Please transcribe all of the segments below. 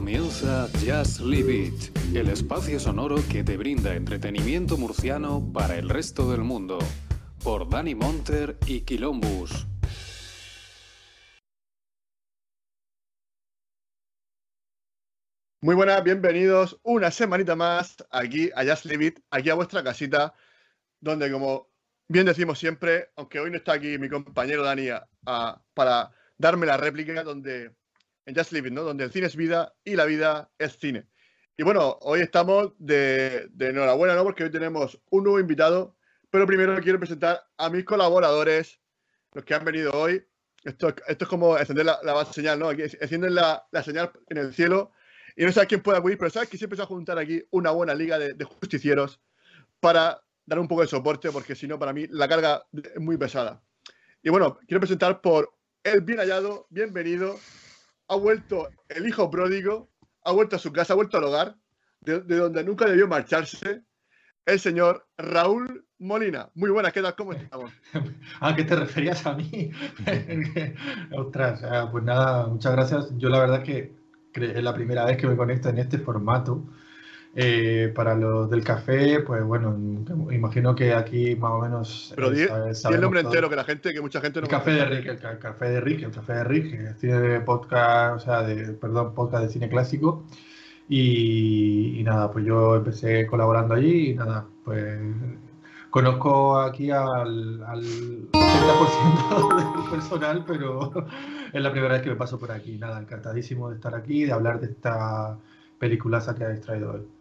Comienza Just Leave It, el espacio sonoro que te brinda entretenimiento murciano para el resto del mundo, por Dani Monter y Quilombus. Muy buenas, bienvenidos una semanita más aquí a Just Leave It, aquí a vuestra casita, donde como bien decimos siempre, aunque hoy no está aquí mi compañero Dani para darme la réplica, donde en Just Living, ¿no? Donde el cine es vida y la vida es cine. Y bueno, hoy estamos de, enhorabuena, ¿no? Porque hoy tenemos un nuevo invitado, pero primero quiero presentar a mis colaboradores, los que han venido hoy. Esto, esto es como encender la, la señal, ¿no? Aquí encienden la, la, señal en el cielo y no sabes quién puede acudir, pero sabes que siempre se va a juntar aquí una buena liga de, de justicieros para dar un poco de soporte, porque si no, para mí la carga es muy pesada. Y bueno, quiero presentar por el bien hallado, bienvenido, ha vuelto el hijo pródigo, ha vuelto a su casa, ha vuelto al hogar, de, donde nunca debió marcharse, el señor Raúl Molina. Muy buenas, ¿qué tal? ¿Cómo estamos? ¿A qué te referías a mí? Ostras, pues nada, muchas gracias. Yo la verdad que es la primera vez que me conecto en este formato. Eh, para los del café, pues bueno, imagino que aquí más o menos. Pero di, el nombre entero, que la gente, que mucha gente no. El café de Rick, el, café de Rick, el café de Rick, que tiene podcast, o sea, de, perdón, podcast de cine clásico. Y, nada, pues yo empecé colaborando allí y nada, pues conozco aquí al, al 80% del personal, pero es la primera vez que me paso por aquí. Nada, encantadísimo de estar aquí, de hablar de esta peliculaza que habéis traído hoy.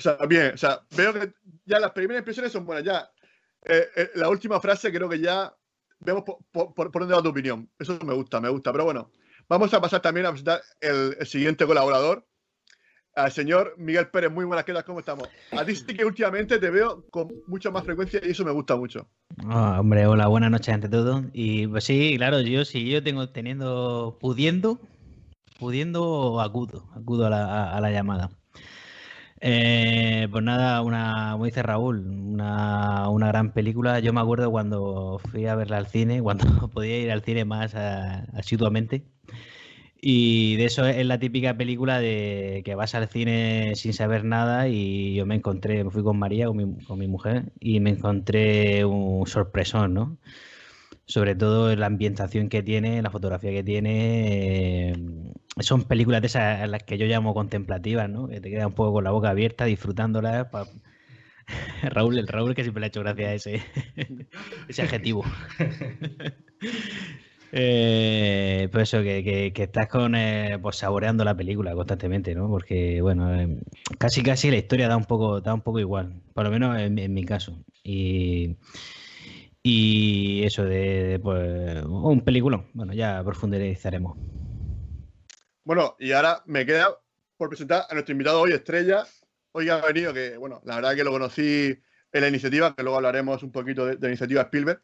O sea, bien, o sea, veo que ya las primeras impresiones son buenas. Ya, eh, eh, la última frase creo que ya vemos por, por, dónde va tu opinión. Eso me gusta, me gusta. Pero bueno, vamos a pasar también a presentar el, siguiente colaborador, al señor Miguel Pérez. Muy buenas, quedas, ¿cómo estamos? A ti sí que últimamente te veo con mucha más frecuencia y eso me gusta mucho. Ah, hombre, hola, buenas noches ante todo. Y pues sí, claro, yo sí, yo tengo teniendo, pudiendo, pudiendo, acudo, acudo a la, a la llamada. Eh, pues nada, una, como dice Raúl, una, una, gran película. Yo me acuerdo cuando fui a verla al cine, cuando podía ir al cine más asiduamente. Y de eso es la típica película de que vas al cine sin saber nada y yo me encontré, me fui con María, con mi, con mi mujer, y me encontré un sorpresón, ¿no? Sobre todo la ambientación que tiene, la fotografía que tiene. Eh, son películas de esas las que yo llamo contemplativas, ¿no? Que te quedas un poco con la boca abierta, disfrutándolas. Raúl, el Raúl que siempre le ha hecho gracia a ese, ese adjetivo. eh, pues eso, que, estás con eh, pues saboreando la película constantemente, ¿no? Porque, bueno, eh, casi casi la historia da un poco, da un poco igual, por lo menos en, en mi caso. Y, y eso de, pues, un película. Bueno, ya profundizaremos. Bueno, y ahora me queda por presentar a nuestro invitado hoy, Estrella. Hoy ha venido, que bueno, la verdad que lo conocí en la iniciativa, que luego hablaremos un poquito de, la iniciativa Spielberg.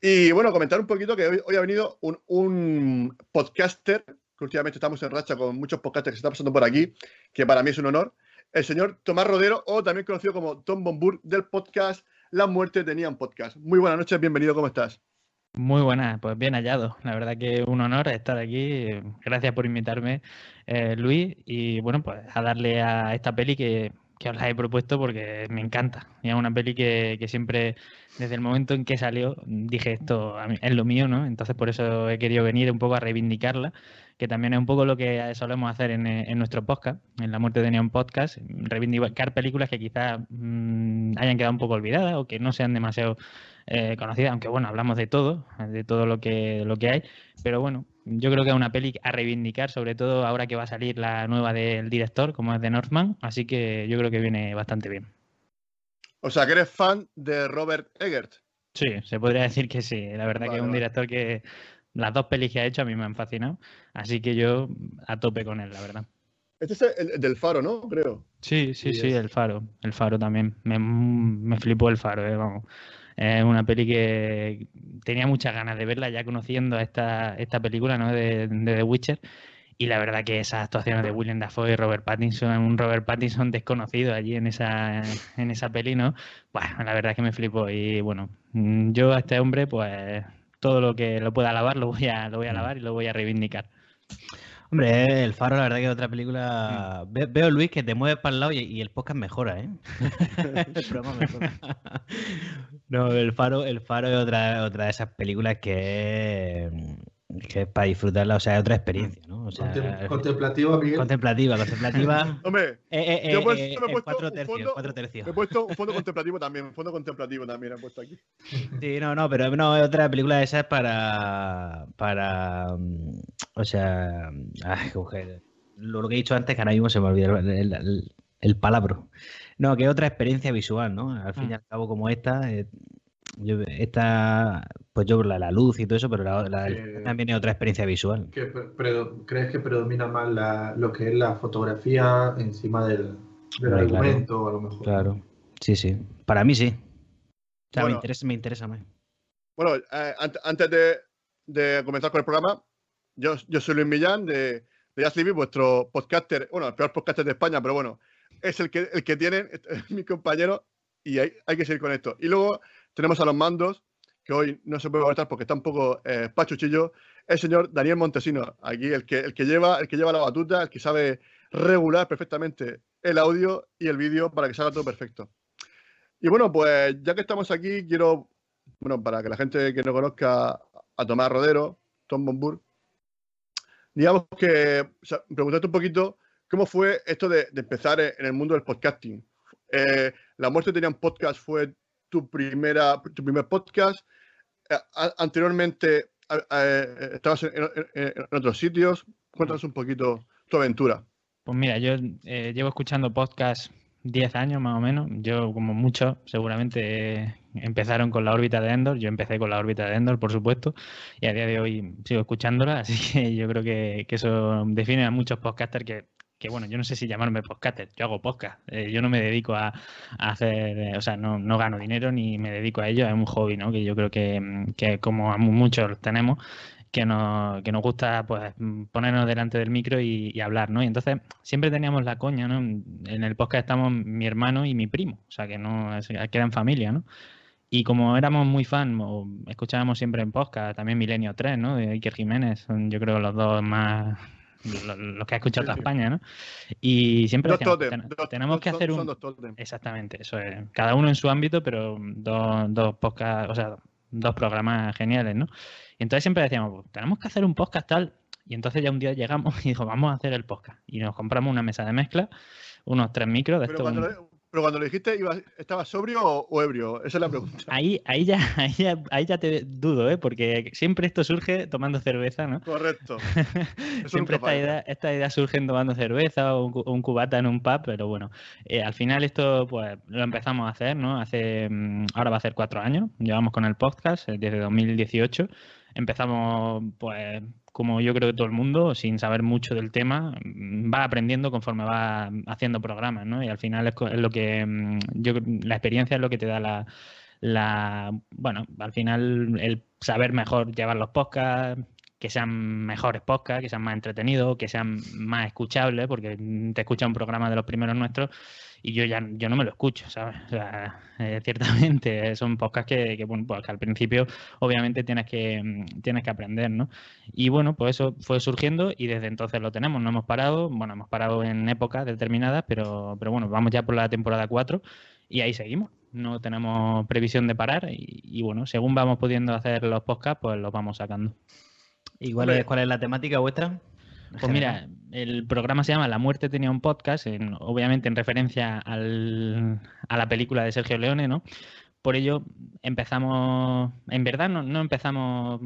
Y bueno, comentar un poquito que hoy, ha venido un, un, podcaster, que últimamente estamos en racha con muchos podcasters que se están pasando por aquí, que para mí es un honor, el señor Tomás Rodero, o también conocido como Tom Bombur, del podcast la muerte tenía un podcast. Muy buenas noches, bienvenido, ¿cómo estás? Muy buenas, pues bien hallado. La verdad que un honor estar aquí. Gracias por invitarme, eh, Luis. Y bueno, pues a darle a esta peli que, que os la he propuesto porque me encanta. Y es una peli que, que, siempre, desde el momento en que salió, dije esto es lo mío, ¿no? Entonces por eso he querido venir un poco a reivindicarla que también es un poco lo que solemos hacer en, en nuestro podcast, en La Muerte de Neon Podcast, reivindicar películas que quizás mm, hayan quedado un poco olvidadas o que no sean demasiado eh, conocidas, aunque bueno, hablamos de todo, de todo lo que, lo que hay, pero bueno, yo creo que es una peli a reivindicar, sobre todo ahora que va a salir la nueva del director, como es de Northman, así que yo creo que viene bastante bien. O sea, que eres fan de Robert Eggert. Sí, se podría decir que sí. La verdad que es un director que las dos pelis que ha hecho a mí me han fascinado, así que yo a tope con él, la verdad. Este es el, del Faro, ¿no? Creo. Sí, sí, sí, el Faro. El Faro también. Me, me flipó el Faro, eh, vamos. Es una peli que tenía muchas ganas de verla ya conociendo esta, esta película ¿no? de, de The Witcher. Y la verdad que esas actuaciones de William Dafoe y Robert Pattinson, un Robert Pattinson desconocido allí en esa, en esa peli, ¿no? Bueno, la verdad que me flipó. Y bueno, yo a este hombre, pues todo lo que lo pueda alabar lo voy a, lo voy a alabar y lo voy a reivindicar. Hombre, El Faro, la verdad que es otra película. Ve- Veo, Luis, que te mueves para el lado y, y el podcast mejora, ¿eh? el programa mejora. No, El Faro, El Faro es otra, otra de esas películas que, que es para disfrutarla, o sea, es otra experiencia, ¿no? O sea, Contem- Contemplativo, Miguel. contemplativa, contemplativa. Hombre, Eh, eh, Yo, eh, me he puesto cuatro un tercios, fondo- cuatro tercios. me he puesto un fondo contemplativo también. Un fondo contemplativo también he puesto aquí. Sí, no, no, pero no, es otra película de esas para. para. mm, O sea. Ay. Lo, lo que he dicho antes, que ahora mismo se me olvidó el, el, el- el palabro. No, que es otra experiencia visual, ¿no? Al fin y Mm. al cabo, como esta. eh, yo, esta. Pues yo, la, la luz y todo eso, pero la, la- Eh, también es otra experiencia visual. Que ¿Crees que predomina más la- lo que es la fotografía encima del, del claro. argumento, a lo mejor? Claro. Sí, sí. Para mí sí. O sea, me interesa, me interesa más. Bueno, eh, ant- antes de, de comenzar con el programa, yo, yo soy Luis Millán de, de Jazz vuestro podcaster, bueno, el peor podcaster de España, pero bueno, es el que, el que tienen mis compañeros y hay, hay que seguir con esto. Y luego tenemos a los mandos, que hoy no se puede conectar porque está un poco eh, pachuchillo, el señor Daniel Montesino, aquí el que, el, que lleva, el que lleva la batuta, el que sabe regular perfectamente el audio y el vídeo para que salga todo perfecto. Y bueno, pues ya que estamos aquí, quiero bueno, para que la gente que no conozca a Tomás Rodero, Tom Bombur, digamos que, preguntarte un poquito cómo fue esto de, empezar en el mundo del podcasting. Eh, la muerte tenía un podcast, fue tu, primera, tu primer podcast. Eh, anteriormente eh, estabas en, otros sitios. Cuéntanos un poquito tu aventura. Pues mira, yo llevo escuchando podcast 10 años más o menos. Yo, como muchos, seguramente empezaron con la órbita de Endor. Yo empecé con la órbita de Endor, por supuesto, y a día de hoy sigo escuchándola. Así que yo creo que eso define a muchos podcasters que, que, bueno, yo no sé si llamarme podcaster. Yo hago podcast. Eh, yo no me dedico a, hacer, eh, o sea, no, no gano dinero ni me dedico a ello. Es un hobby, ¿no? Que yo creo que, mm, que como a mu- muchos tenemos que nos, que nos gusta pues mm, ponernos delante del micro y, hablar, ¿no? Y entonces siempre teníamos la coña, ¿no? En el podcast estamos mi hermano y mi primo, o sea que no queda en familia, ¿no? Y como éramos muy fan, escuchábamos siempre en podcast, también Milenio 3, ¿no? De Iker Jiménez, son yo creo los dos más los, que ha escuchado toda. España, ¿no? Y siempre decíamos, tótem, "Ten- dos- tenemos que hacer un. Exactamente, eso es. Cada uno en su ámbito, pero dos, dos podcasts, o sea, dos programas geniales, ¿no? Y entonces siempre decíamos, "Pues tenemos que hacer un podcast tal. Y entonces ya un día llegamos y dijo, vamos a hacer el podcast. Y nos compramos una mesa de mezcla, unos tres micros de estos. Pero cuando lo dijiste, ¿estabas sobrio o, o ebrio? Esa es la pregunta. Ahí, ahí, ya, ahí, ya, ahí ya te dudo, ¿eh? Porque siempre esto surge tomando cerveza, ¿no? Correcto. Siempre nunca esta falla. idea, esta idea surgen tomando cerveza o un, un cubata en un pub, pero bueno, eh, al final esto pues lo empezamos a hacer, ¿no? Hace, mm, ahora va a ser cuatro años, llevamos con el podcast eh, desde 2018. Empezamos, pues, como yo creo que todo el mundo, sin saber mucho del tema, va aprendiendo conforme va haciendo programas, ¿no? Y al final es, lo que, mm, yo, la experiencia es lo que te da la, la, bueno, al final el saber mejor llevar los podcasts, que sean mejores podcasts, que sean más entretenidos, que sean más escuchables, porque te escucha un programa de los primeros nuestros y yo ya yo no me lo escucho, ¿sabes? O sea, eh, ciertamente son podcasts que, que, bueno, pues que al principio obviamente tienes que, mm, tienes que aprender, ¿no? Y bueno, pues eso fue surgiendo y desde entonces lo tenemos, no hemos parado, bueno, hemos parado en épocas determinadas, pero, pero bueno, vamos ya por la temporada 4 y ahí seguimos. No tenemos previsión de parar y, y bueno, según vamos pudiendo hacer los podcasts, pues los vamos sacando. ¿Y cuál es, cuál es la temática vuestra? Pues mira, el programa se llama La muerte tenía un podcast, en- obviamente en referencia al- a la película de Sergio Leone, ¿no? Por ello empezamos, en verdad no, no empezamos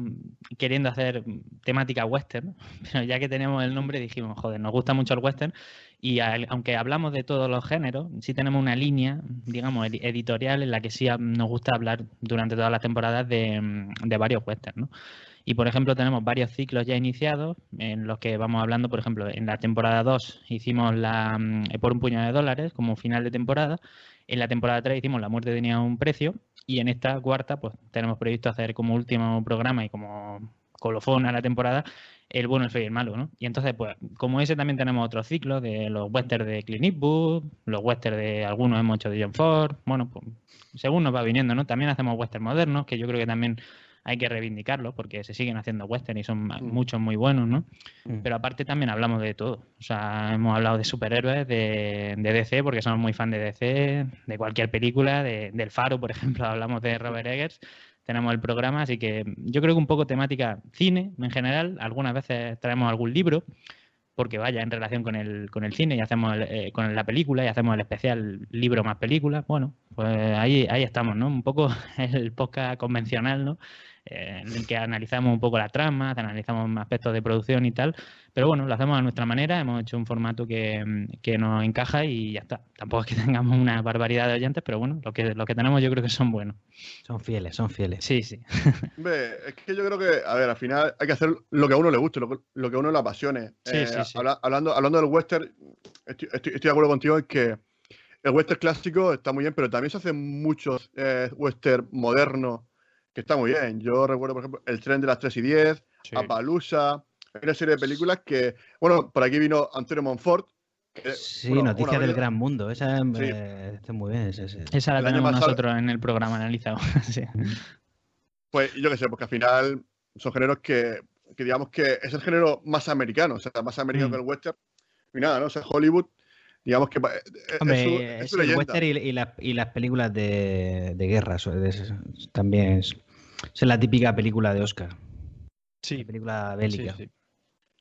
queriendo hacer temática western, pero ya que tenemos el nombre dijimos, joder, nos gusta mucho el western y al- aunque hablamos de todos los géneros, sí tenemos una línea, digamos, edi- editorial en la que sí nos gusta hablar durante todas las temporadas de, de varios westerns, ¿no? Y por ejemplo, tenemos varios ciclos ya iniciados en los que vamos hablando, por ejemplo, en la temporada 2 hicimos la mm, por un puñado de dólares como final de temporada. En la temporada 3 hicimos La muerte tenía un precio. Y en esta cuarta, pues tenemos previsto hacer como último programa y como colofón a la temporada el bueno, el feo y el malo, ¿no? Y entonces, pues, como ese también tenemos otros ciclos de los westerns de Clint Eastwood, los westerns de algunos hemos hecho de John Ford, bueno, pues según nos va viniendo, ¿no? También hacemos westerns modernos, que yo creo que también hay que reivindicarlos porque se siguen haciendo western y son Mm. muchos muy buenos, ¿no? Mm. Pero aparte también hablamos de todo. O sea, hemos hablado de superhéroes, de, de DC, porque somos muy fan de DC, de cualquier película, de- del Faro, por ejemplo, hablamos de Robert Eggers, tenemos el programa, así que yo creo que un poco temática cine en general, algunas veces traemos algún libro, porque vaya en relación con el, con el cine y hacemos el, eh, con la película y hacemos el especial libro más película. Bueno, pues ahí, ahí estamos, ¿no? Un poco el podcast convencional, ¿no? Eh, en el que analizamos un poco la trama, analizamos aspectos de producción y tal, pero bueno, lo hacemos a nuestra manera, hemos hecho un formato que, mm, que nos encaja y ya está. Tampoco es que tengamos una barbaridad de oyentes, pero bueno, lo que, lo que tenemos yo creo que son buenos. Son fieles, son fieles. Sí, sí. Hombre, es que yo creo que, a ver, al final hay que hacer lo que a uno le guste, lo que, lo que a uno le apasione. Sí, Eh, sí, sí. habla- hablando, hablando del western, estoy, estoy- estoy de acuerdo contigo en que el western clásico está muy bien, pero también se hacen muchos eh, western modernos que están muy bien. Yo recuerdo, por ejemplo, El tren de las 3 y 10, Appaloosa, hay una serie de películas que, bueno, por aquí vino Antonio Monfort. que, Sí, bueno, Noticias del Gran Mundo. Esa Sí. eh, está muy bien. Esa la El tenemos nosotros en el programa analizado. sí. Pues yo qué sé, porque al final son géneros que, que digamos que es el género más americano, o sea, más americano Mm. que el western. Y nada, ¿no? O sea, Hollywood, digamos que pa- eh, es, Hombre, su, eh, es su sí, el western y, y las- y las películas de, de guerra de- también es, es la típica película de Oscar. Sí, película bélica. sí, sí.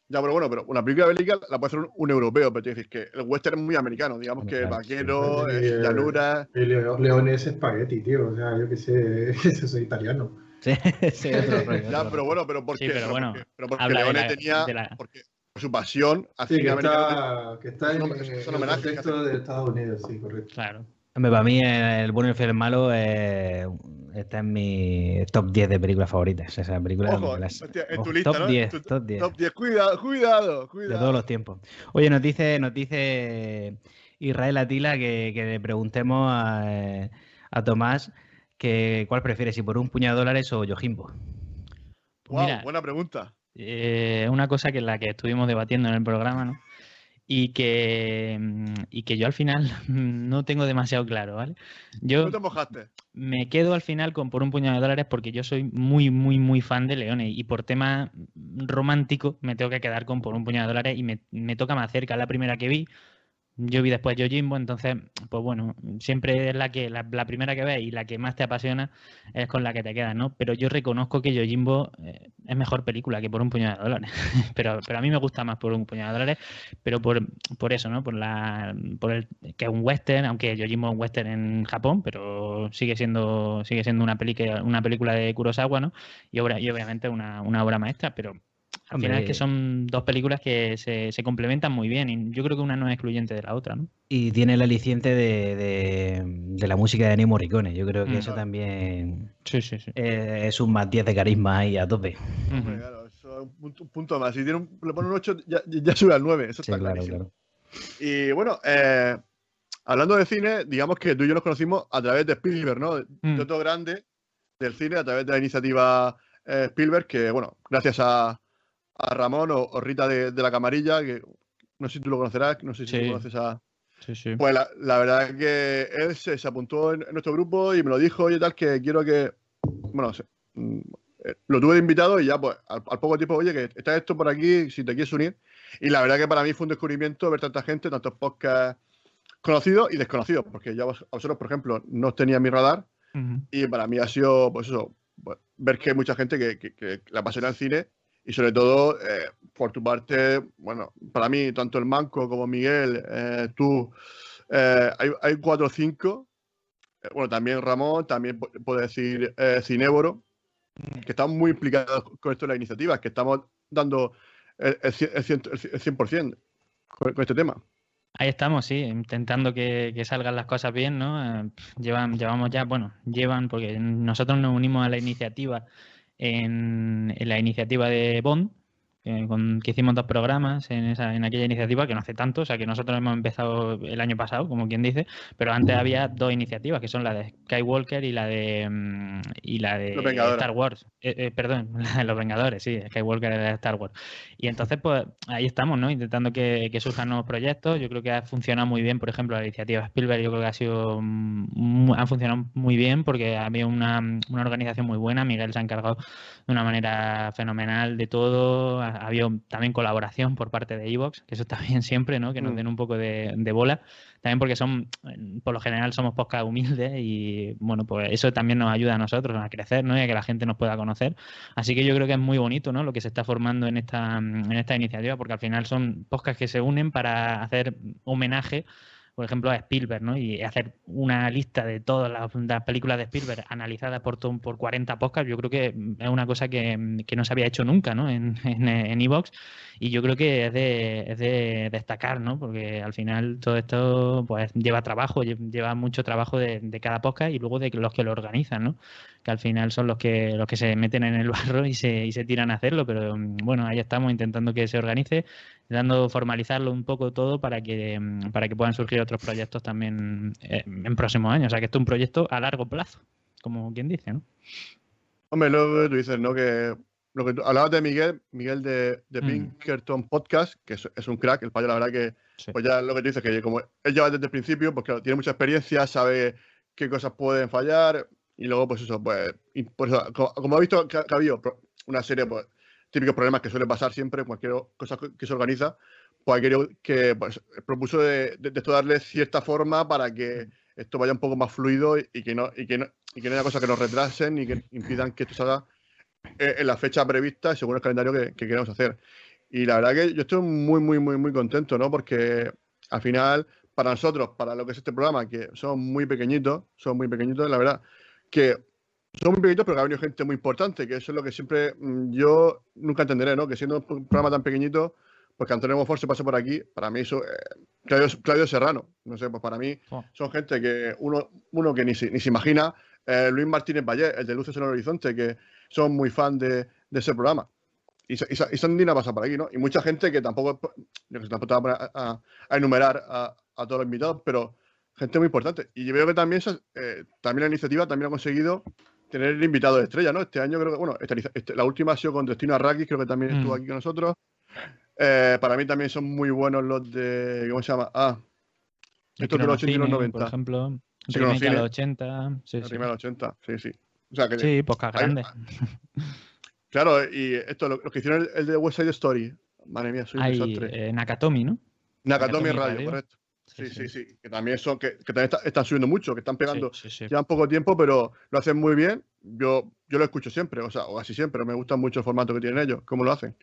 Ya, pero bueno, pero una película bélica la puede hacer un, un europeo, pero te decir que el western es muy americano, digamos que claro, vaquero, sí. es Eh, llanura. Leone es espagueti, tío. O sea, yo que sé, eso soy italiano. Sí, sí, otro rollo, Ya, otro pero bueno, pero porque, Sí, pero bueno, porque, pero porque Leone la- tenía, la- porque su pasión al Sí, que está, que está en, No, es- es un en el contexto de Estados Unidos, sí, correcto. Claro. Hombre, para mí el bueno y el el malo eh, está en mi top 10 de películas favoritas. Esa película Ojo, me las- hostia, en tu Ojo, lista, top ¿no? 10, Tu- top 10. Top 10, cuidado, cuidado, cuidado. de todos los tiempos. Oye, nos dice, nos dice Israel Atila que, que le preguntemos a, eh, a Tomás que cuál prefiere, si por un puñado de dólares o Yojimbo. Mira, buena pregunta. eh, una cosa que la que estuvimos debatiendo en el programa, ¿no? Y que, mm, y que yo al final no tengo demasiado claro, ¿vale? Yo te mojaste. me quedo al final con por un puñado de dólares porque yo soy muy, muy, muy fan de Leone y por tema romántico me tengo que quedar con por un puñado de dólares y me, me toca más cerca la primera que vi. Yo vi después Yojimbo, entonces, pues bueno, siempre es la que la, la primera que ves y la que más te apasiona es con la que te quedas, ¿no? Pero yo reconozco que Yojimbo eh, es mejor película que por un puñado de dólares. pero, pero a mí me gusta más por un puñado de dólares, pero por, por eso, ¿no? Por la por el que es un western, aunque Yojimbo es un western en Japón, pero sigue siendo sigue siendo una película una película de Kurosawa, ¿no? Y, obra, y obviamente una, una obra maestra, pero al final es que son dos películas que se, se complementan muy bien y yo creo que una no es excluyente de la otra, ¿no? Y tiene el aliciente de, de- de la música de Ennio Morricone. Yo creo que Mm. eso también Sí, sí, sí. eh, es un más 10 de carisma ahí a tope. Hombre, claro, eso es un punto, un punto más. Si tiene un, le pone un 8, ya, ya sube al 9. Eso Sí, está claro. Y bueno, eh, hablando de cine, digamos que tú y yo nos conocimos a través de Spielberg, ¿no? De Mm. otro grande del cine, a través de la iniciativa eh, Spielberg, que bueno, gracias a, a Ramón o, o Rita de, de la Camarilla, que no sé si tú lo conocerás, no sé si tú Sí. conoces a. Sí, sí. Pues la, la verdad es que él se, se apuntó en, en nuestro grupo y me lo dijo, oye, tal, que quiero que. Bueno, se- mm, eh, lo tuve de invitado y ya, pues, al, al poco tiempo, oye, que está esto por aquí, si te quieres unir. Y la verdad que para mí fue un descubrimiento ver tanta gente, tantos podcasts conocidos y desconocidos, porque ya vos- a vosotros, por ejemplo, no os tenía en mi radar Ujú. y para mí ha sido, pues eso, pues, ver que hay mucha gente que, que, que le apasiona el cine y sobre todo, eh, por tu parte, bueno, para mí, tanto el Manco como Miguel, eh, tú, eh, hay, hay cuatro o cinco, eh, bueno, también Ramón, también pu- puedo decir Cinéboro, que están muy implicados con esto de las iniciativas, que estamos dando el, el, cien- el cien- el 100% con, con este tema. Ahí estamos, sí, intentando que, que salgan las cosas bien, ¿no? Eh, llevan, llevamos ya, bueno, llevan, porque nosotros nos unimos a la iniciativa en, en la iniciativa de Bond, que, con, que hicimos dos programas en, esa, en aquella iniciativa, que no hace tanto, o sea que nosotros hemos empezado el año pasado, como quien dice, pero antes había dos iniciativas, que son la de Skywalker y la de mm, y la de Star Wars. Eh, eh, perdón, la de los Vengadores, sí, Skywalker y de Star Wars. Y entonces, pues ahí estamos, ¿no? Intentando que, que, surjan nuevos proyectos. Yo creo que ha funcionado muy bien, por ejemplo, la iniciativa Spielberg, yo creo que ha sido ha funcionado muy bien porque había una, una organización muy buena. Miguel se ha encargado de una manera fenomenal de todo había también colaboración por parte de Evox, que eso está bien siempre, ¿no? Que nos mm. den un poco de, bola. También porque son, por lo general, somos podcast humildes y, bueno, pues eso también nos ayuda a nosotros a crecer, ¿no? Y a que la gente nos pueda conocer. Así que yo creo que es muy bonito, ¿no? Lo que se está formando en esta, en esta iniciativa, porque al final son podcasts que se unen para hacer homenaje por ejemplo, a Spielberg, ¿no? Y hacer una lista de todas las, películas de Spielberg analizadas por, por 40 podcasts, yo creo que es una cosa que, no se había hecho nunca, ¿no? En Evox. En, y yo creo que es de, es de, destacar, ¿no? Porque al final todo esto pues lleva trabajo, lleva mucho trabajo de, de cada podcast y luego de los que lo organizan, ¿no? Que al final son los que los que se meten en el barro y se, y se tiran a hacerlo, pero mm, bueno, ahí estamos intentando que se organice, dando formalizarlo un poco todo para que mm, para que puedan surgir otros proyectos también eh, en próximos años, o sea que esto es un proyecto a largo plazo, como quien dice, ¿no? Hombre, lo que tú dices, ¿no? Que lo que tú, hablabas de Miguel, Miguel de, de mm. Pinkerton Podcast, que es, un crack, el payo, la verdad que, pues ya lo que tú dices, que como él lleva desde el principio, pues claro, tiene mucha experiencia, sabe qué cosas pueden fallar, y luego, pues eso, pues, por eso, como, ha visto que, ha habido una serie, pues, típicos problemas que suele pasar siempre, cualquier cosa que se organiza, pues querido que pues, propuso de, de, esto darle cierta forma para que esto vaya un poco más fluido y, que no, y que no, y que no haya cosas que nos retrasen y que impidan que esto se haga eh, en la fecha prevista según el calendario que, que, queremos hacer. Y la verdad que yo estoy muy, muy, muy, muy contento, ¿no? Porque al final, para nosotros, para lo que es este programa, que son muy pequeñitos, son muy pequeñitos, la verdad, que son muy pequeñitos, pero que ha venido gente muy importante, que eso es lo que siempre mm, yo nunca entenderé, ¿no? Que siendo un programa tan pequeñito, pues que Antonio Mofor se pase por aquí, para mí eso, eh, Claudio, Serrano, no sé, pues para mí oh. son gente que uno, uno que ni se, ni se imagina, eh, Luis Martínez Valle, el de Luces en el Horizonte, que son muy fan de, de ese programa. Y, y, y Sandina pasa por aquí, ¿no? Y mucha gente que tampoco, yo que tampoco a, a, a enumerar a, a todos los invitados, pero gente muy importante. Y yo veo que también, eh, también la iniciativa también ha conseguido tener el invitado de estrella, ¿no? Este año creo que, bueno, este, la última ha sido con Destino Arrakis, creo que también estuvo mm. aquí con nosotros. Eh, para mí también son muy buenos los de, ¿cómo se llama? Ah, estos de los 80 y los 90. Por ejemplo, sí, los 80. Sí, sí. los 80, sí, sí. O sea, que, sí, pues grande. Claro, y esto, lo, que hicieron el, de West Side Story, madre mía, soy un desastre. Eh, Nakatomi, ¿no? Nakatomi, Radio, correcto. Sí, sí, sí, que también son, que, que también están subiendo mucho, que están pegando, llevan poco tiempo, pero lo hacen muy bien. Yo, yo lo escucho siempre, o sea, o casi siempre, me gusta mucho el formato que tienen ellos, cómo lo hacen.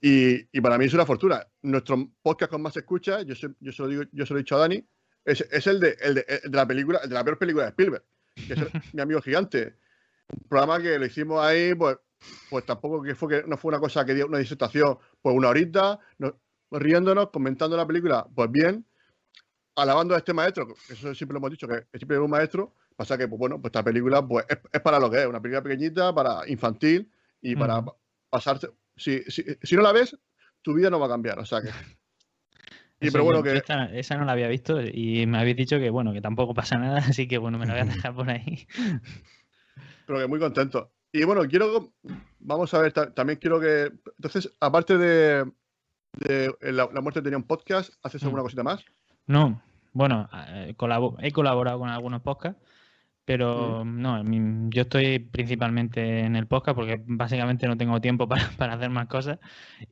Y, y para mí es una fortuna. Nuestro podcast con más escucha, yo, yo, se, lo digo, yo se lo he dicho a Dani, es, es el, de, el, de, de, la película, de la peor película de Spielberg, que es mi amigo gigante. Un programa que lo hicimos ahí, pues, pues tampoco que fue que no fue una cosa que dio una disertación, pues una horita, riéndonos, comentando la película, pues bien, alabando a este maestro, eso siempre lo hemos dicho, que siempre es un maestro, pasa que, pues bueno, pues esta película pues, es, para lo que es, una película pequeñita, para infantil y para pasarse. Si, si, no la ves, tu vida no va a cambiar, o sea que. Y, pero bueno, que... Esa, no la había visto y me habéis dicho que bueno, que tampoco pasa nada, así que bueno, me la voy a dejar por ahí. Pero que muy contento. Y bueno, quiero, vamos a ver, también quiero que, entonces, aparte de, de la, muerte tenía un podcast, ¿haces alguna mm. cosita más? No, bueno, eh, he colaborado con algunos podcasts, pero no, yo estoy principalmente en el podcast porque básicamente no tengo tiempo para, hacer más cosas.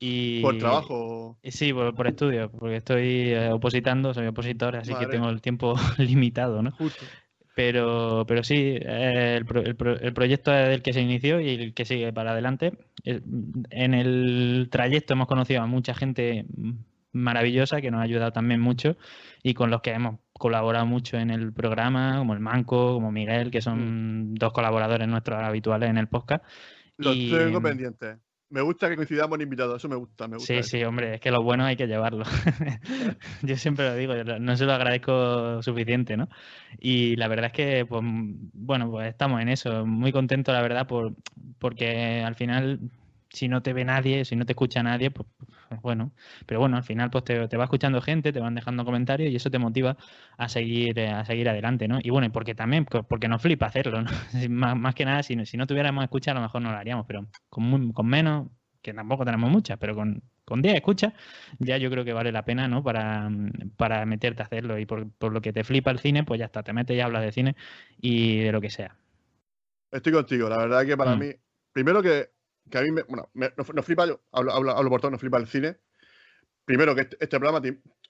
Y, ¿Por trabajo? Sí, por, por estudio, porque estoy eh, opositando, soy opositor, así que tengo el tiempo limitado, ¿no? Pero, pero sí, el, el, proyecto es el que se inició y el que sigue para adelante. En el trayecto hemos conocido a mucha gente maravillosa que nos ha ayudado también mucho y con los que hemos colaborado mucho en el programa, como el Manco, como Miguel, que son mm. dos colaboradores nuestros habituales en el podcast. Los tengo pendientes. Me gusta que coincidamos en invitados, eso me gusta, me gusta. Sí, sí, hombre, es que lo bueno hay que llevarlo. yo siempre lo digo, no se lo agradezco suficiente, ¿no? Y la verdad es que, pues, bueno, pues estamos en eso, muy contento, la verdad, por, porque al final si no te ve nadie, si no te escucha nadie, pues, pues bueno. Pero bueno, al final pues te, va escuchando gente, te van dejando comentarios y eso te motiva a seguir, a seguir adelante, ¿no? Y bueno, porque también, porque nos flipa hacerlo, ¿no? más, que nada, si, si no tuviéramos escucha, a lo mejor no lo haríamos, pero con, con menos, que tampoco tenemos muchas, pero con, con 10 escuchas, ya yo creo que vale la pena, ¿no? Para, para meterte a hacerlo y por, por, lo que te flipa el cine, pues ya está, te metes y hablas de cine y de lo que sea. Estoy contigo, la verdad que para mm. mí, primero que, que, a mí, me, bueno, me, nos, flipa, yo hablo, hablo, por todo, nos flipa el cine. Primero que este, este programa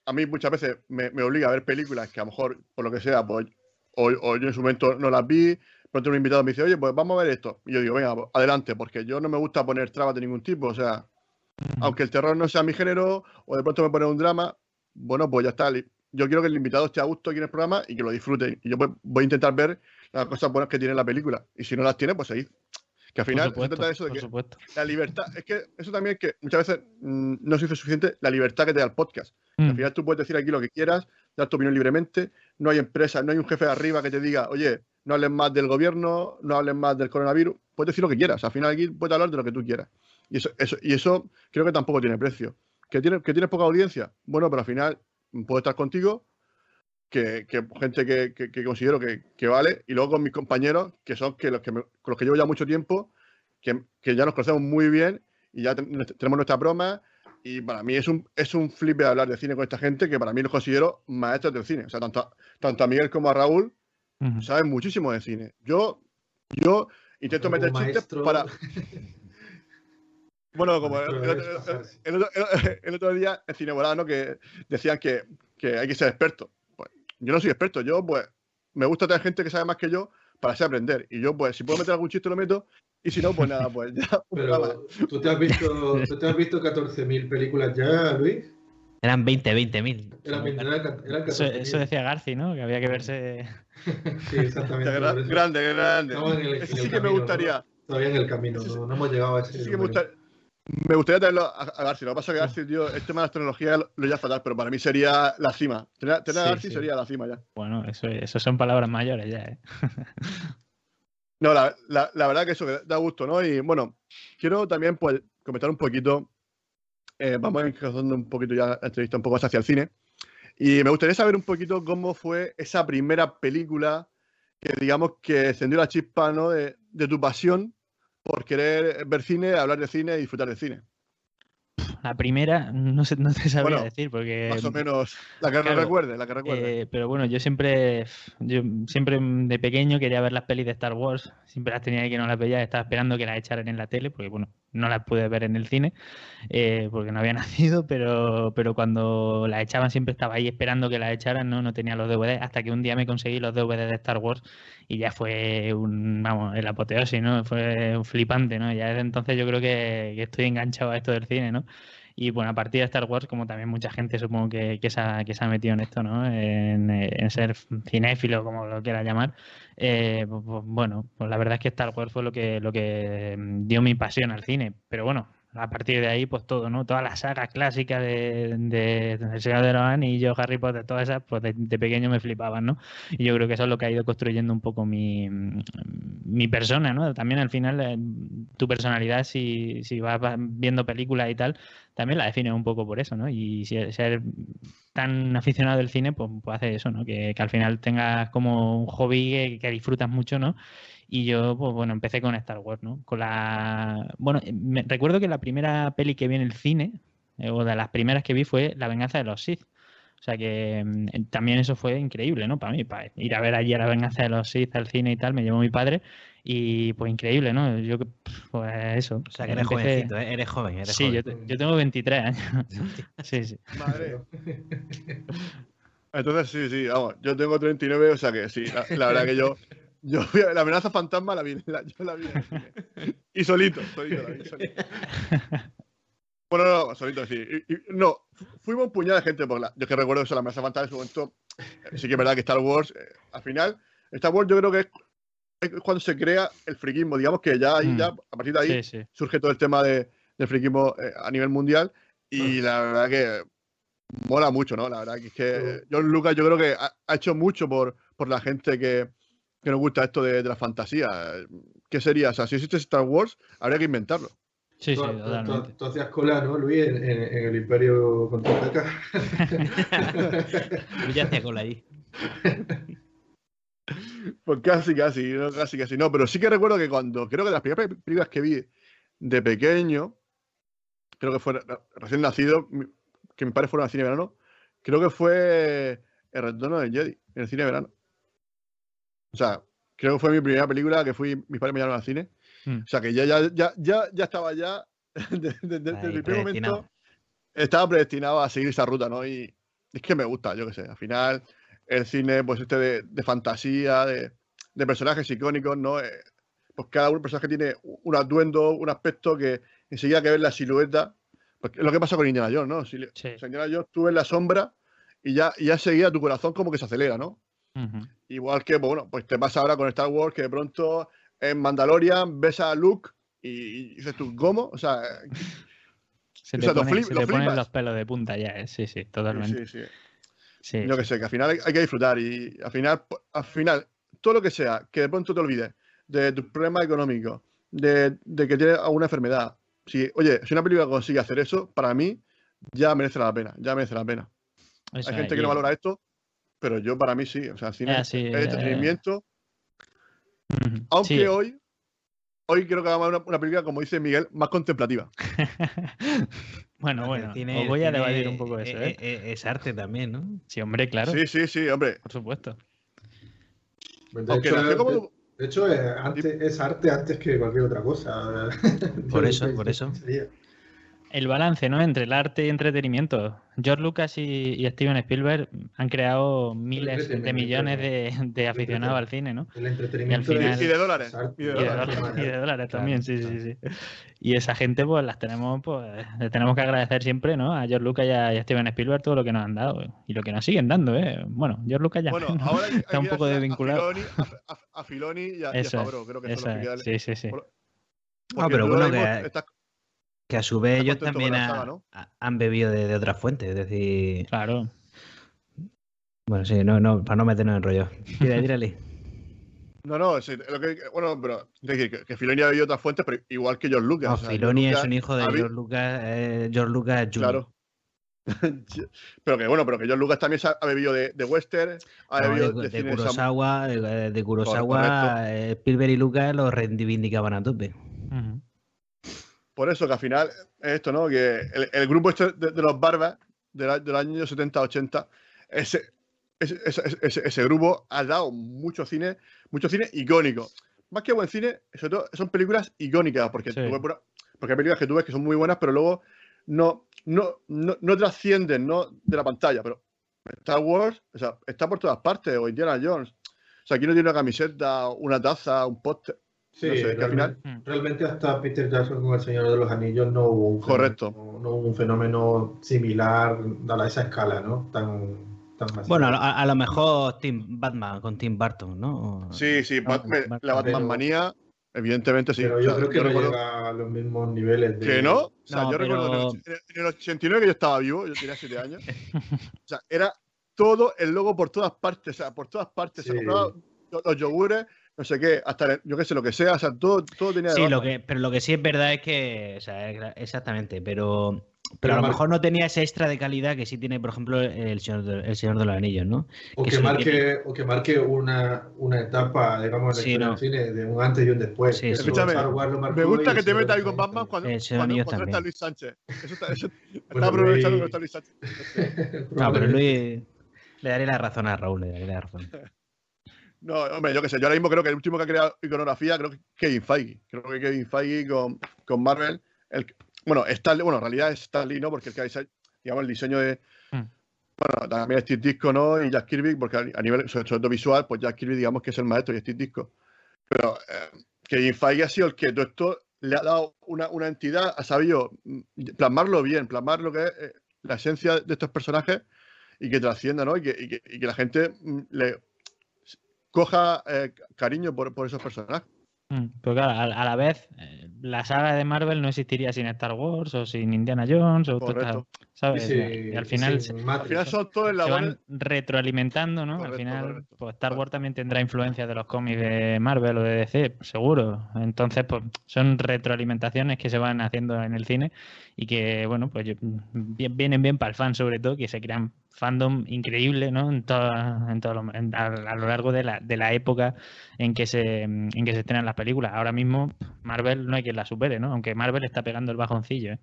a mí muchas veces me, me, obliga a ver películas que a lo mejor, por lo que sea, pues, o, o yo en su momento no las vi, pronto un invitado me dice, oye, pues vamos a ver esto. Y yo digo, venga, pues, adelante, porque yo no me gusta poner trabas de ningún tipo. O sea, aunque el terror no sea mi género, o de pronto me pone un drama, bueno, pues ya está. Yo quiero que el invitado esté a gusto aquí en el programa y que lo disfrute. Y yo pues, voy a intentar ver las cosas buenas que tiene la película. Y si no las tiene, pues ahí. Que al final se trata de eso de que la libertad, es que eso también es que muchas veces mm, no se dice suficiente la libertad que te da el podcast. Al mm. final tú puedes decir aquí lo que quieras, dar tu opinión libremente, no hay empresa, no hay un jefe de arriba que te diga, oye, no hables más del gobierno, no hables más del coronavirus, puedes decir lo que quieras, al final aquí puedes hablar de lo que tú quieras. Y eso, eso, y eso creo que tampoco tiene precio. ¿Que, tiene, ¿Que tienes poca audiencia? Bueno, pero al final puedo estar contigo, que, gente que, considero que, vale, y luego con mis compañeros, que son que los que con los que llevo ya mucho tiempo, que, ya nos conocemos muy bien y ya tenemos nuestra broma. Y para mí es un, es un flip de hablar de cine con esta gente que para mí los considero maestros del cine. O sea, tanto, tanto a Miguel como a Raúl saben muchísimo de cine. Yo, yo intento meter chistes para. Bueno, como el, otro, día en Cine Volado, ¿no? Que decían que, que, hay que ser experto. Pues yo no soy experto, yo pues me gusta tener gente que sabe más que yo para así aprender. Y yo pues si puedo meter algún chiste lo meto y si no, pues nada, pues ya. Pero, ¿tú te has visto, ¿tú te has visto 14.000 películas ya, Luis? Eran 20, 20 mil. eso, decía Garci, ¿no? Que había que verse. sí, exactamente. grande, grande. sí que me gustaría. Todavía en el camino, no, hemos llegado a ese. Sí que me, me gustaría tenerlo a, Garci. Lo que pasa es que Garci, tío, el tema de las tecnologías lo, ya fatal, pero para mí sería la cima. Tener, a Garci sería la cima ya. Bueno, eso, eso son palabras mayores ya, ¿eh? no, la, la, la, verdad que eso da gusto, ¿no? Y bueno, quiero también pues, comentar un poquito eh, vamos encajando un poquito ya la entrevista un poco más hacia el cine. Y me gustaría saber un poquito cómo fue esa primera película que digamos que encendió la chispa ¿no? de, de tu pasión por querer ver cine, hablar de cine y disfrutar de cine. La primera, no, sé, no te sabría decir, porque. Más o menos, la que recuerde, la que recuerde. Eh, pero bueno, yo siempre, yo siempre de pequeño quería ver las pelis de Star Wars. Siempre las tenía ahí que no las veía, estaba esperando que las echaran en la tele, porque bueno, no las pude ver en el cine, eh, porque no había nacido, pero, pero cuando las echaban siempre estaba ahí esperando que las echaran, no, no tenía los DVD, hasta que un día me conseguí los DVD de Star Wars y ya fue un, vamos, el apoteosis, ¿no? Fue un flipante, ¿no? Ya desde entonces yo creo que, que estoy enganchado a esto del cine, ¿no? Y bueno, a partir de Star Wars, como también mucha gente supongo que, que, se, ha, que se ha metido en esto, ¿no? En, ser cinéfilo, como lo quiera llamar. Eh, pues, pues, bueno, pues la verdad es que Star Wars fue lo que, lo que dio mi pasión al cine. Pero bueno, a partir de ahí, pues todo, ¿no? Todas las sagas clásicas de, de, El Señor de los Anillos, Harry Potter, todas esas, pues de, pequeño me flipaban, ¿no? Y yo creo que eso es lo que ha ido construyendo un poco mi, mi persona, ¿no? También al final, eh, tu personalidad, si, si vas viendo películas y tal, también la define un poco por eso, ¿no? Y si ser tan aficionado del cine, pues, pues hace eso, ¿no? Que, que, al final tengas como un hobby que, que disfrutas mucho, ¿no? Y yo, pues bueno, empecé con Star Wars, ¿no? Con la. Bueno, me... recuerdo que la primera peli que vi en el cine, eh, o de las primeras que vi, fue La venganza de los Sith. O sea que mm, también eso fue increíble, ¿no? Para mí, para ir a ver allí a La venganza de los Sith al cine y tal, me llevó mi padre. Y pues increíble, ¿no? Yo, pues eso. O sea que eres jovencito, ¿eh? Eres joven, eres sí, joven. Yo, yo tengo 23 años. sí, sí. Madre. Entonces, sí, sí, vamos, yo tengo 39, o sea que sí, la verdad que yo yo la amenaza fantasma la vi, yo la vi. Y solito, solito la vi, solito. Bueno, no, solito sí. no, fuimos un puñado de gente por la. Yo que recuerdo eso, la amenaza fantasma en su momento. Sí que es verdad que Star Wars, eh, al final, Star Wars yo creo que es, cuando se crea el friquismo. Digamos que ya ahí, mm. ya, a partir de ahí, surge todo el tema de, del friquismo eh, a nivel mundial. Y mm. la verdad que mola mucho, ¿no? La verdad que es que John Lucas yo creo que ha, hecho mucho por, por la gente que, que nos gusta esto de, la fantasía. ¿Qué sería? O sea, si existe Star Wars, habría que inventarlo. Sí, sí, Tú- totalmente. Tú, tú hacías cola, ¿no, Luis? En, en- en el Imperio contraataca. Yo ya hacía cola ahí. Pues casi, casi, no, casi, casi. No, pero sí que recuerdo que cuando, creo que de las primeras pe- películas que vi de pequeño, creo que fue re- recién nacido, que mis padres fueron al cine de verano, creo que fue El retorno del Jedi, en el cine de verano. O sea, creo que fue mi primera película que fui, mis padres me llevaron al cine. Mm. O sea, que ya, ya, ya, ya, ya estaba ya, de- de- de- desde el primer momento, estaba predestinado a seguir esa ruta, ¿no? Y es que me gusta, yo qué sé. Al final, el cine, pues este de, de fantasía, de, de personajes icónicos, ¿no? Eh, pues cada un personaje tiene un atuendo, un aspecto que enseguida que ves la silueta. Pues es lo que pasa con Indiana Jones, ¿no? Si, le- Sí. o sea, Indiana Jones, tú ves la sombra y ya, y ya seguía tu corazón como que se acelera, ¿no? Igual que, bueno, pues te pasa ahora con Star Wars, que de pronto en Mandalorian ves a Luke y, y dices tú, ¿cómo? O sea, Se O te, sea, lo pone- flip- se lo te ponen los pelos de punta ya, ¿eh? sí, sí, totalmente. sí, sí. Sí, Yo que sé, que al final hay, hay que disfrutar y al final, al final, todo lo que sea, que de pronto te olvides de tus problemas económicos, de, de que tienes alguna enfermedad. Si, oye, si una película consigue hacer eso, para mí ya merece la pena, ya merece la pena. Hay gente que no valora esto, pero yo para mí sí. O sea, el cine Ah, es sí, eh, entretenimiento. Aunque Sí. hoy, hoy creo que hagamos una, una película, como dice Miguel, más contemplativa. bueno, bueno, cine- os voy a debatir un poco eso, es, ¿eh? es- es arte también, ¿no? Sí, hombre, claro, Sí, sí, sí, hombre. por supuesto. Pues de, Aunque hecho, nació como- de- de hecho, antes, es arte antes que cualquier otra cosa. Por eso, por eso. sería. El balance, ¿no? Entre el arte y entretenimiento. George Lucas y, y Steven Spielberg han creado miles de millones de, de aficionados al cine, ¿no? El entretenimiento final- Y de dólares, y de Y de dólares. dólares, y de dólares Claro, también, sí, claro. sí, sí. Y esa gente, pues las tenemos, pues, le tenemos que agradecer siempre, ¿no? A George Lucas y a, y a Steven Spielberg todo lo que nos han dado. ¿eh? Y lo que nos siguen dando, ¿eh? Bueno, George Lucas ya. Bueno, ahora hay, hay Está un poco desvinculado. A Filoni, a, a- a Filoni y a, Eso Favreau, creo que eso son los que. Sí, sí, sí. Por- Ah, pero bueno, que- Que a su vez Está ellos también con la ha- saga, ¿no? ha- han bebido de, de otras fuentes. Es decir, Claro. bueno, sí, no, no, para no meternos en rollo. Tírale. No, no, sí, lo que, bueno, pero es decir, que, que Filoni ha bebido otras fuentes, pero igual que George Lucas. No, o sea, Filoni George es Lucas un hijo de George Lucas, eh, George Lucas Jr. Claro. pero que bueno, pero que George Lucas también ha, bebido de, de western, ha No, bebido de, de, de Kurosawa, eh, de Kurosawa, eh, Spielberg y Lucas los reivindicaban a tope. Ujú. Por eso que al final es esto, ¿no? Que el, el grupo este de, de los barbas de, la- de los años 70-80, ese, ese, ese- ese- grupo ha dado mucho cine, mucho cine icónico. Más que buen cine, sobre todo son películas icónicas, porque, Sí. tú porque hay películas que tú ves que son muy buenas, pero luego no, no, no, no trascienden ¿no? de la pantalla. Pero Star Wars, o sea, está por todas partes, o Indiana Jones. O sea, aquí no tiene una camiseta, una taza, un póster. Sí, No sé, que al final- realmente, realmente hasta Peter Jackson con El Señor de los Anillos no hubo un Correcto. fenómeno, no hubo un fenómeno similar a esa escala, ¿no? Tan, tan. Bueno, a, lo- a- lo mejor Tim Batman con Tim Burton, ¿no? Sí, sí, No, Batman- Batman, la Batman pero- manía, evidentemente sí. Pero O yo sea, creo que no recuerdo- llega a los mismos niveles de... ¿Que no? O sea, No, yo recuerdo en el, en el 89 que yo estaba vivo, yo tenía 7 años. o sea, era todo el logo por todas partes, o sea, por todas partes. Se compraba los, los yogures, no sé qué, hasta yo qué sé, lo que sea, o sea, todo, todo tenía Sí, lo que, pero lo que sí es verdad es que, o sea, exactamente, pero, pero, Pero a lo mejor no tenía ese extra de calidad que sí tiene, por ejemplo, el Señor de, el Señor de los Anillos, ¿no? O que marque, o que marque una, una etapa, digamos, Sí, no. del cine, de un antes y un después. Sí. Escúchame, Me gusta que te metas ahí con Batman cuando, El Señor cuando, Anillos cuando está. Luis Sánchez. Eso está, eso, está aprovechando Luis- que está Luis Sánchez. No, pero Luis le daré la razón a Raúl, le daré la razón. No, hombre, yo qué sé, yo ahora mismo creo que el último que ha creado iconografía creo que es Kevin Feige. Creo que Kevin Feige con, con Marvel. El, bueno, Stanley, bueno, en realidad es Stanley, ¿no? Porque el que ha dise- digamos, el diseño de. Mm. Bueno, también Steve Disco, ¿no? Y Jack Kirby, porque a, nivel, sobre todo visual, pues Jack Kirby, digamos que es el maestro y Steve Disco. Pero eh, Kevin Feige ha sido el que todo esto le ha dado una, una entidad, ha sabido mm, plasmarlo bien, plasmar lo que es eh, la esencia de estos personajes y que trascienda, ¿no? Y que, y que- y que la gente mm, le coja eh, cariño por, por esos personajes. Mm, Pero claro, a, a la vez, eh, la saga de Marvel no existiría sin Star Wars o sin Indiana Jones o Correcto. ¿Sabes? Sí, y al final sí, se, Al final son todos se van retroalimentando, ¿no? al final, correcto. pues Star. Wars también tendrá influencia de los cómics de Marvel o de DC, seguro. Entonces, pues son retroalimentaciones que se van haciendo en el cine y que, bueno, pues bien- vienen bien para el fan, sobre todo, que se crean fandom increíble, ¿no? En, toda- en todo lo- en- a, a lo largo de la, de la época en que se en que se estrenan las películas. Ahora mismo Marvel no hay quien la supere, ¿no? Aunque Marvel está pegando el bajoncillo, ¿eh?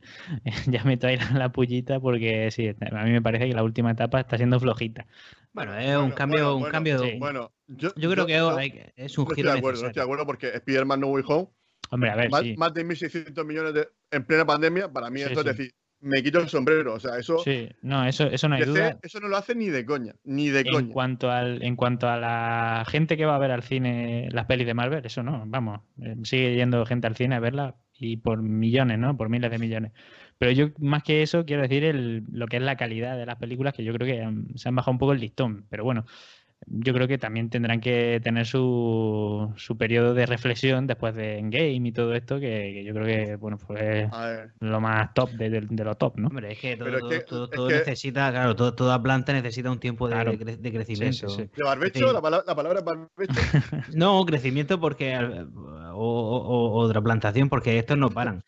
ya meto ahí la, la pullita porque sí, a mí me parece que la última etapa está siendo flojita. Bueno, es un cambio, bueno, un bueno, cambio. sí. Bueno, yo, Yo creo que no- hay- es un no estoy giro de acuerdo, no estoy de acuerdo porque Spider-Man No Way Home, Hombre, a ver, más, sí, más de 1.600 millones de, en plena pandemia, para mí Sí, eso sí. es decir, me quito el sombrero. O sea, eso, sí, no, eso, eso no hay duda. eso no lo hace ni de coña, ni de En coña. cuanto, al, en cuanto a la gente que va a ver al cine las pelis de Marvel, eso no, vamos, eh, sigue yendo gente al cine a verla y por millones, ¿no? Por miles de millones. Pero yo, más que eso, quiero decir el, lo que es la calidad de las películas, que yo creo que se han bajado un poco el listón. Pero bueno, yo creo que también tendrán que tener su, su periodo de reflexión después de Endgame y todo esto, que, que yo creo que, bueno, pues lo más top de, de- de lo top, ¿no? Hombre, es que todo, es todo- que- todo- es todo que- necesita, claro, todo- toda planta necesita un tiempo de, Claro. de cre- de Sí, crecimiento. sí, sí. ¿de barbecho? Sí. La, pala- la palabra barbecho. No, crecimiento porque o- o otra plantación porque estos no paran.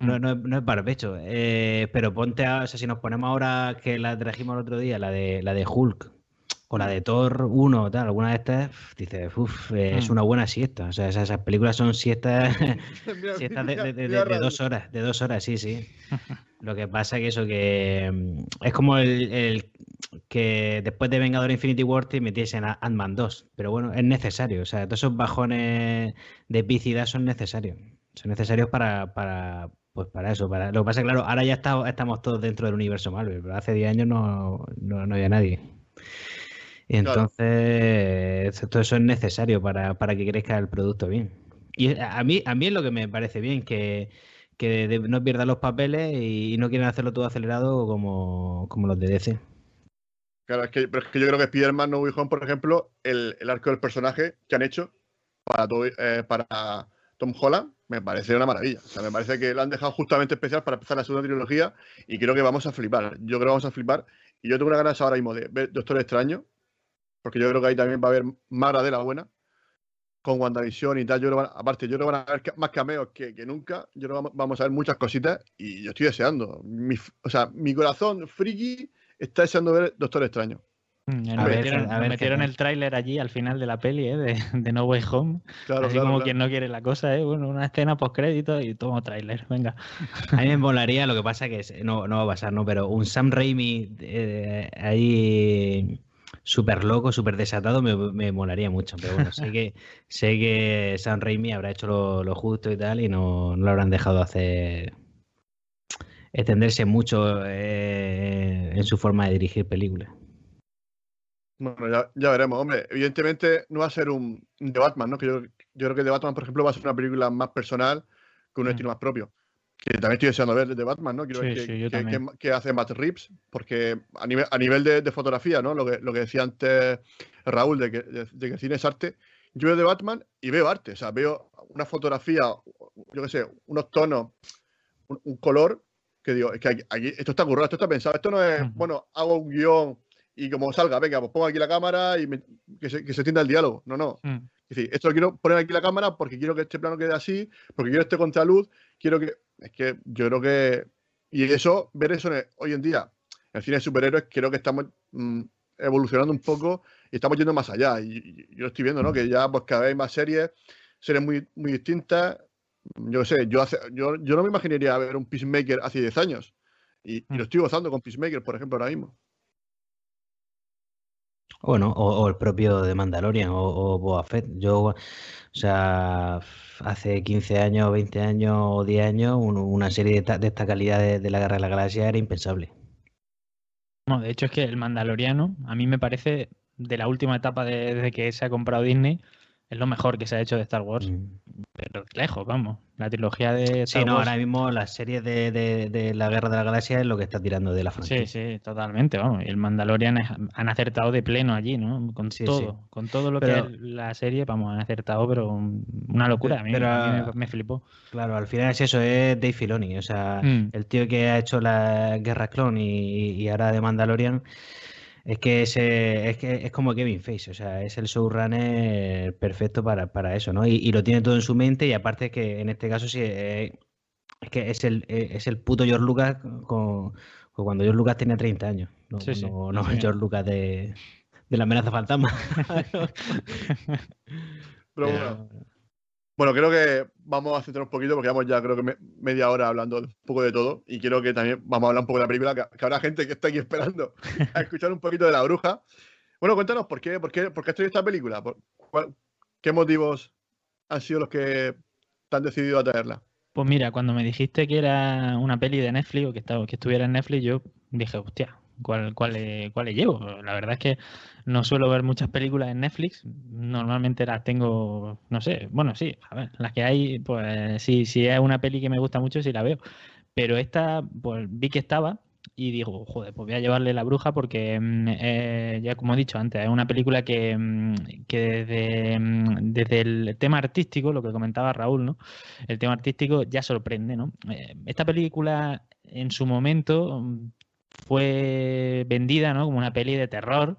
No, Mm. no, es- no es barbecho. Eh, pero ponte a, o sea, si nos ponemos ahora que la trajimos el otro día, la de la de Hulk o la de Thor 1 o tal, alguna de estas, dices, uff, es Mm. una buena siesta. O sea, esas, esas películas son siestas, siestas de, de- de- mira, de dos horas, de dos horas, sí, sí. Lo que pasa que eso que mm, es como el, el que después de Vengador Infinity War te metiesen a Ant-Man 2. Pero bueno, es necesario. O sea, todos esos bajones de epicidad son necesarios. Son necesarios para, para, pues para eso. Para... Lo que pasa es claro, ahora ya está- estamos todos dentro del universo Marvel, pero hace 10 años no, no, no había nadie. Y Claro. entonces, todo eso es necesario para, para que crezca el producto bien. Y a mí, a mí es lo que me parece bien, que, que de- no pierdan los papeles y, no quieren hacerlo todo acelerado como, como los de DC. Claro, es que, pero es que yo creo que Spider-Man No Way Home, por ejemplo, el, el arco del personaje que han hecho para, todo- eh, para Tom Holland, me parece una maravilla. Me parece que lo han dejado justamente especial para empezar la segunda trilogía y creo que vamos a flipar. Yo creo que vamos a flipar. Y yo tengo una ganas ahora mismo de ver Doctor Extraño, porque yo creo que ahí también va a haber más de la buena, con WandaVision y tal. Yo creo aparte, yo creo que van a haber más cameos que, que nunca. Yo creo que vamos- a ver muchas cositas y yo estoy deseando. Mi o sea, mi corazón friki está deseando ver Doctor Extraño. Mm, A ver, metieron, a ver el tráiler allí al final de la peli, ¿eh? de, de No Way Home. Claro, Así claro, como claro. quien no quiere la cosa, ¿eh? Bueno, una escena post crédito y tomo tráiler, venga. A mí me molaría, lo que pasa que es- no, no va a pasar, ¿no? Pero un Sam Raimi eh, ahí súper loco, súper desatado, me, me molaría mucho. Pero bueno, sé que, sé que Sam Raimi habrá hecho lo, lo justo y tal y no, no lo habrán dejado hacer extenderse mucho eh, en su forma de dirigir películas. Bueno, ya, ya veremos, hombre. Evidentemente no va a ser un de Batman, ¿no? Que yo, yo creo que de Batman, por ejemplo, va a ser una película más personal, con un Mm. estilo más propio. Que también estoy deseando ver de Batman, ¿no? Quiero Sí, qué, sí, también. qué- qué hace Matt Reeves, porque a nivel, a nivel de, de fotografía, ¿no? Lo que, lo que decía antes Raúl, de que, de, de que el cine es arte, yo veo de Batman y veo arte. O sea, veo una fotografía, yo qué sé, unos tonos, un, un color, que digo, es que aquí, aquí- esto está currado, esto está pensado. Esto no es, bueno, hago un guion y como salga, venga, pues pongo aquí la cámara y me- que, se, que se entienda el diálogo. No, no. Mm. Es decir, esto lo quiero poner aquí la cámara porque quiero que este plano quede así, porque quiero este contraluz, quiero que. Es que yo creo que. Y eso, ver eso el- hoy en día, en el cine de superhéroes, creo que estamos mm, evolucionando un poco y estamos yendo más allá. Y, y yo lo estoy viendo, ¿no? Que ya pues cada vez hay más series, series muy, muy distintas. Yo qué sé, yo, hace, yo, yo no me imaginaría ver un Peacemaker hace 10 años. Y, y Mm. lo estoy gozando con Peacemaker, por ejemplo, ahora mismo. Bueno, o, el propio de Mandalorian o, o Boba Fett. Yo, o sea, hace 15 años, 20 años o 10 años, un- una serie de, esta- de calidad de, de la Guerra de la Galaxia era impensable. No, de hecho es que el Mandaloriano a mí me parece de la última etapa de- desde que se ha comprado Disney es lo mejor que se ha hecho de Star Wars. Mm. Pero lejos, vamos. La trilogía de Star Sí, no, Wars. ahora mismo las series de, de- de la Guerra de la Galaxia es lo que está tirando de la franquicia. Sí, sí, totalmente, vamos. Y el Mandalorian es- han acertado de pleno allí, ¿no? Con Sí, todo, sí. con todo lo Pero- que es la serie, vamos, han acertado, pero un- una locura. A mí, Pero- a mí me, me flipó. Claro, al final es eso, es Dave Filoni. O sea, Mm. el tío que ha hecho la Guerra Clon y, y ahora de Mandalorian, es que es, eh, es que es como Kevin Feige, o sea, es el showrunner perfecto para, para eso, ¿no? Y, y lo tiene todo en su mente y aparte que en este caso sí, eh, es que es el, eh, es el puto George Lucas con, con cuando George Lucas tenía 30 años, no, Sí, sí, no, no sí. el George Lucas de, de la amenaza fantasma. Pero bueno, bueno, creo que vamos a centrar un poquito porque vamos ya creo que me- media hora hablando un poco de todo y quiero que también vamos a hablar un poco de la película, que, que habrá gente que está aquí esperando a escuchar un poquito de la bruja. Bueno, cuéntanos por qué, por qué, por qué has traído esta película, Por- cuál- qué motivos han sido los que te han decidido a traerla. Pues mira, cuando me dijiste que era una peli de Netflix o que, estaba, que estuviera en Netflix, yo dije, hostia, ¿cuál, cuál, le, cuál le llevo? La verdad es que no suelo ver muchas películas en Netflix. Normalmente las tengo, no sé, bueno, sí, a ver, las que hay, pues sí, si es una peli que me gusta mucho, sí la veo. Pero esta, pues vi que estaba y digo, joder, pues voy a llevarle la bruja porque, mm, eh, ya como he dicho antes, es una película que, mm, que desde, mm, desde el tema artístico, lo que comentaba Raúl, ¿no? El tema artístico ya sorprende, ¿no? Eh, esta película en su momento fue vendida, ¿no? Como una peli de terror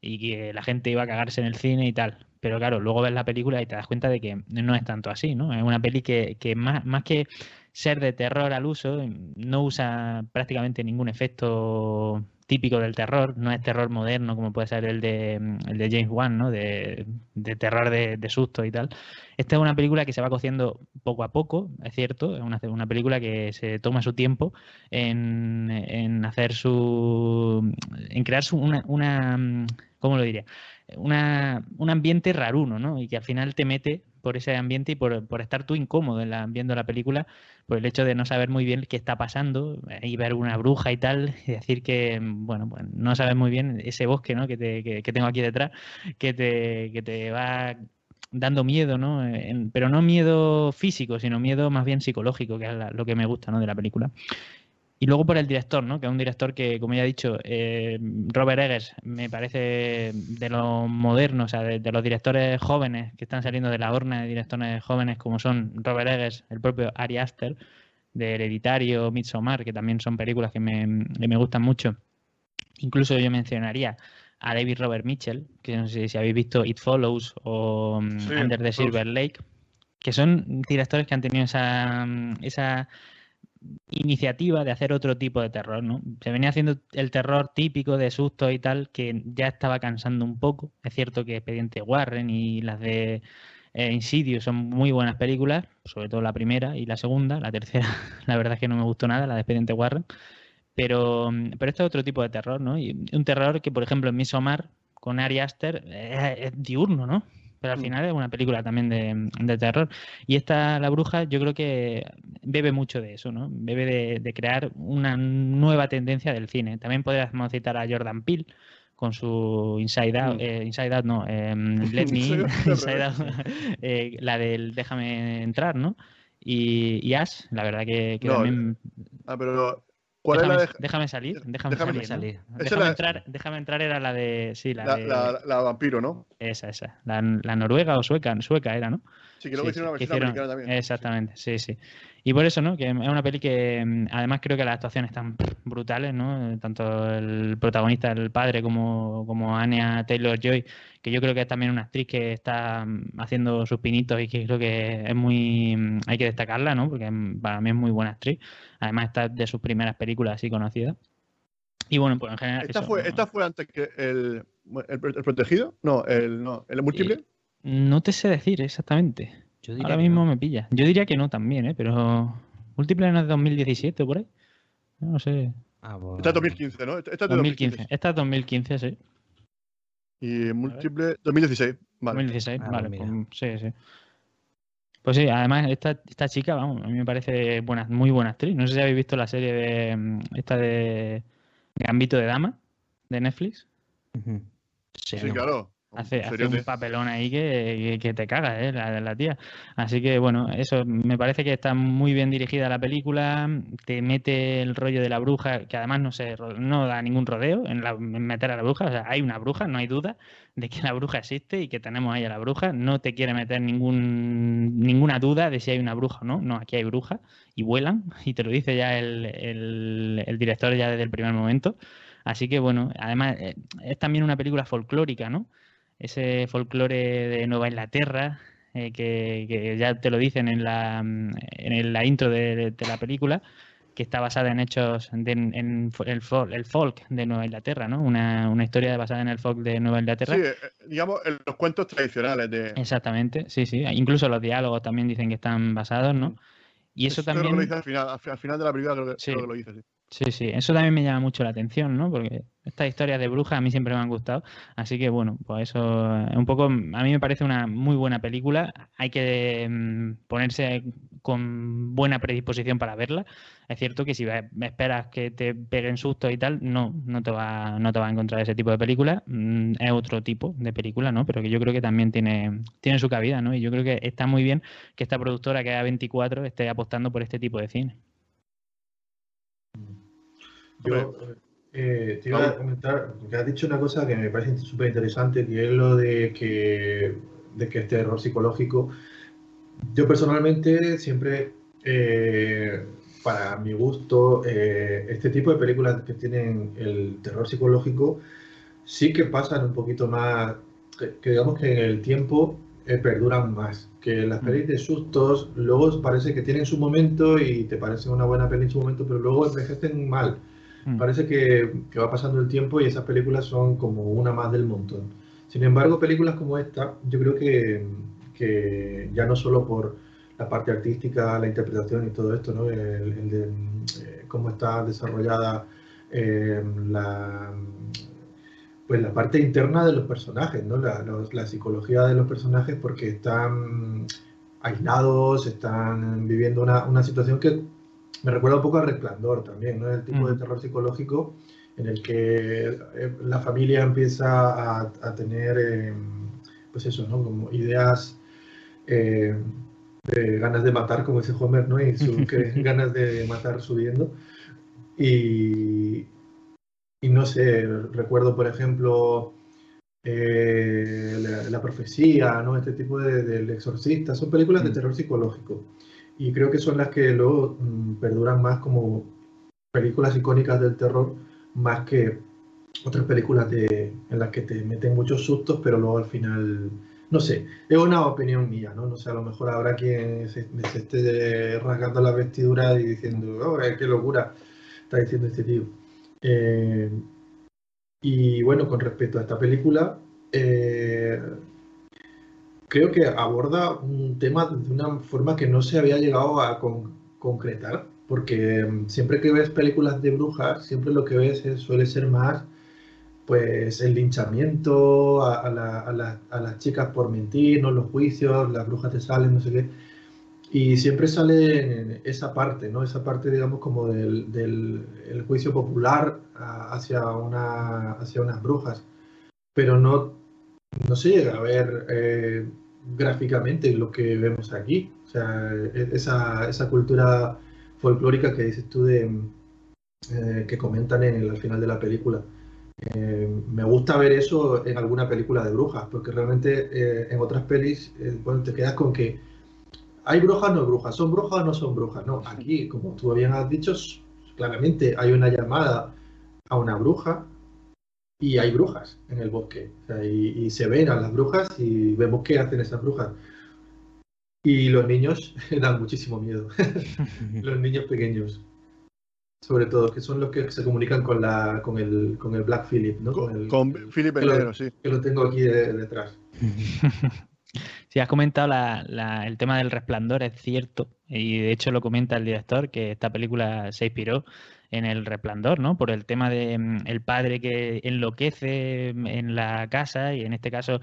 y que la gente iba a cagarse en el cine y tal. Pero claro, luego ves la película y te das cuenta de que no es tanto así, ¿no? Es una peli que, que más, más que ser de terror al uso, no usa prácticamente ningún efecto típico del terror, no es terror moderno como puede ser el de, mm, el de James Wan, ¿no? De, terror de, de susto y tal. Esta es una película que se va cociendo poco a poco, es cierto, es una, una película que se toma su tiempo en, en hacer su. en crear su, una, una. mm, ¿Cómo lo diría? Una, un ambiente raruno, ¿no? Y que al final te mete por ese ambiente y por, por estar tú incómodo en la- viendo la película, por el hecho de no saber muy bien qué está pasando eh, y ver una bruja y tal, y decir que, bueno, pues no sabes muy bien ese bosque, ¿no? Que, que- tengo aquí detrás, que te, que te va dando miedo, ¿no? En- pero no miedo físico, sino miedo más bien psicológico, que es lo que me gusta, ¿no? De la película. Y luego por el director, ¿no? Que es un director que, como ya he dicho, eh, Robert Eggers me parece de los modernos, o sea, de, de los directores jóvenes que están saliendo de la horna de directores jóvenes como son Robert Eggers, el propio Ari Aster, de Hereditario, Midsommar, que también son películas que me, que me gustan mucho. Incluso yo mencionaría a David Robert Mitchell, que no sé si habéis visto It Follows o mm, Sí, Under the. Silver Lake, que son directores que han tenido esa, mm, esa iniciativa de hacer otro tipo de terror, ¿no? Se venía haciendo el terror típico de susto y tal, que ya estaba cansando un poco. Es cierto que Expediente Warren y las de eh, Insidious son muy buenas películas, sobre todo la primera y la segunda. La tercera, la verdad es que no me gustó nada, la de Expediente Warren. Pero, mm, pero esto es otro tipo de terror, ¿no? Y un terror que, por ejemplo, en Midsommar, con Ari Aster, es, es diurno, ¿no? Pero al Mm. final es una película también de, de terror. Y esta, La Bruja, yo creo que bebe mucho de eso, ¿no? Bebe de, de crear una nueva tendencia del cine. También podríamos citar a Jordan Peele con su Inside Out, Mm. eh, Inside Out no, em, Let Me In, Inside Out, eh, la del Déjame entrar, ¿no? Y, y Ash, la verdad que, que No, también... Ah, pero ¿cuál déjame, es la de déjame salir, déjame, déjame salir. Déjame, la- entrar, déjame entrar era la de... Sí, la, la, de... la- vampiro, no? Esa, esa. La, la noruega o sueca, sueca era, ¿no? Sí, creo que hicieron una versión hicieron- americana también. Exactamente, sí, sí. Y por eso, ¿no? Que es una peli que mm, además creo que las actuaciones están brutales, ¿no? Eh, Tanto el protagonista, el padre, como, como Anya Taylor Joy, que yo creo que es también una actriz que está mm, haciendo sus pinitos y que creo que es muy. mm, hay que destacarla, ¿no? Porque para mí es muy buena actriz. Además, está de sus primeras películas así conocidas. Y bueno, pues en general. Esta eso, fue, ¿no? esta fue antes que el, el, el protegido. No, el, no, el múltiple. No te sé decir exactamente. Yo diría Ahora mismo no. me pilla. Yo diría que no también, ¿eh? Pero. Múltiple no es de 2017 o por ahí. No sé. Ah, Esta es 2015, ¿no? Esta es de 2015. 2015. Esta es 2015, sí. Y múltiple 2016. Vale. 2016, Ah, vale. pues pues, sí, sí. Pues sí, además esta, esta chica, vamos, a mí me parece buena, muy buena actriz. No sé si habéis visto la serie de mm, esta de Gambito de Dama de Netflix. Ujú. Sí, no. claro. Hace, hace un papelón ahí que, que te cagas, ¿eh? La, la tía. Así que, bueno, eso me parece que está muy bien dirigida la película. Te mete el rollo de la bruja, que además no se no da ningún rodeo en, la- en meter a la bruja. O sea, hay una bruja, no hay duda de que la bruja existe y que tenemos ahí a la bruja. No te quiere meter ningún, ninguna duda de si hay una bruja o no. No, aquí hay bruja y vuelan, y te lo dice ya el, el- el director ya desde el primer momento. Así que, bueno, además eh, es también una película folclórica, ¿no? Ese folclore de Nueva Inglaterra, eh, que, que ya te lo dicen en la, mm, en la intro de, de la película, que está basada en hechos de, en, el, fol- el folk de Nueva Inglaterra, ¿no? Una, una historia basada en el folk de Nueva Inglaterra. Sí, eh, digamos, en los cuentos tradicionales de. Exactamente, sí, sí. Incluso los diálogos también dicen que están basados, ¿no? Y eso también... al final, al fi- al final de la película, creo que, Sí. creo que lo dice, sí. Sí, sí, eso también me llama mucho la atención, ¿no? Porque estas historias de brujas a mí siempre me han gustado. Así que bueno, pues eso es un poco, a mí me parece una muy buena película. Hay que mm, ponerse con buena predisposición para verla. Es cierto que si esperas que te peguen sustos y tal, no, no te va, no te va a encontrar ese tipo de película. Mm, Es otro tipo de película, ¿no? Pero que yo creo que también tiene, tiene su cabida, ¿no? Y yo creo que está muy bien que esta productora que es A24 esté apostando por este tipo de cine. Yo eh, te iba a comentar, porque has dicho una cosa que me parece súper interesante, que es lo de que, de que este error psicológico. Yo personalmente siempre, eh, para mi gusto, eh, este tipo de películas que tienen el terror psicológico sí que pasan un poquito más, que, que digamos que en el tiempo eh, perduran más. Que las Mm. pelis de sustos luego parece que tienen su momento y te parece una buena peli en su momento, pero luego envejecen mal. Mm. Parece que, que va pasando el tiempo y esas películas son como una más del montón. Sin embargo, películas como esta, yo creo que, que ya no solo por la parte artística, la interpretación y todo esto, ¿no? El, de eh, cómo está desarrollada eh, la, pues la parte interna de los personajes, ¿no? La, la psicología de los personajes, porque están aislados, están viviendo una, una situación que me recuerda un poco al resplandor también, ¿no? El tipo de Mm. terror psicológico en el que eh, la familia empieza a, a tener, eh, pues eso, ¿no? Como ideas eh, de ganas de matar, como dice Homer, ¿no? Y su, que- ganas de matar subiendo. Y, y no sé, recuerdo, por ejemplo, eh, la, la profecía, ¿no? Este tipo de, del exorcista, son películas de Mm. terror psicológico. Y creo que son las que luego mm, perduran más como películas icónicas del terror, más que otras películas de, en las que te meten muchos sustos, pero luego al final, no sé, es una opinión mía, ¿no? No sé, a lo mejor habrá quien se, esté rasgando la vestidura y diciendo, oh, eh, qué locura está diciendo este tío. Eh, y bueno, con respecto a esta película, eh, creo que aborda un tema de una forma que no se había llegado a con- concretar, porque mm, siempre que ves películas de brujas, siempre lo que ves es- suele ser más pues el linchamiento a, a la- a la- a las chicas por mentir, ¿no? los juicios, las brujas te salen, no sé qué. Y siempre sale esa parte, ¿no? Esa parte, digamos, como del, del el juicio popular hacia, una, hacia unas brujas. Pero no, no se llega a ver eh, gráficamente lo que vemos aquí. O sea, e- esa, esa cultura folclórica que dices tú de, eh, que comentan en el, al final de la película. Eh, me gusta ver eso en alguna película de brujas, porque realmente en otras pelis bueno, te quedas con que hay brujas o no hay brujas, son brujas o no son brujas. No, aquí, como tú bien has dicho, claramente hay una llamada a una bruja y hay brujas en el bosque. O sea, y, y se ven a las brujas y vemos qué hacen esas brujas. Y los niños dan muchísimo miedo. los niños pequeños. Sobre todo, que son los que se comunican con, la, con, el, con el Black Philip, ¿no? Con, el- con el- Philip el Negro, sí. que lo tengo aquí de- detrás. Sí, has comentado la- la- el tema del resplandor, es cierto, y de hecho lo comenta el director, que esta película se inspiró en el resplandor, ¿no? Por el tema de mm, el padre que enloquece mm, en la casa, y en este caso,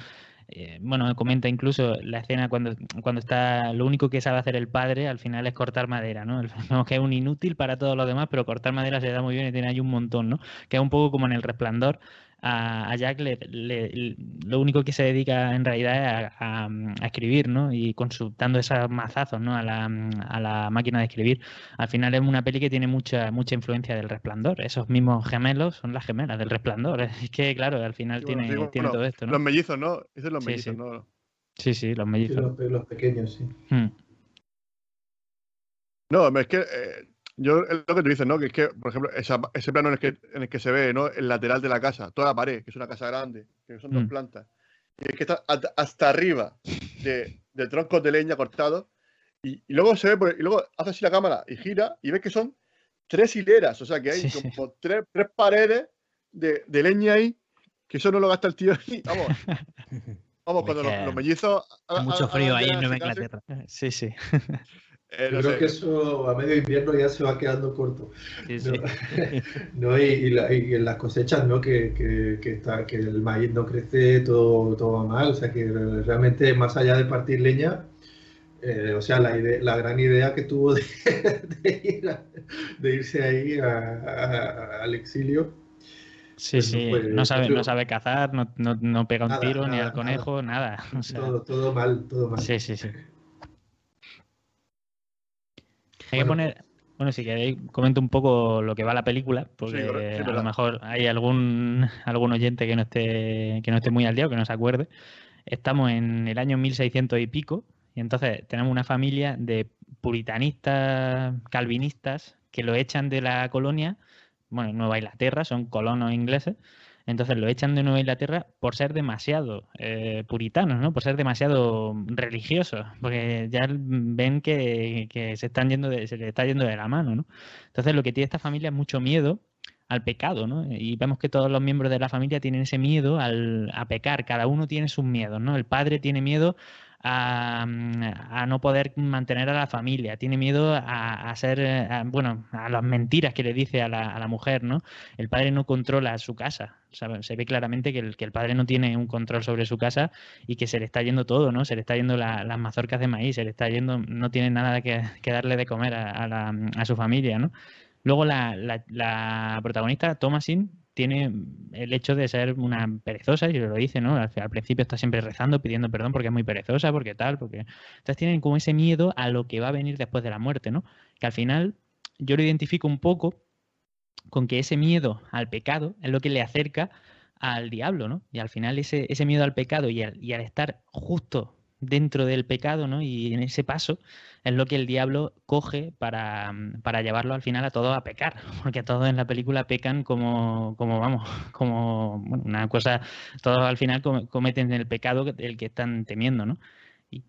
eh, bueno, comenta incluso la escena cuando, cuando está, lo único que sabe hacer el padre al final es cortar madera, ¿no? Vemos que es un inútil para todos los demás, pero cortar madera se da muy bien y tiene ahí un montón, ¿no? Que es un poco como en el resplandor a, Jack le, lo único que se dedica en realidad es a, escribir, ¿no? Y consultando esos mazazos, ¿no? A la, a la, máquina de escribir. Al final es una peli que tiene mucha mucha influencia del resplandor. Esos mismos gemelos son las gemelas del resplandor. Es que, claro, al final tiene, tiene todo esto, ¿no? Los mellizos, ¿no? Esos son los mellizos, ¿no? Sí, sí, los mellizos. los, pequeños, sí. Hmm. No, es que eh, yo es lo que tú dices, ¿no? Que es que, por ejemplo, ese plano en el, que, en el que se ve, ¿no? El lateral de la casa, toda la pared, que es una casa grande, que son dos mm. plantas. Y es que está hasta arriba de, troncos de leña cortados. Y, luego se ve, y luego hace así la cámara y gira y ves que son tres hileras, o sea que hay como tres, tres, paredes de, leña ahí, que eso no lo gasta el tío. vamos, vamos, cuando los, mellizos. mucho frío ahí en Inglaterra. Sí, sí. Eh, Yo creo que eso a medio invierno ya se va quedando corto. ¿no? Y, en las cosechas, ¿no? Que, está, que el maíz no crece, todo, todo va mal. O sea que realmente, más allá de partir leña, eh, o sea, la, la gran idea que tuvo de, irse ahí al exilio. Sí, pues sí, no, sabe, no sabe cazar, no, no, pega un tiro ni al conejo, nada. todo, todo mal, todo mal. Sí, sí, sí. Hay que poner, bueno, si queréis, comento un poco lo que va la película, porque a lo mejor hay algún, algún oyente que no esté, que no esté muy al día o que no se acuerde. Estamos en el año 1600 y pico, y entonces tenemos una familia de puritanistas, calvinistas, que lo echan de la colonia, bueno, Nueva Inglaterra, son colonos ingleses, entonces lo echan de Nueva Inglaterra por ser demasiado eh, puritanos, ¿no? Por ser demasiado religiosos, porque ya ven que, se están yendo se les está yendo de la mano, ¿no? Entonces lo que tiene esta familia es mucho miedo al pecado, ¿no? Y vemos que todos los miembros de la familia tienen ese miedo al, a pecar, cada uno tiene sus miedos, ¿no? El padre tiene miedo Mm, a, no poder mantener a la familia, tiene miedo a, a ser, bueno, a las mentiras que le dice a la, a mujer, ¿no? El padre no controla su casa, se ve claramente que el, que el, padre no tiene un control sobre su casa y que se le está yendo todo, ¿no? Se le está yendo las mazorcas de maíz, se le está yendo, no tiene nada que, que darle de comer a, a su familia, ¿no? Luego la protagonista, Thomasin, tiene el hecho de ser una perezosa, y lo dice, ¿no? Al, principio está siempre rezando, pidiendo perdón porque es muy perezosa, porque tal, porque... Entonces tienen como ese miedo a lo que va a venir después de la muerte, ¿no? Que al final yo lo identifico un poco con que ese miedo al pecado es lo que le acerca al diablo, ¿no? Y al final ese, ese miedo al pecado y al, y al estar justo dentro del pecado, ¿no? Y en ese paso es lo que el diablo coge para, para llevarlo al final a todos a pecar, porque todos en la película pecan como, como vamos, como bueno, una cosa, todos al final cometen el pecado el que están temiendo, ¿no?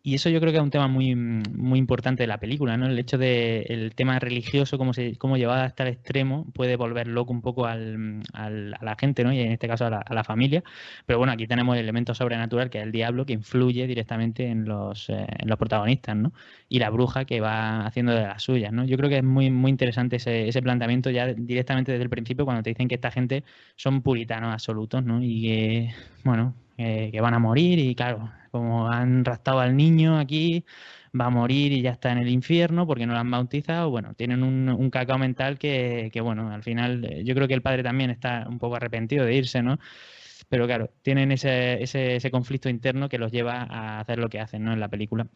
Y eso yo creo que es un tema muy, muy importante de la película, ¿no? El hecho de el tema religioso, cómo, se, cómo llevado hasta el extremo, puede volver loco un poco al, al, a la gente, ¿no? Y en este caso a la, a la, familia. Pero bueno, aquí tenemos el elemento sobrenatural, que es el diablo, que influye directamente en los, eh, en los protagonistas, ¿no? Y la bruja que va haciendo de las suyas, ¿no? Yo creo que es muy, muy interesante ese, ese planteamiento ya directamente desde el principio, cuando te dicen que esta gente son puritanos absolutos, ¿no? Y que, bueno, eh, que van a morir y claro, como han raptado al niño aquí, va a morir y ya está en el infierno porque no lo han bautizado. Bueno, tienen un, cacao mental que, bueno, al final eh, yo creo que el padre también está un poco arrepentido de irse, ¿no? Pero claro, tienen ese, ese, ese conflicto interno que los lleva a hacer lo que hacen, ¿no? En la película.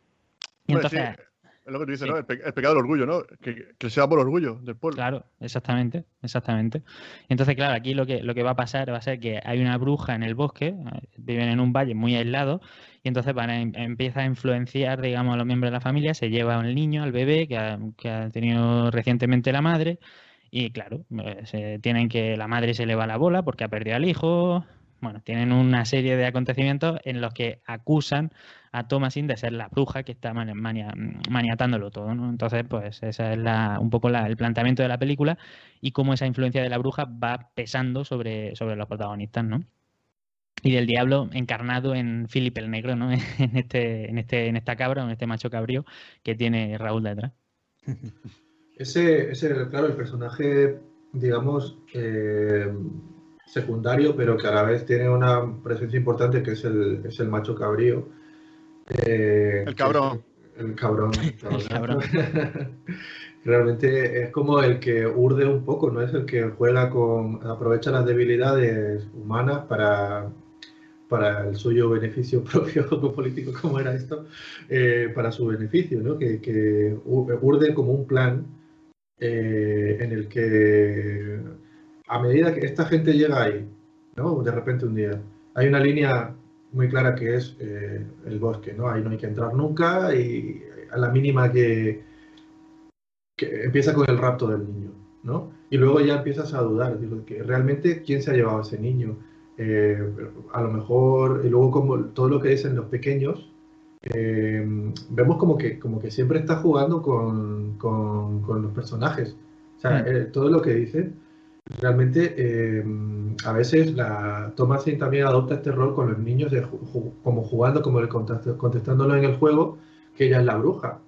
Y entonces, es lo que tú dices, ¿no? El, pecado del orgullo, ¿no? Que, que, sea por orgullo del pueblo. Claro, exactamente, exactamente. Entonces, claro, aquí lo que, lo que va a pasar va a ser que hay una bruja en el bosque, eh, viven en un valle muy aislado, y entonces van a, em, empieza a influenciar, digamos, a los miembros de la familia, se lleva al niño, al bebé, que ha, que ha tenido recientemente la madre, y claro, eh, se, tienen que la madre se le va la bola porque ha perdido al hijo, bueno, tienen una serie de acontecimientos en los que acusan a Thomasin de ser la bruja que está maniatándolo todo, ¿no? Entonces, pues ese es la, un poco el planteamiento de la película y cómo esa influencia de la bruja va pesando sobre, sobre los protagonistas, ¿no? Y del diablo encarnado en Philip el Negro, ¿no? En este, en este, en esta cabra, en este macho cabrío que tiene Raúl detrás. Ese, ese claro, el personaje, digamos, eh, secundario, pero que a la vez tiene una presencia importante que es el, es el macho cabrío. Eh, el cabrón. El cabrón. El cabrón. realmente es como el que urde un poco, ¿no? Es el que juega con, aprovecha las debilidades humanas para, para el suyo beneficio propio político, como era esto, eh, para su beneficio, ¿no? Que, que urde como un plan eh, en el que a medida que esta gente llega ahí, ¿no? De repente un día, hay una línea muy clara que es eh, el bosque, ¿no? Ahí no hay que entrar nunca y a la mínima que, que empieza con el rapto del niño, ¿no? Y luego ya empiezas a dudar, digo, que realmente quién se ha llevado a ese niño. Eh, a lo mejor, y luego como todo lo que dicen los pequeños, eh, vemos como que, como que siempre está jugando con, con, con los personajes. O sea, mm. todo lo que dice realmente eh, a veces la Thomasin también adopta este rol con los niños como jugando, como contestándolo en el juego, que ella es la bruja.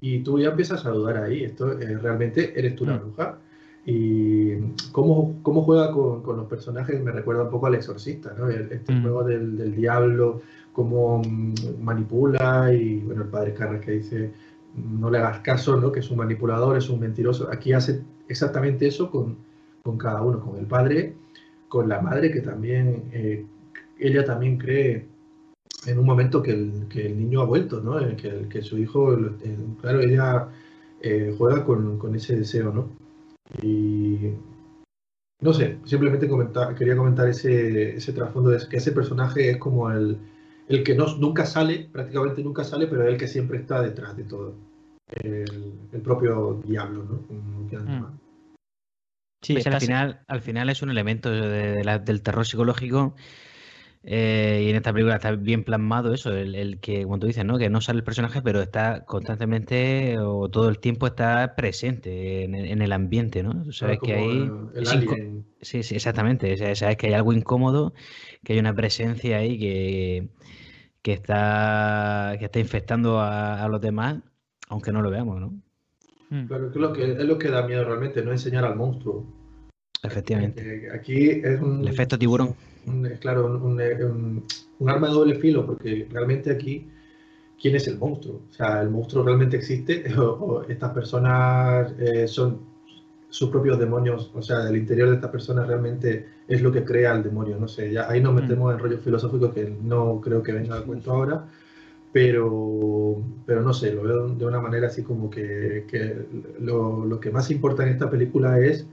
Y tú ya empiezas a dudar ahí, esto eh, realmente eres tú la mm. bruja. Y cómo, cómo juega con, con, los personajes me recuerda un poco al exorcista, ¿no? Este mm. juego del, del, diablo, cómo mm, manipula y bueno, el padre Carras que dice no le hagas caso, ¿no? Que es un manipulador, es un mentiroso. Aquí hace exactamente eso con, con cada uno, con el padre, con la madre que también, eh, ella también cree en un momento que el, que el niño ha vuelto, ¿no? Que, que su hijo, claro, ella eh, juega con, ese deseo, ¿no? Y no sé, simplemente comentar, quería comentar ese, trasfondo de que ese personaje es como el, el que no, nunca sale, prácticamente nunca sale, pero es el que siempre está detrás de todo. El propio diablo, ¿no? Sí, al, final, al final es un elemento del terror psicológico eh, y en esta película está bien plasmado eso, el, que, como tú dices, ¿no? que no sale el personaje, pero está constantemente o todo el tiempo está presente en, el ambiente, ¿no? Sabes que hay... sí, sí, exactamente. Sabes que hay algo incómodo, que hay una presencia ahí que, que, está, que está infectando a, los demás, aunque no lo veamos, ¿no? Mm. Claro, es lo, que, es lo que da miedo realmente, no enseñar al monstruo. Efectivamente. Aquí es un. El efecto tiburón. es claro, un, un, arma de doble filo, porque realmente aquí, ¿quién es el monstruo? O sea, ¿el monstruo realmente existe? ¿O, estas personas eh, son sus propios demonios? O sea, el interior de estas personas realmente es lo que crea el demonio. No sé, ya ahí nos mm. metemos en rollos filosóficos que no creo que venga a cuento ahora pero, pero no sé, lo veo de una manera así como que, que lo, lo, que más importa en esta película es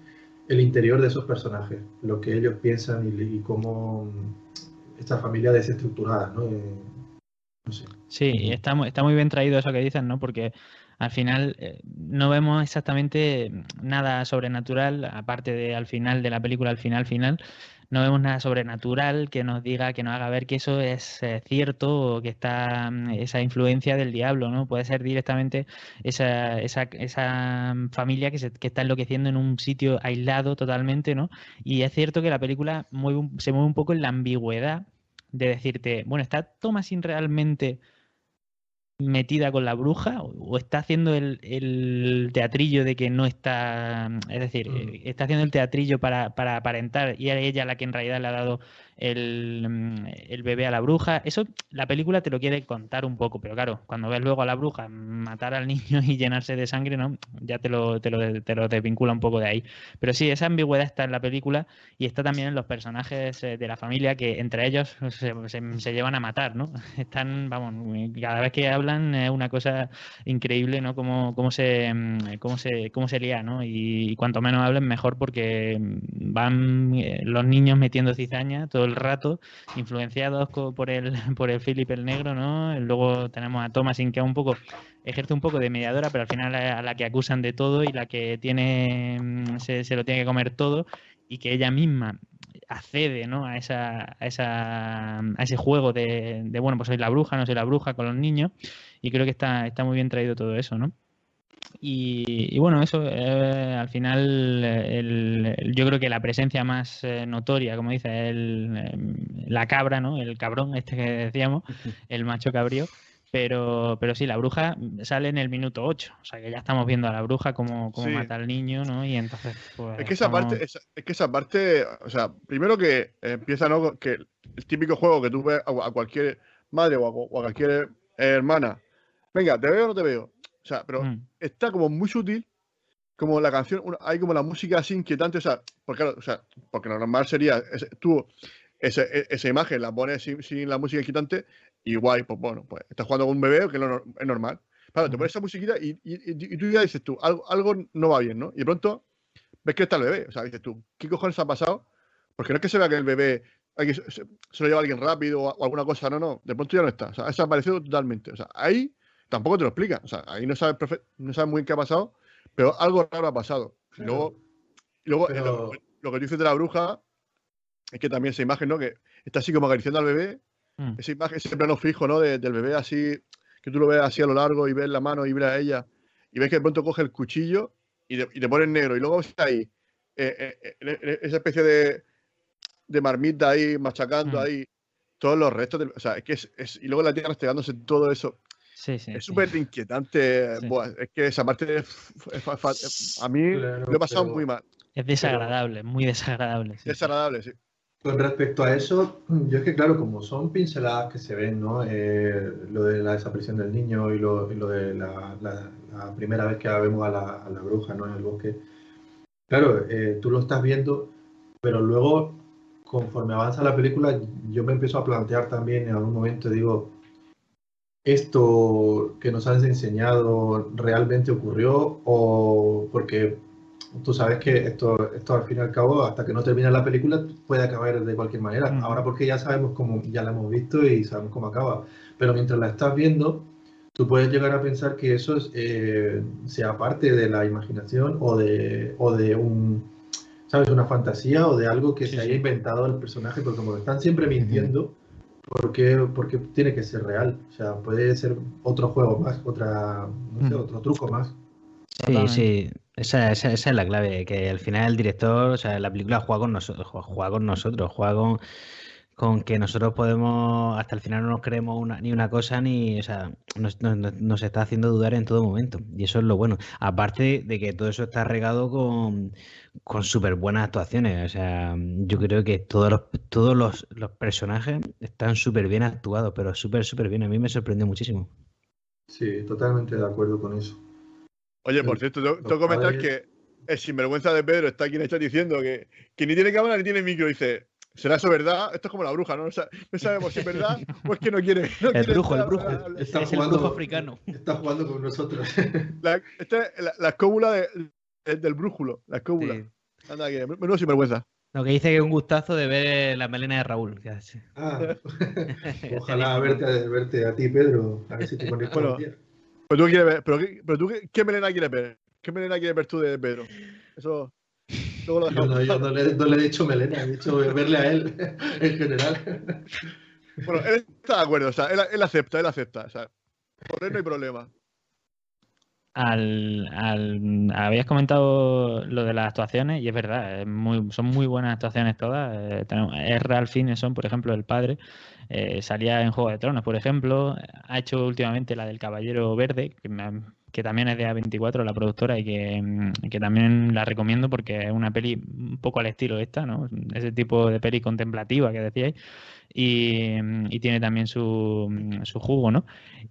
el interior de esos personajes, lo que ellos piensan y, cómo esta familia desestructurada, ¿no? Eh, no sé. Sí, está, está muy bien traído eso que dicen, ¿no? Porque al final eh, no vemos exactamente nada sobrenatural, aparte de al final de la película, al final, final, no vemos nada sobrenatural que nos diga, que nos haga ver que eso es eh, cierto o que está mm, esa influencia del diablo, ¿no? Puede ser directamente esa, esa, esa familia que, se, que está enloqueciendo en un sitio aislado totalmente, ¿no? Y es cierto que la película mueve, se mueve un poco en la ambigüedad de decirte, bueno, ¿está Thomasin realmente metida con la bruja o, está haciendo el, teatrillo de que no está, es decir, mm. eh, está haciendo el teatrillo para, para aparentar y es ella la que en realidad le ha dado Mm, el, bebé a la bruja. Eso la película te lo quiere contar un poco, pero claro, cuando ves luego a la bruja matar al niño y llenarse de sangre, ¿no? ya te lo, te lo, te lo desvincula un poco de ahí. Pero sí, esa ambigüedad está en la película y está también en los personajes eh, de la familia que entre ellos se, llevan a matar, ¿no? Están, vamos, cada vez que hablan es una cosa increíble, ¿no? Cómo, cómo, se, mm, cómo, se, cómo se lía, ¿no? Y, cuanto menos hablen, mejor porque van eh, los niños metiendo cizaña, todo el rato, influenciados por el, por el Philip el Negro, ¿no? Luego tenemos a Thomasin que un poco ejerce un poco de mediadora, pero al final a la que acusan de todo y la que tiene mm, se, lo tiene que comer todo y que ella misma accede ¿no? a, esa, a, esa, a ese juego de, de, bueno, pues soy la bruja, no soy la bruja con los niños y creo que está, está muy bien traído todo eso, ¿no? Y, bueno, eso eh, al final yo creo que la presencia más eh, notoria, como dice, el, em, la cabra, ¿no? El cabrón este que decíamos, el macho cabrío. Pero, pero sí, la bruja sale en el minuto 8. O sea que ya estamos viendo a la bruja como, como mata al niño, ¿no? Y entonces. Pues, es que esa parte, es, que esa parte, o sea, primero que empieza, ¿no? Que el típico juego que tú ves a, cualquier madre o a, cualquier hermana. Venga, ¿te veo o no te veo? Sea, pero mm. está como muy sutil como la canción, hay como la música así inquietante, o sea, porque, o sea, porque lo normal sería, ese- tú ese- e- esa imagen la pones sin, sin la música inquietante y guay, pues bueno, pues estás jugando con un bebé, que es, normal. Claro, te pones esa musiquita y, y- y- y tú ya dices tú, algo, algo no va bien, ¿no? Y de pronto ves que está el bebé, o sea, dices tú, ¿qué cojones ha pasado? Porque no es que se vea que el bebé se- se lo lleva alguien rápido o, o alguna cosa, no, no, de pronto ya no está, o sea, ha desaparecido totalmente, o sea, ahí tampoco te lo explica, o sea, ahí no sabes, no sabes muy bien qué ha pasado, pero algo raro ha pasado. Y Claro. luego, luego eh, Pero- lo, lo que tú dices de la bruja es que también esa imagen, ¿no? Que está así como acariciando al bebé, Mm. esa imagen, ese plano fijo, ¿no? de- del bebé así, que tú lo ves así a lo largo y ves la mano y ves a ella, y ves que de pronto coge el cuchillo y, de- y te pone en negro, y luego ves ahí eh, eh, esa especie de, de marmita ahí, machacando Mm. ahí todos los restos, o sea, es que es, es- y luego la tierra restregándose todo eso. Sí, sí. Es sí. súper inquietante. Sí. buah, es que esa parte es, es a mí Claro, lo he pasado pero- muy mal. Es desagradable, muy desagradable. Desagradable, sí. Con respecto a eso, yo es que claro, como son pinceladas que se ven, ¿no? Eh, lo de la desaparición del niño y lo, y lo de la, la- la primera vez que vemos a la, a la bruja, ¿no? En el bosque. Claro, eh, tú lo estás viendo, pero luego, conforme avanza la película, yo me empiezo a plantear también en algún momento, digo, ¿esto que nos has enseñado realmente ocurrió? O porque tú sabes que esto, esto al fin y al cabo, hasta que no termina la película, puede acabar de cualquier manera. Ahora porque ya sabemos cómo, ya la hemos visto y sabemos cómo acaba. Pero mientras la estás viendo, tú puedes llegar a pensar que eso es, eh, sea parte de la imaginación o de, o de un, ¿sabes? Una fantasía o de algo que Sí, se haya inventado el personaje, porque como están siempre mintiendo, ¿por qué, por qué tiene que ser real? O sea, puede ser otro juego más, otra, no sé, Mm. otro truco más. Sí, sí, esa, esa, esa es la clave, que al final el director, o sea, la película juega con nosotros, juega con nosotros, juega con, con que nosotros podemos, hasta el final no nos creemos una- ni una cosa, ni, o sea, nos- nos- nos está haciendo dudar en todo momento, y eso es lo bueno. Aparte de que todo eso está regado con, con súper buenas actuaciones, o sea, yo creo que todos los, todos los, los personajes están súper bien actuados, pero súper, súper bien, a mí me sorprendió muchísimo. Sí, totalmente de acuerdo con eso. Oye, por cierto, tengo, que comentar que el sinvergüenza de Pedro está aquí en el chat diciendo que, que ni tiene cámara ni tiene micro. Dice, ¿será eso verdad? Esto es como la bruja, ¿no? No, sa- no sabemos si es verdad o es que no quiere. no El quiere brujo, el brujo. Está Es el brujo africano. Está jugando con nosotros. La, esta es la, la escóbula de- de- del brújulo, la escóbula. Sí. Anda, que menudo sinvergüenza. Lo que dice que es un gustazo de ver la melena de Raúl. Ah, ojalá verte, verte a ti, Pedro. A ver si te conectas Bueno. Pero tú quieres ver, pero, qué- pero tú qué, qué melena quieres ver? ¿Qué melena quieres ver tú de Pedro? Eso. Luego lo Yo dejamos. no, yo no le, no le he dicho melena, he dicho verle a él en general. Bueno, él está de acuerdo, o sea, él, él acepta, él acepta. O sea, por él no hay problema. Al, al- habías comentado lo de las actuaciones y es verdad, es muy- son muy buenas actuaciones todas. Eh, tenemos, es Ralph Fiennes, por ejemplo, el padre, eh, salía en Juego de Tronos, por ejemplo, ha hecho últimamente la del Caballero Verde, que, me- que también es de A24, la productora, y que, mm, que también la recomiendo porque es una peli un poco al estilo esta, ¿no? Ese tipo de peli contemplativa que decíais. Y, mm, y tiene también su, mm, su jugo, ¿no?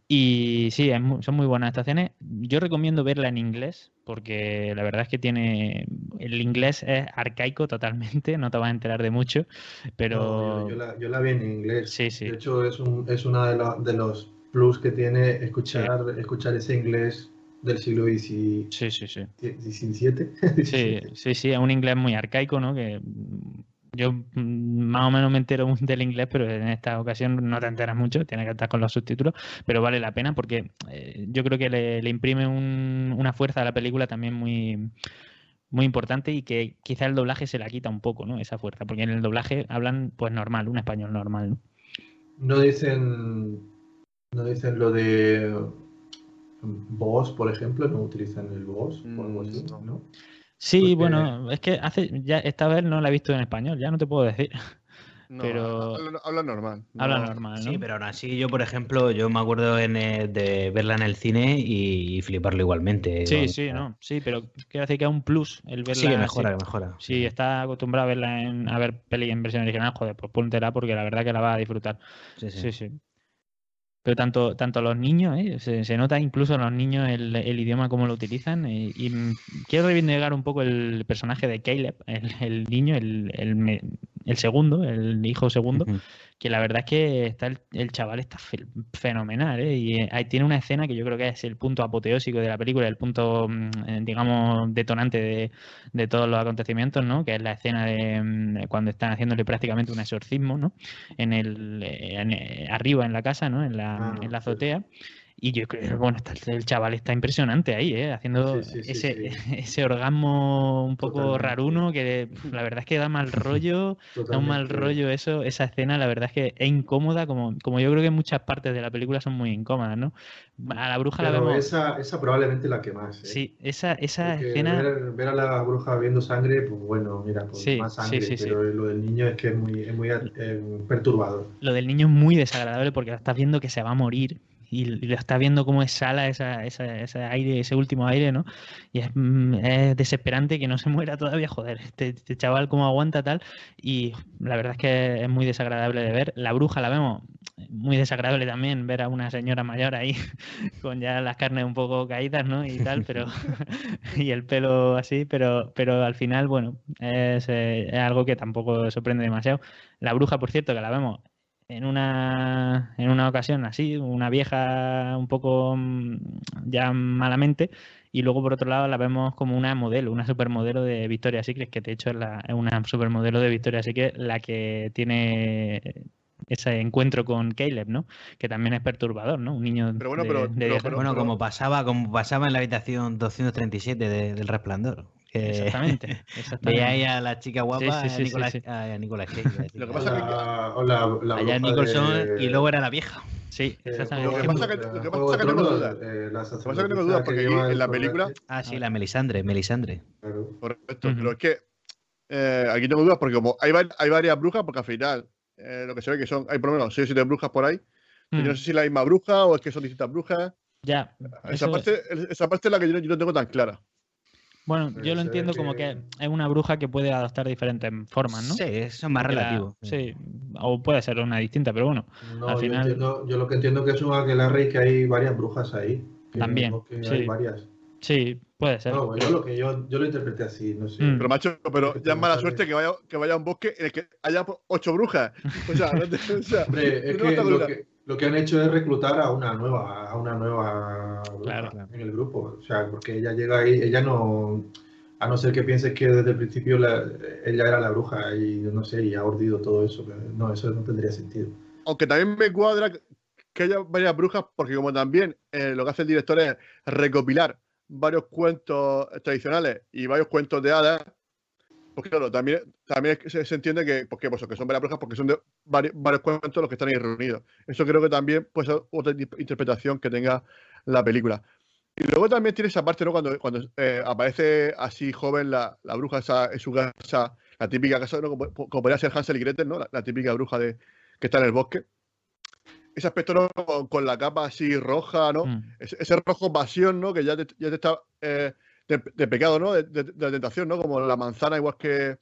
Y sí, es mu- son muy buenas actuaciones. Yo recomiendo verla en inglés, porque la verdad es que tiene. El inglés es arcaico totalmente, no te vas a enterar de mucho, pero. No, yo, yo la, yo la vi en inglés. Sí, sí. De hecho, es, un, es una de, la- de los plus que tiene escuchar, escuchar ese inglés del siglo XVII. Sí, sí, sí. Sí, sí, sí, es un inglés muy arcaico, ¿no? Que mm, yo mm, más o menos me entero del inglés, pero en esta ocasión no te enteras mucho, tienes que estar con los subtítulos, pero vale la pena porque eh, yo creo que le, le imprime un- una fuerza a la película también muy, muy importante y que quizá el doblaje se la quita un poco, ¿no? Esa fuerza, porque en el doblaje hablan pues normal, un español normal, ¿no? No dicen, no dicen lo de voz, por ejemplo, no utilizan el voz o algo así, Mm, no. ¿no? Sí, Porque- bueno, es que hace ya esta vez no la he visto en español, ya no te puedo decir. No, Pero- habla, habla normal. Habla no- normal, ¿no? Sí, pero aún así yo, por ejemplo, yo me acuerdo en, eh, de verla en el cine y, y fliparlo igualmente. Sí, sí, no, sí, pero quiero decir que es un plus el verla. Sí, que mejora, así. que mejora. Si estás acostumbrado a verla en, a ver peli en versión original, joder, pues póntela porque la verdad que la vas a disfrutar. Sí, sí. Sí, sí. Pero tanto, tanto los niños, ¿eh? se, nota incluso los niños el, idioma cómo lo utilizan. eh, y mm, quiero reivindicar un poco el personaje de Caleb, el, niño, el, el segundo, el hijo segundo. Que la verdad es que está el, el chaval está fe- fenomenal, ¿eh? Y eh, ahí tiene una escena que yo creo que es el punto apoteósico de la película, el punto, mm, eh, digamos, detonante de, de todos los acontecimientos, ¿no? Que es la escena de mm, cuando están haciéndole prácticamente un exorcismo, ¿no? En el, eh, en, arriba en la casa, ¿no? En la, Ah, en la sí. Y yo creo, bueno, está- el chaval está impresionante ahí, ¿eh? Haciendo Sí, sí, sí, ese, sí. ese orgasmo un poco Totalmente. raruno que la verdad es que da mal rollo. Da un mal rollo eso, esa escena, la verdad es que es incómoda, como, como yo creo que muchas partes de la película son muy incómodas, ¿no? A la bruja la Pero vemos. esa, esa probablemente la que más. ¿eh? Sí, esa, esa Porque escena. Ver, ver a la bruja viendo sangre, pues bueno, mira, pues Sí, más sangre, sí, sí. pero lo del niño es que es muy, es muy eh, perturbador. Lo del niño es muy desagradable porque lo estás viendo que se va a morir y, lo estás viendo cómo exhala esa, esa- ese aire, ese último aire, ¿no? Y es, mm, es desesperante que no se muera todavía, joder, este, este chaval cómo aguanta tal. Y la verdad es que es muy desagradable de ver. La bruja la vemos muy desagradable también, ver a una señora mayor ahí con ya las carnes un poco caídas, ¿no? Y tal, pero y el pelo así, pero, pero al final, bueno, eh, es algo que tampoco sorprende demasiado. La bruja, por cierto, que la vemos en una, en una ocasión así, una vieja un poco mm, ya malamente, y luego por otro lado la vemos como una modelo, una supermodelo de Victoria's Secret, que de hecho es, la, es una supermodelo de Victoria's Secret la que tiene ese encuentro con Caleb, ¿no? Que también es perturbador, ¿no? Un niño Pero bueno, de, pero- de pero- 10 pero- años. Bueno, como pasaba, como pasaba en la habitación 237 de- del Resplandor. Que Exactamente, exactamente. veía ahí a la chica guapa, sí, sí, a sí, sí. a Nicolas Cage. Lo que pasa es que- La- Allá Nicholson de- y luego era la vieja. Sí, eh, exactamente. Lo que pasa que- eh, lo que pasa que tengo dudas. eh, la pasa que tengo dudas, porque que aquí en la el película- Ah, sí, la Melisandre, Melisandre. claro. Correcto, Ujú. pero es que eh, aquí tengo dudas porque como hay, hay varias brujas, porque al final eh, lo que se ve que son, hay por lo menos 6 o 7 brujas por ahí. Mm, Yo no sé si es la misma bruja o es que son distintas brujas. ya, Esa, eso- parte, esa parte es la que yo no, yo no tengo tan clara. Bueno, Pero yo lo entiendo como que- es una bruja que puede adoptar diferentes formas, ¿no? Sí, eso es más la- relativo. sí, o puede ser una distinta, pero bueno. No, Al yo, final- entiendo- yo lo que entiendo que es un aquelarre y que hay varias brujas ahí. que También, que sí. hay varias. Sí, puede ser. No, yo lo que yo, yo lo interpreté así, no sé. Mm. Pero macho, pero ya es mala suerte que vaya, que vaya a un bosque en el que haya ocho brujas. O sea, no te- o sea, Hombre, es que lo, que lo que han hecho es reclutar a una nueva, a una nueva bruja Claro, claro. en el grupo. O sea, porque ella llega ahí, ella no, a no ser que pienses que desde el principio la- ella era la bruja y no sé, y ha ordido todo eso. no, eso no tendría sentido. Aunque también me cuadra que haya varias brujas, porque como también eh, lo que hace el director es recopilar varios cuentos tradicionales y varios cuentos de hadas, pues claro, también, también se, se entiende que, pues que, pues, que son varias brujas porque son de vari- varios cuentos los que están ahí reunidos. Eso creo que también puede ser otra in- interpretación que tenga la película. Y luego también tiene esa parte, ¿no? Cuando, cuando eh, aparece así joven la, la bruja esa, en su casa, la típica casa, ¿no? Como, como podría ser Hansel y Gretel, ¿no? La, la típica bruja de, que está en el bosque. Ese aspecto, ¿no? Con, con la capa así roja, ¿no? Mm, Ese, ese rojo pasión, ¿no? Que ya te, ya te está eh, de, de pecado, ¿no? De, la tentación, ¿no? Como la manzana, igual que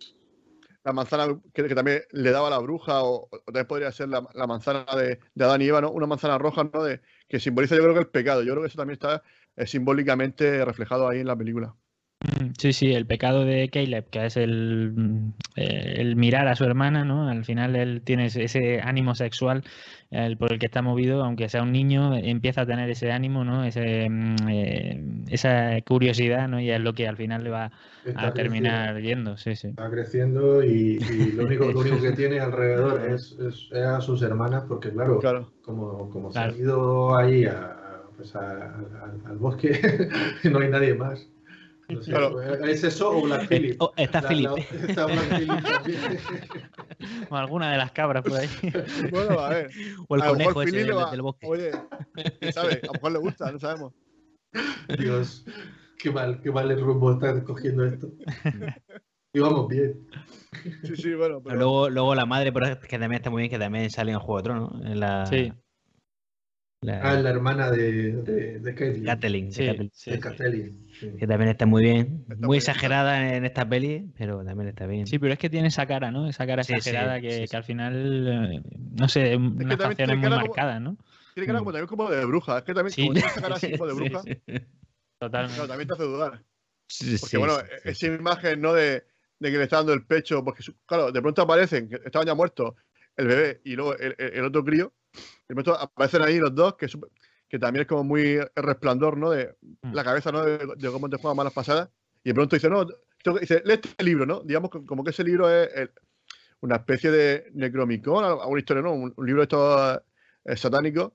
la manzana que, también le daba la bruja, o, o también podría ser la, la manzana de, de Adán y Eva, ¿no? Una manzana roja, ¿no? De, que simboliza, yo creo que el pecado. Yo creo que eso también está eh, simbólicamente reflejado ahí en la película. Mm, Sí, sí, el pecado de Caleb, que es el, mm, eh, el mirar a su hermana, ¿no? Al final él tiene ese- ánimo sexual el por el que está movido, aunque sea un niño, empieza a tener ese ánimo, ¿no? Ese, mm, eh, esa curiosidad, ¿no? Y es lo que al final le va Está a terminar yendo, sí, sí. Está creciendo y, y lo, único, lo único que tiene alrededor es, es- es a sus hermanas, porque claro, Claro. como, como Claro. se han ido ahí a- pues a- al- al bosque, no hay nadie más. No sé, Claro. ¿Es eso o Black Phillip? Oh, está La- Philip, la- está Black Phillip también. o alguna de las cabras por ahí. Bueno, a ver. O el a conejo ese del, va- del bosque. Oye, quién sabe, a lo mejor le gusta, no sabemos. Dios, qué mal, qué mal el rumbo está cogiendo esto. Y vamos bien. Sí, sí, bueno. Pero luego, luego la madre, pero es que también está muy bien, que también sale en Juego de Tronos. En la, Sí. la- Ah, la hermana de, de, de Catelyn, Sí, Catelyn, sí, de sí. Que también está muy bien. Está muy bien. exagerada en esta peli, pero también está bien. Sí, pero es que tiene esa cara, ¿no? Esa cara Sí, sí, exagerada que, sí, que al final, eh, no sé, unas también facciones muy marcadas, ¿no? tiene cara Mm. como también como de bruja. Es que también, Sí. como tiene esa cara así como de bruja, sí. Totalmente. claro, también te hace dudar. Sí, Porque sí, bueno, esa imagen, ¿no? De, de que le está dando el pecho, porque claro, de pronto aparecen, que estaban ya muertos el bebé y luego el, el- el otro crío, de pronto aparecen ahí los dos, que, es súper- que también es como muy resplandor, ¿no? De Mm. la cabeza, ¿no? De, de cómo te juegan malas pasadas. Y de pronto dice, no, tengo dice, lee este libro, ¿no? Digamos como que ese libro es el- una especie de Necromicon, alguna historia, ¿no? Un, un libro de estos eh, satánicos.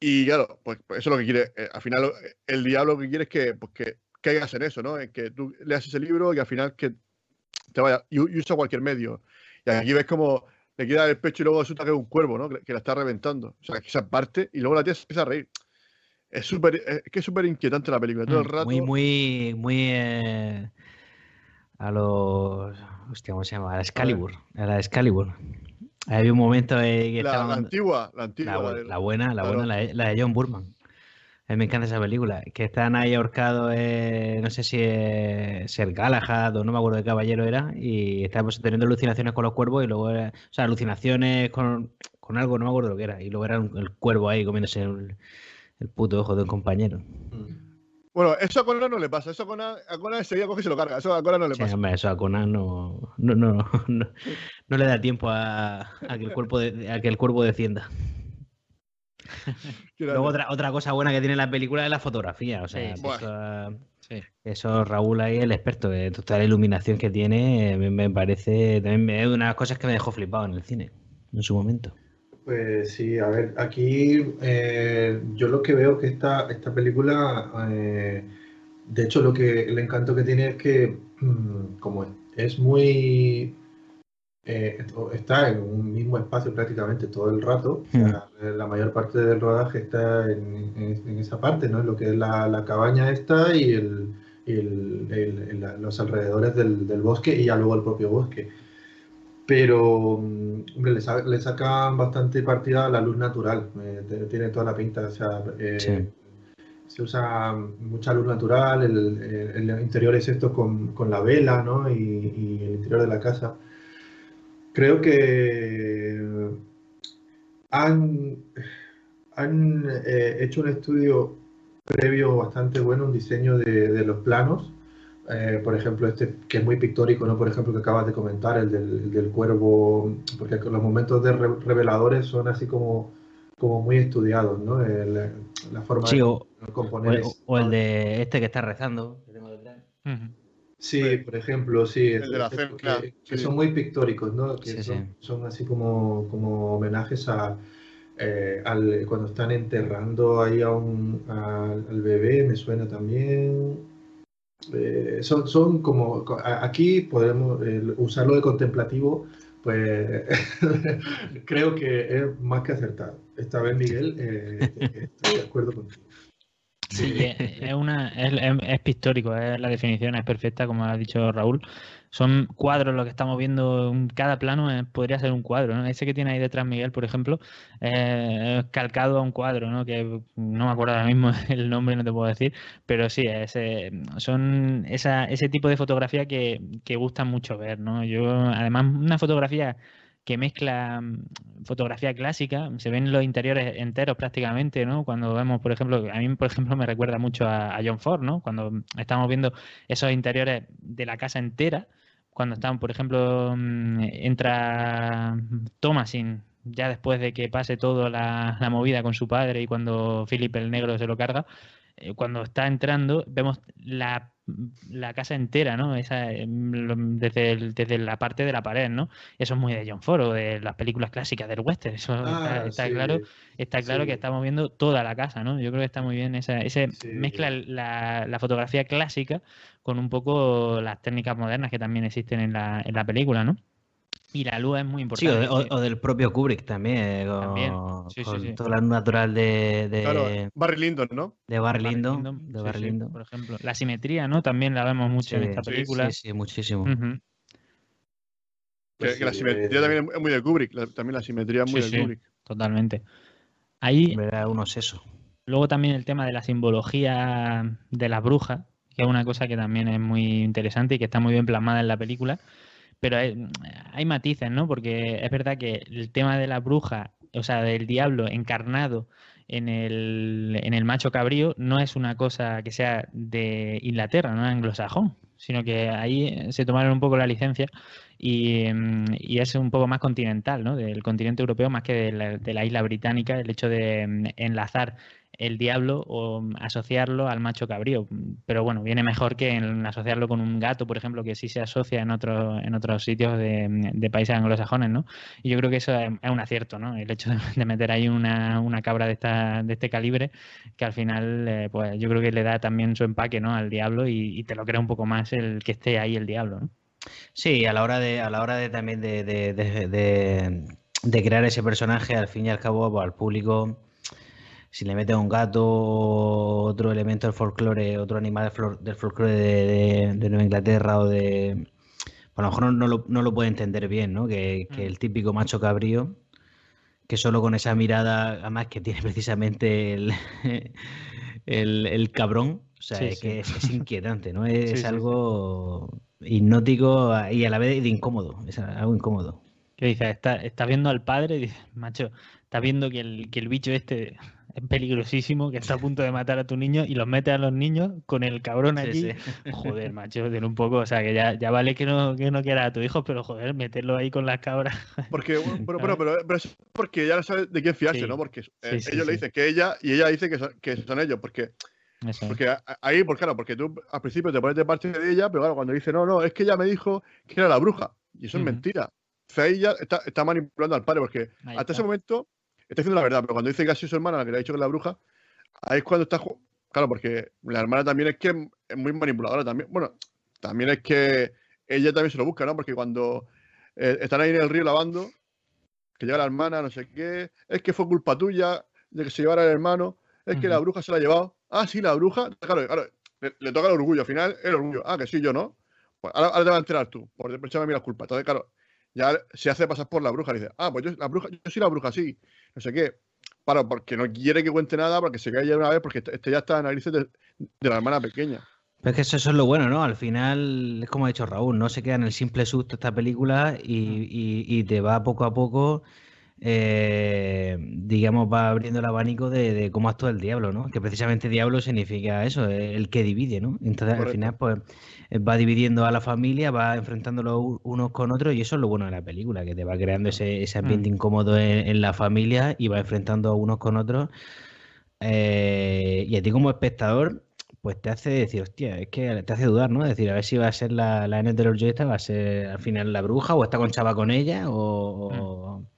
Y claro, pues, pues eso es lo que quiere. eh, al final, eh, el diablo lo que quiere es que, pues, que caigas en eso, ¿no? En que tú leas ese libro y al final que te vaya. Y, y usa cualquier medio. Y aquí ves como le queda el pecho y luego resulta que es un cuervo, ¿no? Que, que la está reventando. O sea, que esa parte y luego la tía se empieza a reír. Es súper, es que es súper inquietante la película. Todo el Mm, rato. Muy, muy, muy eh, a los. Hostia, ¿cómo se llama? A la Excalibur. A la Excalibur. Había un momento eh, que la, estaban- la antigua, la antigua. La, la buena, la claro. buena, la de, la de John Burman. A mí me encanta esa película. Que están ahí ahorcados, eh, no sé si es Ser Galahad o no me acuerdo de caballero era, y estábamos teniendo alucinaciones con los cuervos y luego era, o sea, alucinaciones con, con algo, no me acuerdo lo que era, y luego era un- el cuervo ahí comiéndose el, el puto ojo de un compañero. Bueno, eso a Conan no le pasa. Eso a Conan, a Conan enseguida coge y se lo carga. Eso a Conan no le Sí, pasa. hombre, eso a Conan no, no, no, no, no le da tiempo a, a que el cuerpo de- a que el cuervo descienda. Luego otra, otra cosa buena que tiene la película es la fotografía. O sea, Sí, eso, Sí. eso Raúl ahí, el experto de toda la iluminación que tiene, me, me parece también me- es una de las cosas que me dejó flipado en el cine en su momento. Pues sí, a ver, aquí eh, yo lo que veo que esta, esta película, eh, de hecho lo que el encanto que tiene es que mm, como es, es muy eh, está en un mismo espacio prácticamente todo el rato, sea, la mayor parte del rodaje está en, en- en esa parte, ¿no? Lo que es la, la cabaña esta y, el, y el- el- el- la- los alrededores del, del bosque y ya luego el propio bosque pero mm, hombre, le, sa- le sacan bastante partida a la luz natural, eh, tiene toda la pinta, o sea, eh, Sí. se usa mucha luz natural, el, el- el interior es esto con, con la vela, ¿no? Y, y el interior de la casa. Creo que han, han eh, hecho un estudio previo bastante bueno, un diseño de, de los planos. Eh, por ejemplo, este que es muy pictórico, ¿no? Por ejemplo, que acabas de comentar, el del, el del cuervo, porque los momentos de re- reveladores son así como, como muy estudiados, ¿no? El- la forma Sí, de o, componer. o- o el de este que está rezando. que tengo detrás. Sí, Sí. por ejemplo, sí. El de la estos cena, que, que sí. son muy pictóricos, ¿no? Que Sí, son, sí. son así como, como homenajes a eh, al, cuando están enterrando ahí a un, al bebé, me suena también. Eh, son, son como aquí podemos eh, usarlo de contemplativo, pues creo que es más que acertado. Esta vez, Miguel, eh, estoy de acuerdo contigo. Sí, es, es una, es, es- es pictórico, es, la definición es perfecta, como ha dicho Raúl. Son cuadros lo que estamos viendo, cada plano eh, podría ser un cuadro, ¿no? Ese que tiene ahí detrás Miguel, por ejemplo, eh, calcado a un cuadro, ¿no? Que no me acuerdo ahora mismo el nombre, no te puedo decir, pero sí, es, eh, son esa, ese tipo de fotografía que, que gusta mucho ver, ¿no? Yo, además, una fotografía que mezcla mm, fotografía clásica, se ven los interiores enteros prácticamente, ¿no? Cuando vemos, por ejemplo, a mí, por ejemplo, me recuerda mucho a, John Ford, ¿no? Cuando estamos viendo esos interiores de la casa entera, cuando están, por ejemplo, mm, entra Thomasin ya después de que pase toda la, la movida con su padre y cuando Philip el Negro se lo carga, eh, cuando está entrando, vemos la, la casa entera, ¿no? Esa, eh, desde, el- desde la parte de la pared, ¿no? Eso es muy de John Ford o de las películas clásicas del western. Eso está, Ah, está sí, claro, está claro que estamos viendo toda la casa, ¿no? Yo creo que está muy bien esa, ese Sí. mezcla la, la fotografía clásica con un poco las técnicas modernas que también existen en la, en la película, ¿no? Y la luz es muy Sí, o, importante. o- sí. o del propio Kubrick también, eh, con, También, sí, sí, con sí. toda la luz natural de, de, Claro, Barry Lyndon, ¿no? de Barry Lyndon, de Barry sí, Lyndon. por ejemplo. La simetría, ¿no? También la vemos mucho en esta película. Sí, sí, muchísimo. Ujú. Que, Pues que la simetría eh, también es muy de Kubrick. la- también la simetría es muy Sí, de sí. Kubrick. Totalmente. Ahí, Era un obseso. luego también el tema de la simbología de las brujas, que es una cosa que también es muy interesante y que está muy bien plasmada en la película. Pero hay, matices, ¿no? Porque es verdad que el tema de la bruja, o sea, del diablo encarnado en el, en el macho cabrío no es una cosa que sea de Inglaterra, no es anglosajón, sino que ahí se tomaron un poco la licencia y, mm, y, es un poco más continental, ¿no? Del continente europeo más que de la, de la isla británica, el hecho de mm, enlazar el diablo o mm, asociarlo al macho cabrío. Pero bueno, viene mejor que en asociarlo con un gato, por ejemplo, que sí se asocia en, otro, en otros sitios de, de países anglosajones, ¿no? Y yo creo que eso es, un acierto, ¿no? El hecho de, meter ahí una, una, cabra de, esta, de este calibre, que al final, eh, pues yo creo que le da también su empaque, ¿no? Al diablo y, te lo crea un poco más el que esté ahí el diablo. Sí, a la hora de, a la hora de también de, de, de, de crear ese personaje, al fin y al cabo, pues, al público, si le metes un gato, otro elemento del folclore, otro animal del folclore de, Nueva Inglaterra o de. Pues, a lo mejor no, lo, no lo puede entender bien, ¿no? Que, que, el típico macho cabrío, que solo con esa mirada, además que tiene precisamente el, el, el cabrón, o sea, sí, es sí. que es, es, inquietante, ¿no? Es sí, algo hipnótico y a la vez de incómodo, es algo incómodo. ¿Qué dices? Estás está viendo al padre y dices, macho, estás viendo que el, que el bicho este es peligrosísimo, que está a punto de matar a tu niño y los metes a los niños con el cabrón allí. Sí, sí. Joder, macho, ten un poco, o sea, que ya, ya vale que no, que no quieras a tu hijo, pero joder, meterlo ahí con las cabras. Porque, bueno, pero, pero, pero, pero, es porque ya no sabes de quién fiarse, sí. ¿no? Porque eh, ellos le dicen que ella y ella dice que son, que son ellos, porque eso. Porque ahí, pues claro, porque tú al principio te pones de parte de ella, pero claro, cuando dice, no, no, es que ella me dijo que era la bruja. Y eso uh -huh. es mentira. O sea, ella está, está, manipulando al padre, porque ahí hasta está. ese momento está diciendo la verdad, pero cuando dice que ha sido su hermana la que le ha dicho que es la bruja, ahí es cuando está. Claro, porque la hermana también es que es muy manipuladora también. Bueno, también es que ella también se lo busca, ¿no? Porque cuando eh, están ahí en el río lavando, que llega la hermana, no sé qué, es que fue culpa tuya de que se llevara el hermano, es uh -huh. que la bruja se la ha llevado. Ah, sí, la bruja. Claro, claro le, le, toca el orgullo. Al final, el orgullo. Ah, que sí, yo no. Pues ahora, ahora te vas a enterar tú, por echarme a mí la culpa. Entonces, claro, ya se hace pasar por la bruja. Le dice, ah, pues yo, la bruja, yo soy la bruja, sí. No sé qué. Para, porque no quiere que cuente nada, porque se cae una vez, porque este, este ya está en narices de, la hermana pequeña. Pero es que eso, es lo bueno, ¿no? Al final, es como ha dicho Raúl, no se queda en el simple susto esta película y, y te va poco a poco eh, digamos, va abriendo el abanico de, de, cómo actúa el diablo, ¿no? Que precisamente diablo significa eso, el que divide, ¿no? Entonces, Correcto. al final, pues, va dividiendo a la familia, va enfrentándolo unos con otros, y eso es lo bueno de la película, que te va creando ese, ese ambiente mm. incómodo en, en, la familia y va enfrentando a unos con otros. Eh, y a ti, como espectador, pues te hace decir, hostia, es que te hace dudar, ¿no? Es decir, a ver si va a ser la, la N de los va a ser al final la bruja, o está con Chava con ella, o. Mm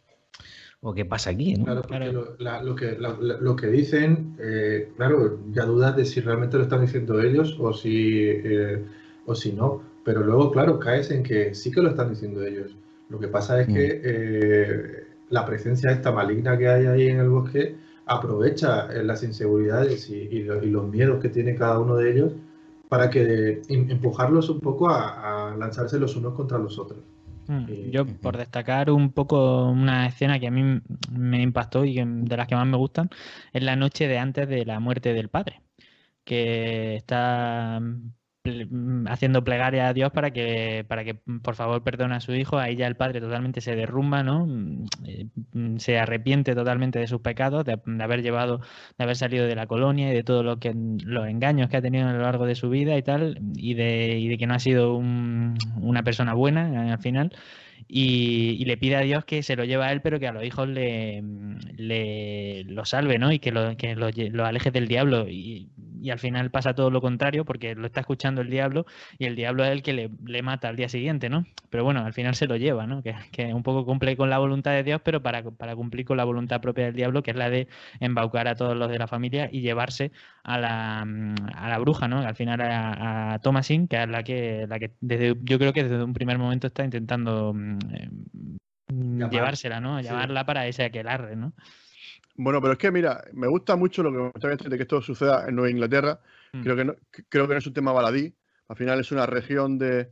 o qué pasa aquí. ¿no? Claro, porque lo, la, lo, que, la, lo, que, dicen, eh, claro, ya dudas de si realmente lo están diciendo ellos o si, eh, o si no. Pero luego, claro, caes en que sí que lo están diciendo ellos. Lo que pasa es mm. que eh, la presencia esta maligna que hay ahí en el bosque aprovecha eh, las inseguridades y, y, lo, y, los miedos que tiene cada uno de ellos para que empujarlos un poco a, a lanzarse los unos contra los otros. Mm, yo, por destacar un poco una escena que a mí me impactó y de las que más me gustan, es la noche de antes de la muerte del padre, que está haciendo plegaria a Dios para que, para que mm, por favor perdone a su hijo, ahí ya el padre totalmente se derrumba, ¿no? Mm, eh, se arrepiente totalmente de sus pecados, de, haber llevado, de haber salido de la colonia y de todos lo que, los engaños que ha tenido a lo largo de su vida y tal, y de, y de que no ha sido un, una persona buena eh, al final. Y, le pide a Dios que se lo lleve a él, pero que a los hijos le, le lo salve, ¿no? Y que lo, que lo, aleje del diablo. Y, al final pasa todo lo contrario, porque lo está escuchando el diablo y el diablo es el que le, le mata al día siguiente, ¿no? Pero bueno, al final se lo lleva, ¿no? Que, que, un poco cumple con la voluntad de Dios, pero para, para cumplir con la voluntad propia del diablo, que es la de embaucar a todos los de la familia y llevarse a la, a la bruja, ¿no? Al final a, a Thomasin, que es la que, la que desde, yo creo que desde un primer momento está intentando eh, Llamar. llevársela, ¿no? Llamarla sí. para ese aquelarre, ¿no? Bueno, pero es que mira, me gusta mucho lo que me está de que esto suceda en Nueva Inglaterra. Mm. Creo, que no, creo que no es un tema baladí. Al final es una región de,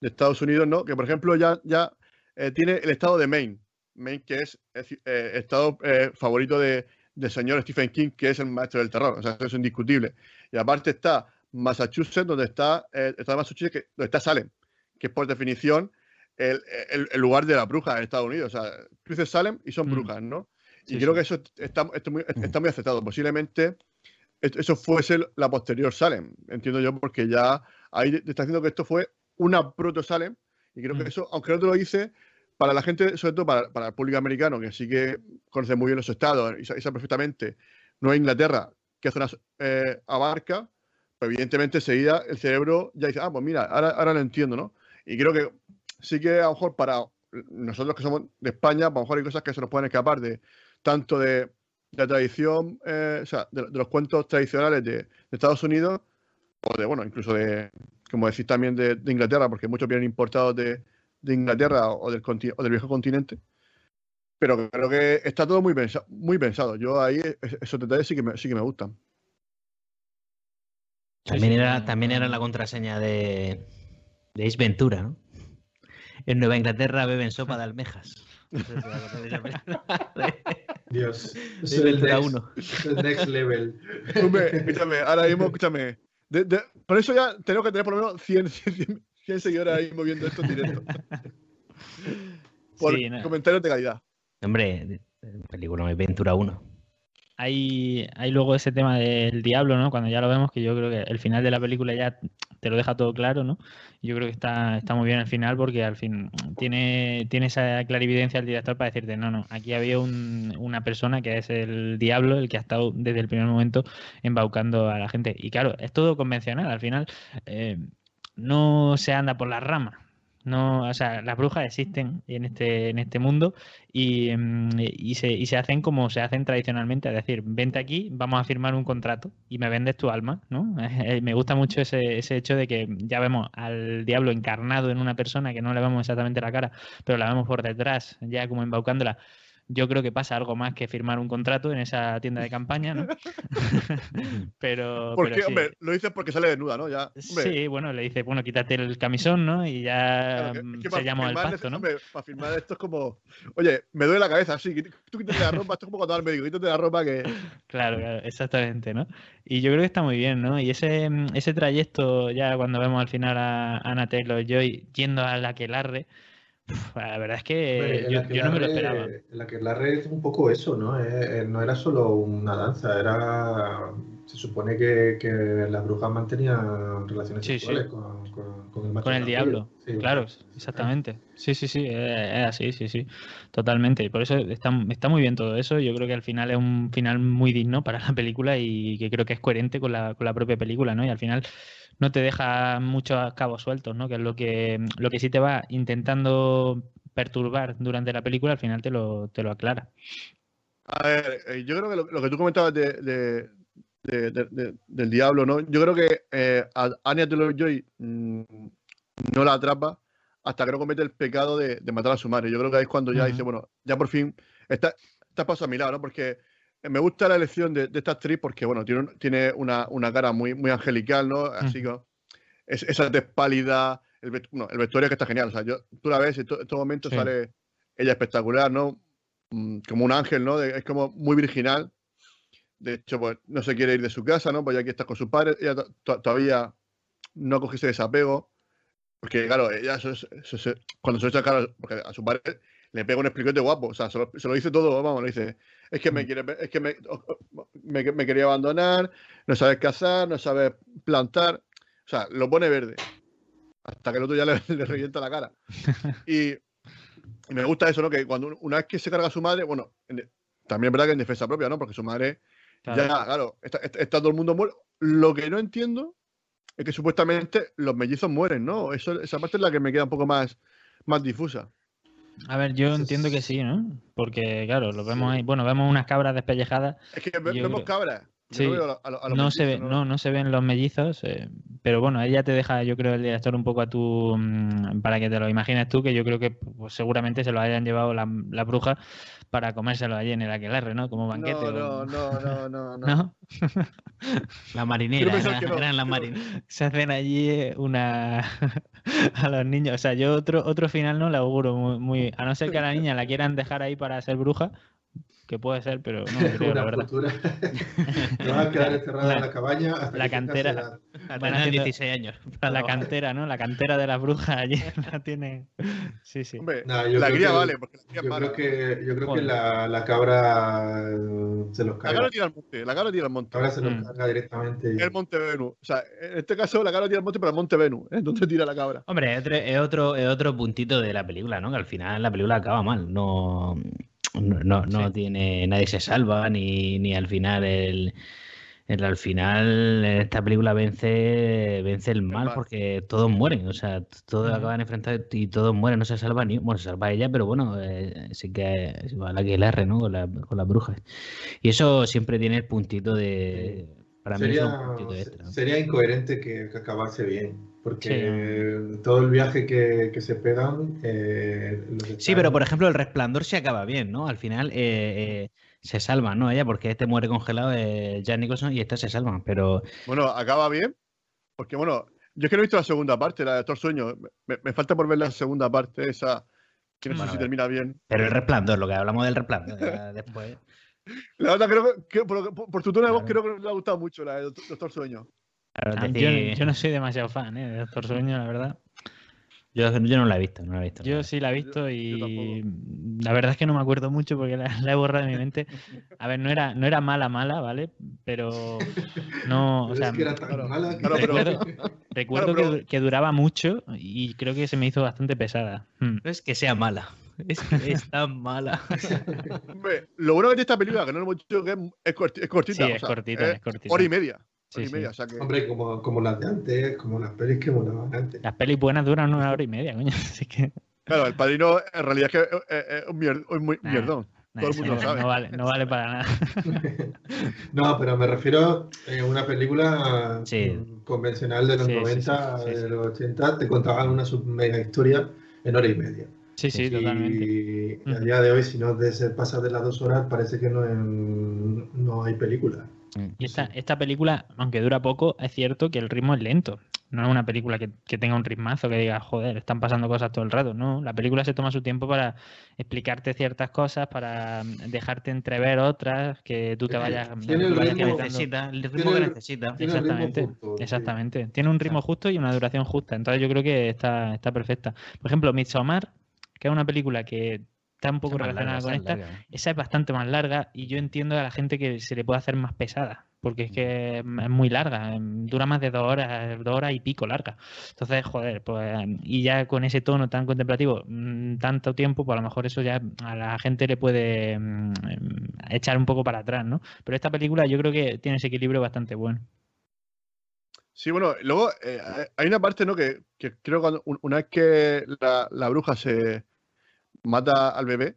de Estados Unidos, ¿no? Que por ejemplo ya, ya eh, tiene el estado de Maine. Maine, que es eh, estado eh, favorito de, del señor Stephen King, que es el maestro del terror. O sea, eso es indiscutible. Y aparte está Massachusetts, donde está, eh, está Massachusetts, que, donde está Salem, que es por definición el, el, el, lugar de la bruja en Estados Unidos. O sea, tú dices Salem y son mm. brujas, ¿no? Y Sí, creo sí. que eso está, está muy, está muy aceptado. Posiblemente es- eso fuese la posterior Salem, entiendo yo, porque ya ahí te está diciendo que esto fue una proto Salem. Y creo Mm. que eso, aunque no te lo dice, para la gente, sobre todo para, para el público americano, que sí que conoce muy bien los estados y sabe perfectamente Nueva Inglaterra qué zonas eh, abarca, pues evidentemente enseguida el cerebro ya dice, ah, pues mira, ahora, ahora lo entiendo, ¿no? Y creo que sí que a lo mejor para nosotros que somos de España, a lo mejor hay cosas que se nos pueden escapar de tanto de, la tradición, eh, o sea, de, de los cuentos tradicionales de, de Estados Unidos, o de, bueno, incluso de, como decís también, de, de Inglaterra, porque muchos vienen importados de, de Inglaterra o del, o del viejo continente. Pero creo que está todo muy, pensa- muy pensado. Yo ahí es- esos detalles sí que me, sí que me gustan. También era, también era la contraseña de, de Ace Ventura, ¿no? En Nueva Inglaterra beben sopa de almejas. Dios. Es el next, 1. es el next level. Hombre, escúchame, ahora mismo, escúchame. De- de- por eso ya tenemos que tener por lo menos 100, 100, 100 seguidores ahí moviendo esto en directo. Por Sí, no. comentarios de calidad. Hombre, película Ventura 1. Hay, hay luego ese tema del diablo, ¿no? Cuando ya lo vemos, que yo creo que el final de la película ya te lo deja todo claro, ¿no? Yo creo que está, está muy bien el final porque al fin tiene, tiene esa clarividencia el director para decirte, no, no, aquí había un- una persona que es el diablo, el que ha estado desde el primer momento embaucando a la gente. Y claro, es todo convencional, al final eh, no se anda por las ramas. No, o sea, las brujas existen en este, en este mundo y, mm, y, se, y se hacen como se hacen tradicionalmente, es decir, vente aquí, vamos a firmar un contrato y me vendes tu alma, ¿no? Eh, me gusta mucho ese, ese hecho de que ya vemos al diablo encarnado en una persona que no le vemos exactamente la cara, pero la vemos por detrás, ya como embaucándola. Yo creo que pasa algo más que firmar un contrato en esa tienda de campaña, ¿no? pero, Porque, pero sí. hombre, lo dices porque sale desnuda, ¿no? Ya, Sí, bueno, le dice, bueno, quítate el camisón, ¿no? Y ya claro, que- mm, que para sellamos el pacto, ¿no? hombre, para firmar esto es como, oye, me duele la cabeza, sí, tú quítate la ropa, esto es como cuando al médico, quítate la ropa que... Claro, claro, exactamente, ¿no? Y yo creo que está muy bien, ¿no? Y ese, mm, ese trayecto, ya cuando vemos al final a Anna Taylor Joy yendo a la Aquelarre, uf, la verdad es que yo, no me lo esperaba. El aquelarre es un poco eso, ¿no? Eh, eh, no era solo una danza, era. Se supone que, que las brujas mantenían relaciones Sí, sí. sexuales Con, con, con el macho Con el diablo, Sí, claro, exactamente. Sí, sí, sí, es es así, sí, sí, totalmente. Y por eso está, está muy bien todo eso. Yo creo que al final es un final muy digno para la película y que creo que es coherente con la, con la propia película, ¿no? Y al final no te deja muchos cabos sueltos, ¿no? Que es lo que, lo que sí te va intentando perturbar durante la película, al final te lo, te lo aclara. A ver, eh, yo creo que lo, lo que tú comentabas de, de- de- de- de- del diablo, ¿no? Yo creo que eh, a Anya Taylor-Joy mm, no la atrapa hasta que no comete el pecado de, de matar a su madre. Yo creo que ahí es cuando ya dice, bueno, ya por fin está, está paso a mi lado, ¿no? Porque me gusta la elección de, de esta actriz porque, bueno, tiene, tiene una, una cara muy, muy angelical, ¿no? Así que es, esa tez pálida, el, bueno, el vestuario que está genial. O sea, yo, tú la ves, en to- en todo momento Sí. sale ella espectacular, ¿no? Mm, Como un ángel, ¿no? De- es como muy virginal. De hecho, pues no se quiere ir de su casa, ¿no? Pues ya aquí está con sus padres. Ella to- to- todavía no coge ese desapego. Porque, claro, ella eso es- eso es- cuando se echa cara, porque a su padre le pega un explicote guapo. O sea, se lo, se lo dice todo, vamos, le dice. Es que me Mm. quiere, es que me, me, me quería abandonar, no sabes cazar, no sabes plantar. O sea, lo pone verde. Hasta que el otro ya le, le revienta la cara. Y, y me gusta eso, ¿no? Que cuando un- una vez que se carga a su madre, bueno, en- también es verdad que en defensa propia, ¿no? Porque su madre, Claro. ya, claro, está, está- está todo el mundo muerto. Lo que no entiendo es que supuestamente los mellizos mueren, ¿no? Eso, esa parte es la que me queda un poco más, más difusa. A ver, yo entiendo que sí, ¿no? Porque, claro, lo vemos Sí. ahí. Bueno, vemos unas cabras despellejadas. Es que ve- vemos creo- cabras. Sí, no veo a, lo- a lo- a los no se ve, no, no se ven los mellizos, eh, pero bueno, ella te deja, yo creo, el director un poco a tu, mm, para que te lo imagines tú, que yo creo que pues, seguramente se lo hayan llevado la, la bruja para comérselo allí en el aquelarre, ¿no? Como banquete. No, o- no, no, no, no, no. ¿No? La marinera, eran las marineras. Se hacen allí una a los niños. O sea, yo otro, otro final no le auguro muy, muy- A no ser que a la niña la quieran dejar ahí para ser bruja, que puede ser, pero no lo creo, la verdad. futura. Te vas a quedar encerrada en la cabaña hasta la que tengas cantera. Van haciendo- 16 años. La cantera, ¿no? La cantera de las brujas allí la tiene. Sí, sí. Hombre, Nah, yo la cría que- vale, porque la cría es Yo mala. creo que, yo creo que la, la cabra eh, se los La carga. cabra tira al monte, la cabra tira al monte. Ahora se los Mm. carga directamente. El monte Venus. O sea, en este caso la cabra tira al monte, pero al monte Venus. ¿eh? ¿Dónde tira la cabra? Hombre, es otro, es otro, es otro puntito de la película, ¿no? Que al final la película acaba mal. No, no, no, Sí. tiene. Nadie se salva, ni, ni al final el. el- al final esta película vence vence el mal porque todos mueren, o sea, todos acaban enfrentados y todos mueren, no se salva ni bueno, se salva ella, pero bueno, eh, sí que se va la que el R, ¿no? Con, la- con las brujas. Y eso siempre tiene el puntito de para mí es Sería, un puntito extra. ¿no? sería incoherente que, que acabase bien. Porque todo el viaje que, que se pegan. eh, los Sí, pero por ejemplo, el resplandor se acaba bien, ¿no? Al final eh, eh, se salvan, ¿no? Ella, porque este muere congelado, eh, Jack Nicholson, y esta se salvan, pero Bueno, acaba bien. Porque, bueno, yo es que no he visto la segunda parte, la de Doctor Sueño. Me, me falta por ver la segunda parte, esa. Que no Bueno, sé si termina bien. pero el resplandor, lo que hablamos del resplandor, después. La verdad, creo que, que por, por- por tu tono de voz, Claro. creo que le ha gustado mucho la de Doctor Sueño. Claro, es Ah, yo, decir, yo no soy demasiado fan ¿eh? de Doctor Sueño, la verdad. yo, yo no la he visto, no la he visto. Yo sí la he visto y la verdad es que no me acuerdo mucho porque la, la he borrado de mi mente. A ver, no era, no era mala, mala, ¿vale? Pero no, o Pero sea, es que era tan claro, mala que- claro, pero- recuerdo, recuerdo pero- que, que duraba mucho y creo que se me hizo bastante pesada. Mm. No es que sea mala, es que es tan mala. Hombre, lo bueno que tiene esta película, que no lo hemos dicho, que es, es corti- es cortita. Sí, o es sea, cortita, es cortita. Hora y media. Sí, Hora y sí. media, o sea que- Hombre, como, como las de antes, como las pelis que volaban antes. Las pelis buenas duran una hora y media, coño. Así que Claro, el padrino en realidad es que es, es- es un mier- un muy Nah. mierdón. Todo el mundo lo no, sabe. no vale, no vale para nada. No, pero me refiero a una película Sí. convencional de los Sí, sí, 90, sí, sí, de los 80, te contaban una mega historia en hora y media. Sí, sí, y, totalmente. y a día de hoy, si no de ser pasas de las dos horas, parece que no, no hay película. Y esta, esta película, aunque dura poco, es cierto que el ritmo es lento. No es una película que, que tenga un ritmazo que diga, joder, están pasando cosas todo el rato. No, la película se toma su tiempo para explicarte ciertas cosas, para mm, dejarte entrever otras, que tú te vayas, Tiene el que ritmo- conectando. necesita, el ritmo tiene que necesita. tiene el ritmo Exactamente, sí. exactamente. Tiene un ritmo justo y una duración justa. Entonces yo creo que está, está perfecta. Por ejemplo, Midsommar, que es una película que está un poco relacionada larga, con esta, larga. esa es bastante más larga y yo entiendo a la gente que se le puede hacer más pesada, porque es que es muy larga, em, dura más de dos horas, dos horas y pico larga. Entonces, joder, pues y ya con ese tono tan contemplativo, mm, tanto tiempo, pues a lo mejor eso ya a la gente le puede mm, em, echar un poco para atrás, ¿no? Pero esta película yo creo que tiene ese equilibrio bastante bueno. Sí, bueno, luego eh, hay una parte, ¿no? Que, que creo que una vez que la, la bruja se mata al bebé,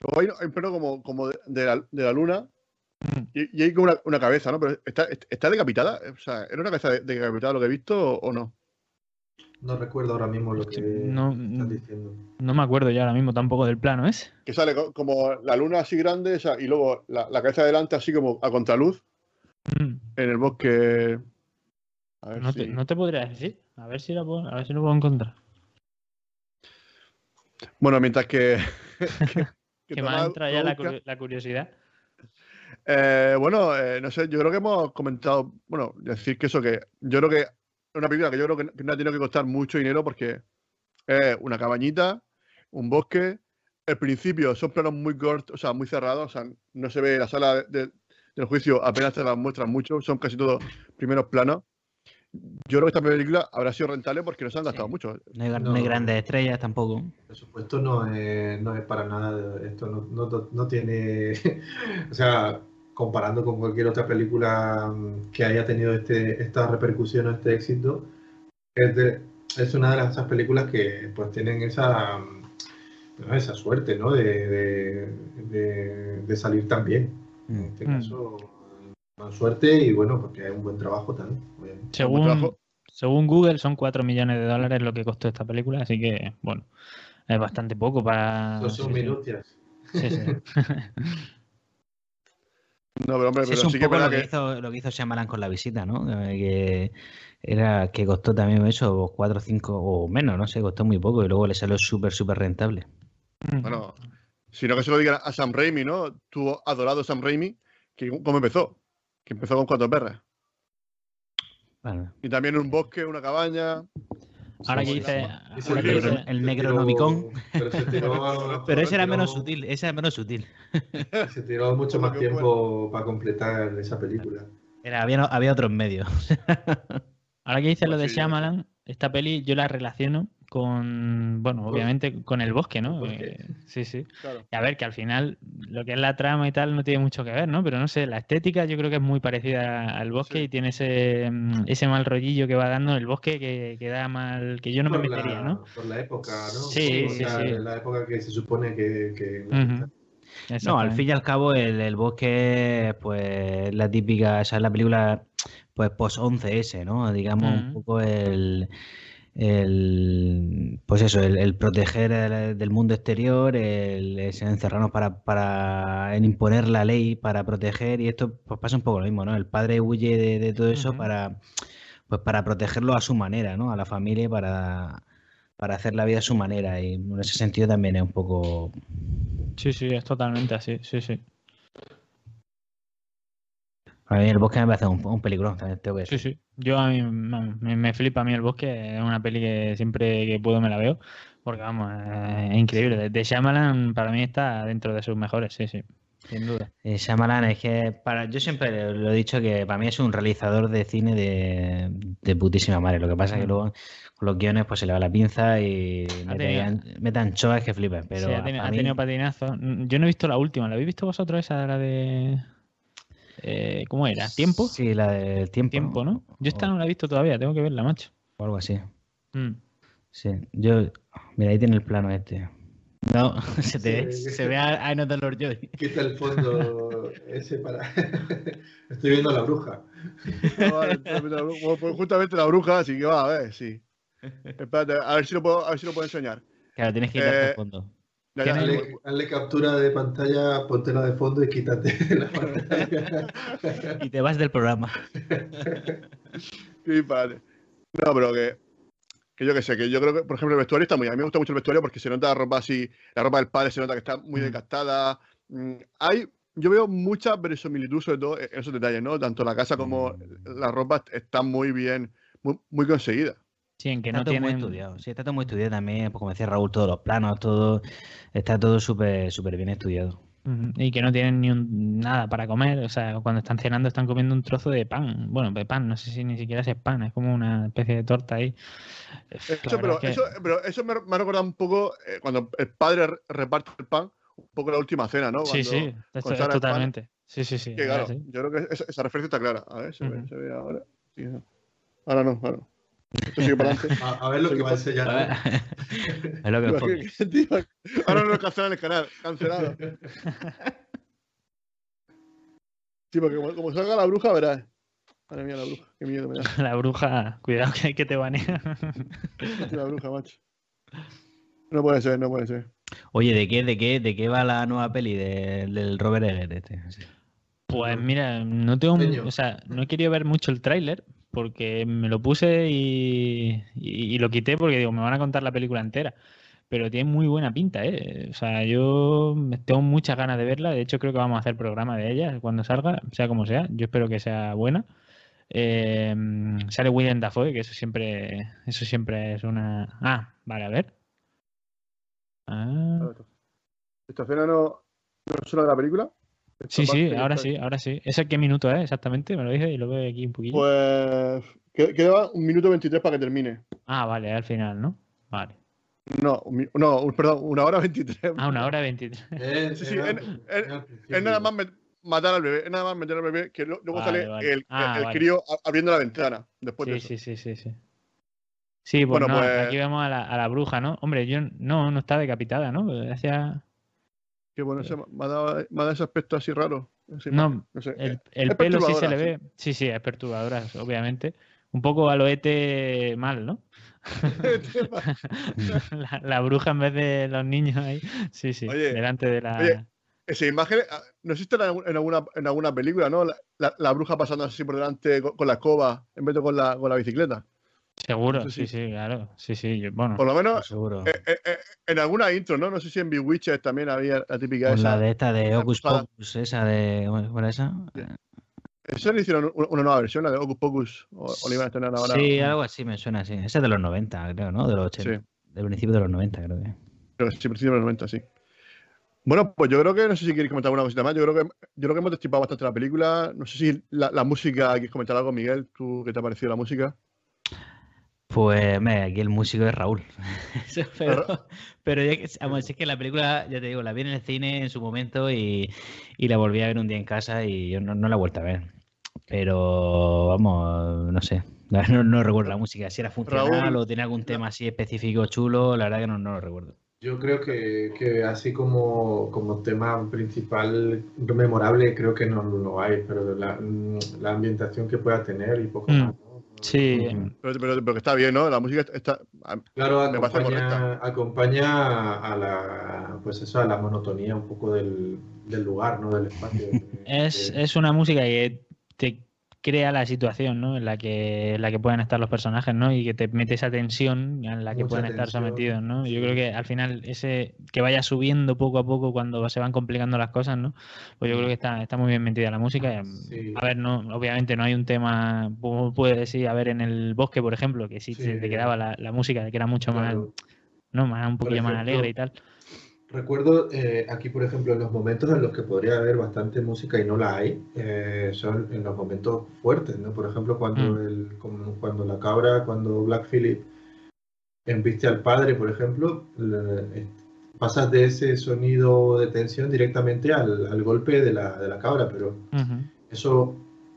luego hay, hay un plano como, como de, de la, de la luna Mm. y, y hay como una, una cabeza, ¿no? Pero está, está decapitada. O sea, ¿era una cabeza de- decapitada lo que he visto o, o no? No recuerdo ahora mismo lo que no, estás diciendo. No me acuerdo ya ahora mismo tampoco del plano, ¿es? Que sale co- como la luna así grande y luego la, la cabeza delante así como a contraluz Mm. en el bosque. A ver No, si- te, no te podría decir. A ver si la puedo, a ver si lo puedo encontrar. Bueno, mientras que. que Que me ha entrado ya la, curiosidad. Eh, bueno, eh, no sé, yo creo que hemos comentado, bueno, decir que eso, que yo creo que es una película que yo creo que, que no ha tenido que costar mucho dinero porque es una cabañita, un bosque, el principio son planos muy cortos, o sea, muy cerrados, o sea, no se ve la sala de- de- del juicio, apenas te la muestran mucho, son casi todos primeros planos. Yo creo que esta película habrá sido rentable porque no se han gastado Sí. mucho. No hay, no hay grandes estrellas tampoco. El presupuesto no es, no es para nada, esto no, no, no tiene, o sea, comparando con cualquier otra película mm, que haya tenido este, esta repercusión o este éxito, es, de- es una de las esas películas que pues tienen esa, mm, esa suerte, ¿no? De, de, de- de salir tan bien. En este Mm. caso, con suerte y bueno, porque hay un buen trabajo también. obviamente. Según, trabajo. según Google son 4 millones de dólares lo que costó esta película, así que, bueno, es bastante poco para... Estos son sí, sí. minucias. Sí, sí. No, pero hombre, Sí, pero es un sí que es poco lo verdad que, que. hizo, lo que hizo Shyamalan con la visita, ¿no? Eh, Que era que costó también eso, 4 o 5 o menos, no sé, costó muy poco y luego le salió súper, súper rentable. Bueno, Sino que se lo digan a Sam Raimi, ¿no? Tuvo adorado Sam Raimi, que cómo empezó. Que empezó con cuatro perras. Vale. Y también un bosque, una cabaña. Ahora que dice, ahora que el dice- Necronomicon. Pero se tiró, Pero ese era menos sutil, ese era menos sutil. Se tiró mucho más tiempo para completar esa película. Era, había, había otros medios. Ahora que lo de Pues sí, ya Shyamalan, esta peli yo la relaciono con, bueno, obviamente con el bosque, ¿no? El bosque. Eh, sí, sí. Claro. Y a ver, que al final lo que es la trama y tal no tiene mucho que ver, ¿no? Pero no sé, la estética yo creo que es muy parecida al bosque Sí. y tiene ese, mm, ese mal rollillo que va dando el bosque que, que da mal, que yo no me por metería, la, ¿no? Por la época, ¿no? Sí, Por sí, la, sí. La época que se supone que. que Ujú. No, al fin y al cabo, el, el bosque, pues la típica, esa es la película, pues post 11S, ¿no? Digamos, un Ujú. poco el, el pues eso, el, el proteger el- del mundo exterior, el, encerrarnos para, para en imponer la ley, para proteger, y esto pues pasa un poco lo mismo, ¿no? El padre huye de, de todo eso para, pues para protegerlo a su manera, ¿no? A la familia para, para hacer la vida a su manera, y en ese sentido también es un poco Sí, sí, es totalmente así, sí, sí. A mí el bosque me parece un, un peliculón, también tengo que Sí, decir. sí. Yo a mí me, me flipa a mí el bosque, es una peli que siempre que puedo me la veo, porque vamos, es increíble. De, Shyamalan para mí está dentro de sus mejores, sí, sí, sin duda. Eh, Shyamalan es que para, yo siempre lo he dicho que para mí es un realizador de cine de, de putísima madre. Lo que pasa es que luego con los guiones pues se le va la pinza y mete anchoas que flipen. Pero Sí, ha, teni- para ha mí- tenido patinazo. Yo no he visto la última, ¿la habéis visto vosotros esa, la de... eh, ¿Cómo era? ¿Tiempo? Sí, la del tiempo. Tiempo, ¿no? Yo esta no la he visto todavía, tengo que verla, macho. O algo así. Mm. Sí. Yo, mira, ahí tiene el plano este. No, se te ve, Sí. se ve a, a Lord Joy. Quita el fondo ese para. Estoy viendo a la bruja. Vale, la pues justamente la bruja, así que va, a ver, sí. Espérate, a ver si lo puedo, a ver si lo puedo enseñar. Claro, tienes que ir hasta Eh, el fondo. Hazle, hazle captura de pantalla, póntela de fondo y quítate la pantalla. Y te vas del programa. qué disparate. No, pero que, que yo que sé, que yo creo que, por ejemplo, el vestuario está muy. A mí me gusta mucho el vestuario porque se nota la ropa así, la ropa del padre se nota que está muy Mm. desgastada. Mm, Hay, yo veo mucha verosimilitud, sobre todo en esos detalles, ¿no? Tanto la casa como la ropa están muy bien, muy, muy conseguidas. Sí, en que Está no todo muy estudiado, sí, está todo muy estudiado también, pues como decía Raúl, todos los planos, todo, está todo súper súper bien estudiado. Y que no tienen ni un, nada para comer, o sea, cuando están cenando están comiendo un trozo de pan, bueno, de pan, no sé si ni siquiera es pan, es como una especie de torta ahí. Eso, pero, es que- eso, pero eso me, me ha recordado un poco eh, cuando el padre re- reparte el pan, un poco la última cena, ¿no? Sí, Cuando- sí, esto es pan, totalmente. Sí, sí, sí. que, claro, sí. yo creo que esa, esa referencia está clara. A ver, se, ve, se ve ahora. Sí, no. Ahora no, ahora no. Esto sigue para adelante. A, a ver lo que va a enseñar. Es lo que Tío, Ahora no cancelan el canal, cancelado. Sí, porque como, como salga la bruja, verás. Madre mía, la bruja, qué miedo me da. La bruja, cuidado que, que te banea. La bruja, macho. No puede ser, no puede ser. Oye, ¿de qué, de qué, de qué va la nueva peli de- del Robert Eggers este? Sí. Pues mira, no tengo, o sea, no he querido ver mucho el tráiler porque me lo puse y, y- lo quité porque digo, me van a contar la película entera. Pero tiene muy buena pinta, ¿eh? O sea, yo tengo muchas ganas de verla. De hecho, creo que vamos a hacer programa de ella cuando salga, sea como sea. Yo espero que sea buena. Eh, sale William Dafoe, que eso siempre, eso siempre es una. Ah, vale, a ver. Ah, ¿Esta escena no, no es una de la película? Sí, sí, ahora sí, ahora sí. ¿Ese qué minuto es exactamente? Me lo dice y lo veo aquí un poquillo. Pues que- queda un minuto 23 para que termine. Ah, vale, al final, ¿no? Vale. No, no, perdón, una hora 23. Ah, una hora veintitrés. Eh, Sí, sí. Es nada más matar al bebé, es nada más meter al bebé, que luego Vale, sale vale. el, Ah, el vale. crío abriendo la ventana. Después de Sí, eso. sí, sí, sí, sí. Sí, pues, Bueno, no, pues- aquí vemos a la, a la bruja, ¿no? Hombre, yo no, no está decapitada, ¿no? Hacia Que bueno, ese- me, ha dado, me ha dado ese aspecto así raro. esa No, imagen, no sé. el, pelo sí se le ve. Sí, sí, es perturbadora, obviamente. Un poco a lo ET mal, ¿no? la, la bruja en vez de los niños ahí. Sí, sí, Oye, delante de la. oye, Esa imagen ah, no existe en alguna, en alguna película, ¿no? La, la- la bruja pasando así por delante con, con la escoba en vez de con la, con la bicicleta. Seguro, No sé sí, si- sí, claro. Sí, sí, yo- bueno. Por lo menos Pues seguro. eh, eh, eh, en alguna intro, ¿no? No sé si en Bewitcher también había la típica Con esa. la de esta de Ocus. Pocus, esa de. ¿Cómo era esa? Eso le hicieron una, nueva versión, la de Ocus Pocus. O, o la iban a estrenar ahora. Sí, algo así me suena así. Esa es de los 90, creo, ¿no? De los 80. Sí. Del principio de los 90, creo que. Que sí, principio de los 90, sí. Bueno, pues yo creo que, no sé si queréis comentar alguna cosita más. Yo creo que, yo creo que hemos destipado bastante la película. No sé si la, la música, ¿quieres comentar algo, Miguel? ¿Tú qué te ha parecido la música? Pues, me, aquí el músico es Raúl. Pero, pero ya que, vamos, es que la película, ya te digo, la vi en el cine en su momento y, y la volví a ver un día en casa y yo no, no la he vuelto a ver. Pero, vamos, no sé. No, no recuerdo la música, si era funcional Raúl, o tenía algún tema así específico chulo, la verdad que no, no lo recuerdo. Yo creo que, que así como, como tema principal memorable creo que no lo hay, pero la, la ambientación que pueda tener y poco Mm. más. Sí, Pero, pero- pero que está bien, ¿no? La música está. a- Claro, acompaña, acompaña a la pues eso, a la monotonía un poco del, del lugar, ¿no? Del espacio. Es, es una música que te crea la situación, ¿no? En la que, en la que pueden estar los personajes, ¿no? Y que te mete esa tensión en la que Mucha pueden estar tensión, sometidos, ¿no? Yo creo que al final ese que vaya subiendo poco a poco cuando se van complicando las cosas, ¿no? Pues yo creo que está, está muy bien metida la música. Sí. A ver, no, obviamente no hay un tema, como puedes decir, a ver, en el bosque, por ejemplo, que sí, te- quedaba la, la música, que era mucho más. ¿no? Más un poquillo más alegre y tal. Recuerdo eh, aquí, por ejemplo, en los momentos en los que podría haber bastante música y no la hay, eh, son en los momentos fuertes, ¿no? Por ejemplo, cuando, Mm. el, como cuando la cabra, cuando Black Phillip embiste al padre, por ejemplo, le- eh, pasas de ese sonido de tensión directamente al, al golpe de la, de la cabra, pero eso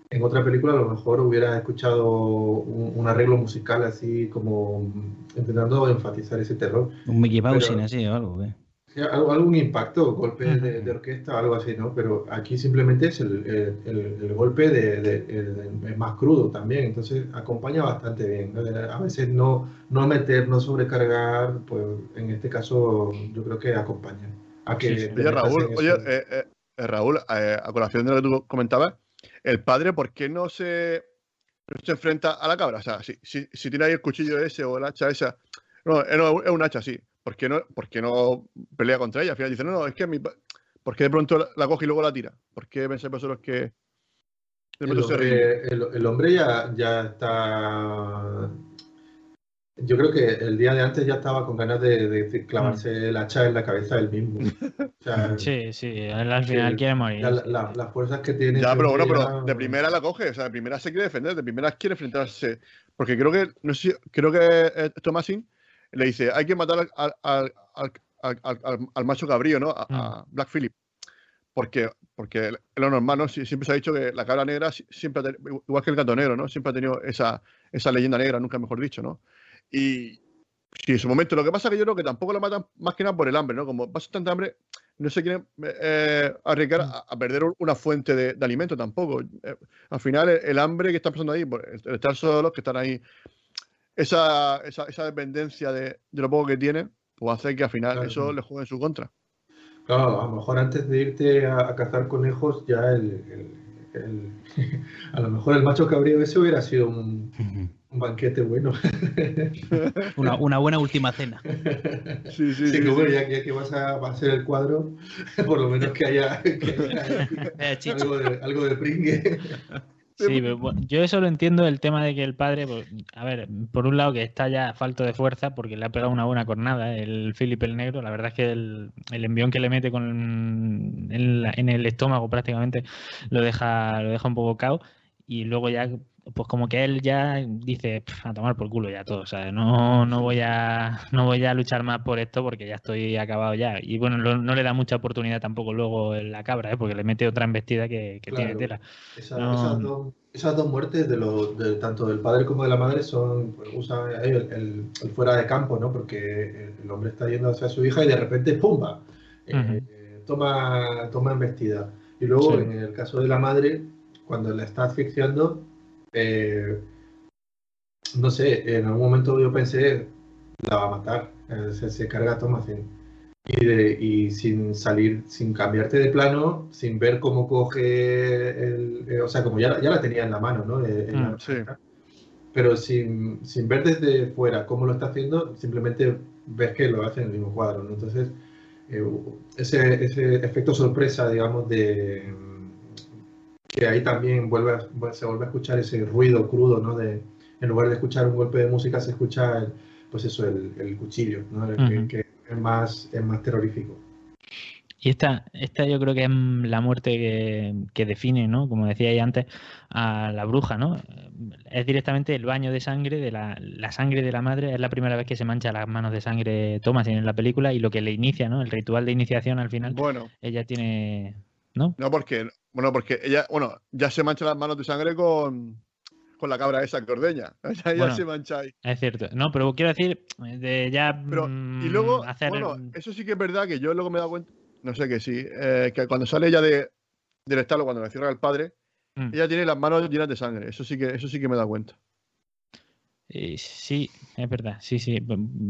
en otra película a lo mejor hubiera escuchado un, un arreglo musical así como intentando enfatizar ese terror. Un Mickey Pero- así o algo. Sí, algo- algún impacto, golpe de, de orquesta, algo así, ¿no? Pero aquí simplemente es el, el- el- el golpe de, de- más crudo también, entonces acompaña bastante bien. ¿no? A veces no, no meter, no sobrecargar, pues en este caso yo creo que acompaña. A que Sí, Oye, Raúl, oye, eh, eh, eh, Raúl, eh, a colación de lo que tú comentabas, el padre, ¿por qué no se, no se enfrenta a la cabra? O sea, si, si, si tiene ahí el cuchillo ese o el hacha esa, no, eh, no, es un hacha, sí. ¿Por qué, no, ¿Por qué no pelea contra ella? Al final dice, no, no, es que mi ¿por qué de pronto la, la coge y luego la tira? ¿Por qué pensáis vosotros que El hombre, el- el hombre ya, ya está. Yo creo que el día de antes ya estaba con ganas de, de clavarse el hacha en la cabeza él mismo. O sea, Sí, sí, él al final quiere morir. la- la- las fuerzas que tiene. Ya, pero bueno, pero ya- de primera la coge, o sea, de primera se quiere defender, de primera quiere enfrentarse. Porque creo que, no sé, creo que eh, Thomasin le dice, hay que matar al, al, al, al- macho cabrío, ¿no? A, a Black Phillip. Porque, porque lo normal, ¿no? Sie- Siempre se ha dicho que la cabra negra si- siempre ha tenido, igual que el gato negro, ¿no? Siempre ha tenido esa, esa leyenda negra, nunca mejor dicho, ¿no? Y sí, en su momento, lo que pasa es que yo creo que tampoco lo matan más que nada por el hambre, ¿no? Como pasa tanta hambre, no se quieren eh, arriesgar a, a perder un- una fuente de, de alimento tampoco. Eh, al final, el, el hambre que está pasando ahí, por el, el estar solos, que están ahí, esa, esa, esa dependencia de, de lo poco que tienen, pues hace que al final Claro. eso le juegue en su contra. Claro, a lo mejor antes de irte a, a cazar conejos, ya el, el- el- a lo mejor el macho cabrío ese hubiera sido un, un banquete bueno. Una, una buena última cena. Sí, sí, Sí, sí, que bueno, sí. ya que, que vas a, va a hacer el cuadro, por lo menos que haya, que haya Eh, algo, de, algo de pringue. Sí, pero bueno, yo eso lo entiendo el tema de que el padre, pues, a ver, por un lado que está ya falto de fuerza porque le ha pegado una buena cornada el Philip el Negro, la verdad es que el, el envión que le mete con en, la- en el estómago prácticamente lo deja, lo deja un poco cao y luego ya pues como que él ya dice "Pf, a tomar por culo ya todo, o sea, no, no voy a no voy a luchar más por esto porque ya estoy acabado ya y bueno, no le da mucha oportunidad tampoco luego en la cabra, ¿eh? porque le mete otra embestida que, que tiene tela. Esa- No. esas, dos, esas dos muertes, de los, de, tanto del padre como de la madre, son pues, usan el, el- el fuera de campo, ¿no? Porque el, hombre está yendo hacia su hija y de repente ¡pumba! Eh, eh, toma, toma embestida. Y luego, Sí. en el caso de la madre, cuando la está asfixiando, eh, no sé, en algún momento yo pensé, la va a matar, eh, se, se carga a Thomasin. Y, de- y sin salir, sin cambiarte de plano, sin ver cómo coge el. eh, o sea, como ya, ya la tenía en la mano, ¿no? En la Mm, sí. pero sin, sin ver desde fuera cómo lo está haciendo, simplemente ves que lo hace en el mismo cuadro. ¿no? Entonces, eh, ese, ese efecto sorpresa, digamos, de que ahí también vuelve se vuelve a escuchar ese ruido crudo, ¿no? De, en lugar de escuchar un golpe de música, se escucha, el, pues eso, el, el cuchillo, ¿no? El, que, es, más, es más terrorífico. Y esta, esta yo creo que es la muerte que, que define, ¿no? Como decía antes, a la bruja, ¿no? Es directamente el baño de sangre, de la, la, sangre de la madre. Es la primera vez que se mancha las manos de sangre Thomas en la película y lo que le inicia, ¿no? El ritual de iniciación al final. Bueno. Ella tiene. ¿No? No, porque, bueno, porque ella, bueno, ya se mancha las manos de sangre con, con la cabra esa que ordeña. Ya, Bueno, se mancha ahí. Es cierto. No, pero quiero decir, de ya. Pero, y mm, luego, hacer. bueno, eso sí que es verdad que yo luego me he dado cuenta, no sé que sí, eh, que cuando sale ella de, del establo, cuando le cierra el padre, Mm. ella tiene las manos llenas de sangre. Eso sí que, eso sí que me he dado cuenta. Eh, sí, es verdad, sí, sí.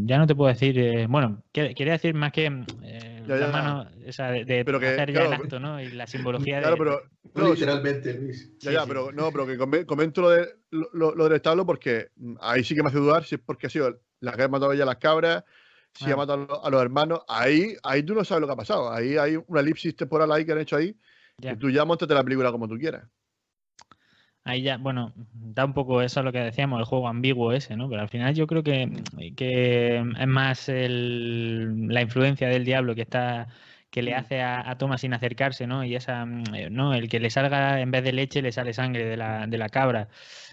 Ya no te puedo decir, eh, bueno, que- quería decir más que eh, Ya, las ya. manos, o sea, de, de Pero que, hacer ya el claro, acto, ¿no? Y la simbología Claro, de... pero. No, literalmente, Luis. ya, sí, ya, sí. pero no, pero que come- comento lo, de, lo, lo del establo porque mm, ahí sí que me hace dudar si es porque ha sido la que ha matado ella a las cabras, si Ah. ha matado a los, a los hermanos. Ahí, ahí tú no sabes lo que ha pasado. Ahí hay una elipsis temporal ahí que han hecho ahí. Ya. Que tú ya montate la película como tú quieras. Ahí ya, bueno, da un poco eso a lo que decíamos, el juego ambiguo ese, ¿no? Pero al final yo creo que, que es más el- la influencia del diablo que está que le Mm. hace a, a Thomas sin acercarse, ¿no? Y esa, mm, eh, ¿no? El que le salga, en vez de leche, le sale sangre de la, de la cabra.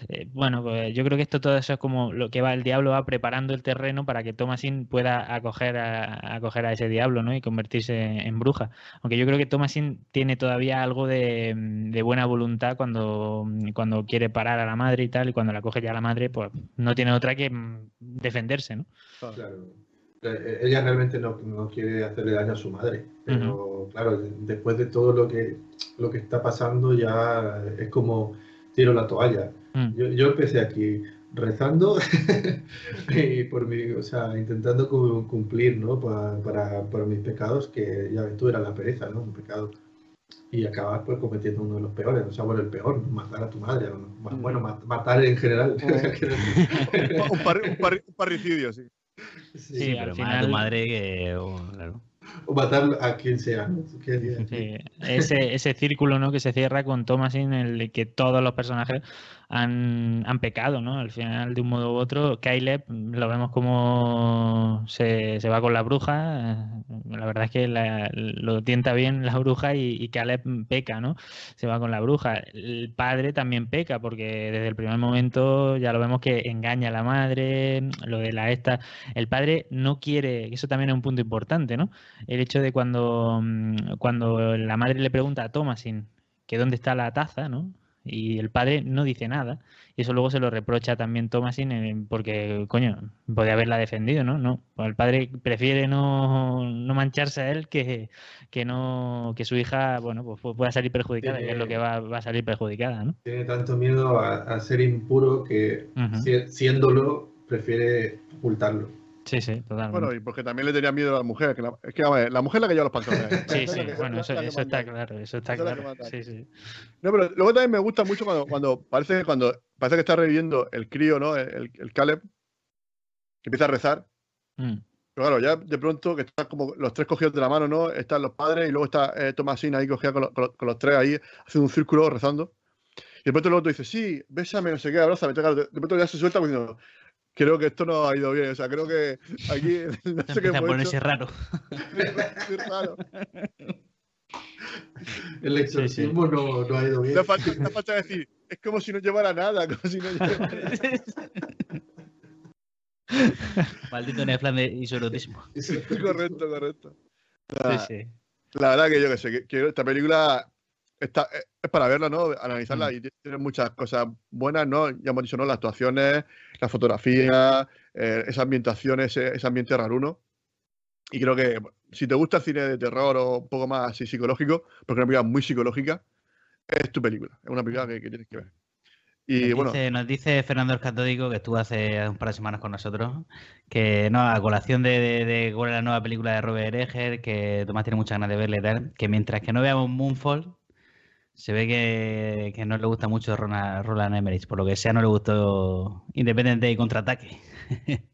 Eh, bueno, pues yo creo que esto todo eso es como lo que va, el diablo va preparando el terreno para que Thomasin pueda acoger a, acoger a ese diablo, ¿no? Y convertirse en bruja. Aunque yo creo que Thomasin tiene todavía algo de, de buena voluntad cuando, cuando quiere parar a la madre y tal, y cuando la coge ya la madre, pues no tiene otra que mm, defenderse, ¿no? Claro. Eh, Ella realmente no, no quiere hacerle daño a su madre, pero claro, después de todo lo que, lo que está pasando ya es como tiro la toalla. Mm. Yo, yo empecé aquí rezando y por mi, o sea, intentando cu- cumplir, ¿no? Pa- para, para mis pecados, que ya ves tú, era la pereza, ¿no? Un pecado. Y acabas pues cometiendo uno de los peores, o sea, bueno, el peor, ¿no? matar a tu madre, Mm. bueno, ma- matar en general. un, pa- un parri- un parricidio, sí. Sí, Sí, Sí, al pero más a final- tu madre que. oh, claro. O matar a quien sea. Sí, ese, ese círculo ¿no? que se cierra con Thomasin, en el que todos los personajes han, han pecado, ¿no? Al final, de un modo u otro, Caleb mm, lo vemos como se, se va con la bruja. eh, La verdad es que la- lo tienta bien la bruja y, y Caleb peca, ¿no? Se va con la bruja. El padre también peca, porque desde el primer momento ya lo vemos que engaña a la madre, lo de la esta. El padre no quiere, eso también es un punto importante, ¿no? el hecho de cuando, mm, cuando la madre le pregunta a Thomasin que dónde está la taza, ¿no? Y el padre no dice nada. Y eso luego se lo reprocha también Thomasin porque, coño, podía haberla defendido, ¿no? No, el padre prefiere no, no mancharse a él que, que no que su hija, bueno, pues pu- pueda salir perjudicada, que es lo que va, va a salir perjudicada, ¿no? Tiene tanto miedo a, a ser impuro que Ujú. si- siéndolo prefiere ocultarlo. Sí, sí, totalmente. Bueno, y porque también le tenía miedo a la mujer. Que la, es que a ver, la mujer es la que lleva los pantalones. sí, sí, que- bueno, eso, eso está claro, eso está claro. Sí, sí. No, pero luego también me gusta mucho cuando, cuando parece que cuando parece que está reviviendo el crío, ¿no? El, el Caleb, que empieza a rezar. Mm, Pero claro, ya de pronto que están como los tres cogidos de la mano, ¿no? Están los padres y luego está eh, Tomasina ahí cogida con, los- con los- con los tres ahí, haciendo un círculo rezando. Y de pronto el otro dice, sí, bésame, no sé qué, abrázame. Claro, de, de pronto ya se suelta diciendo, creo que esto no ha ido bien. O sea, creo que aquí no sé qué a ponerse hecho. raro. Raro. El exorcismo No, no ha ido bien. Le falta, falta decir, es como si no llevara nada, como si no llevara Maldito Netflix de isoerotismo. correcto, correcto. Sí, Nada, sí. La verdad que yo que sé, que, que esta película está, es es para verla, ¿no? Analizarla Mm. y tiene muchas cosas buenas, ¿no? Ya hemos dicho, ¿no? Las actuaciones, la fotografía, eh, esa ambientación, ese, ese ambiente raruno. Y creo que si te gusta el cine de terror o un poco más así psicológico, porque es una película muy psicológica, es tu película. Es una película que, que tienes que ver. Y nos, bueno, dice, nos dice Fernando el Catódico, que estuvo hace un par de semanas con nosotros, que no, a colación de, de, de cuál es la nueva película de Robert Eger, que Tomás tiene muchas ganas de verle tal, que mientras que no veamos Moonfall, Se ve que, que no le gusta mucho Roland, Roland Emmerich, por lo que sea no le gustó Independiente y Contraataque.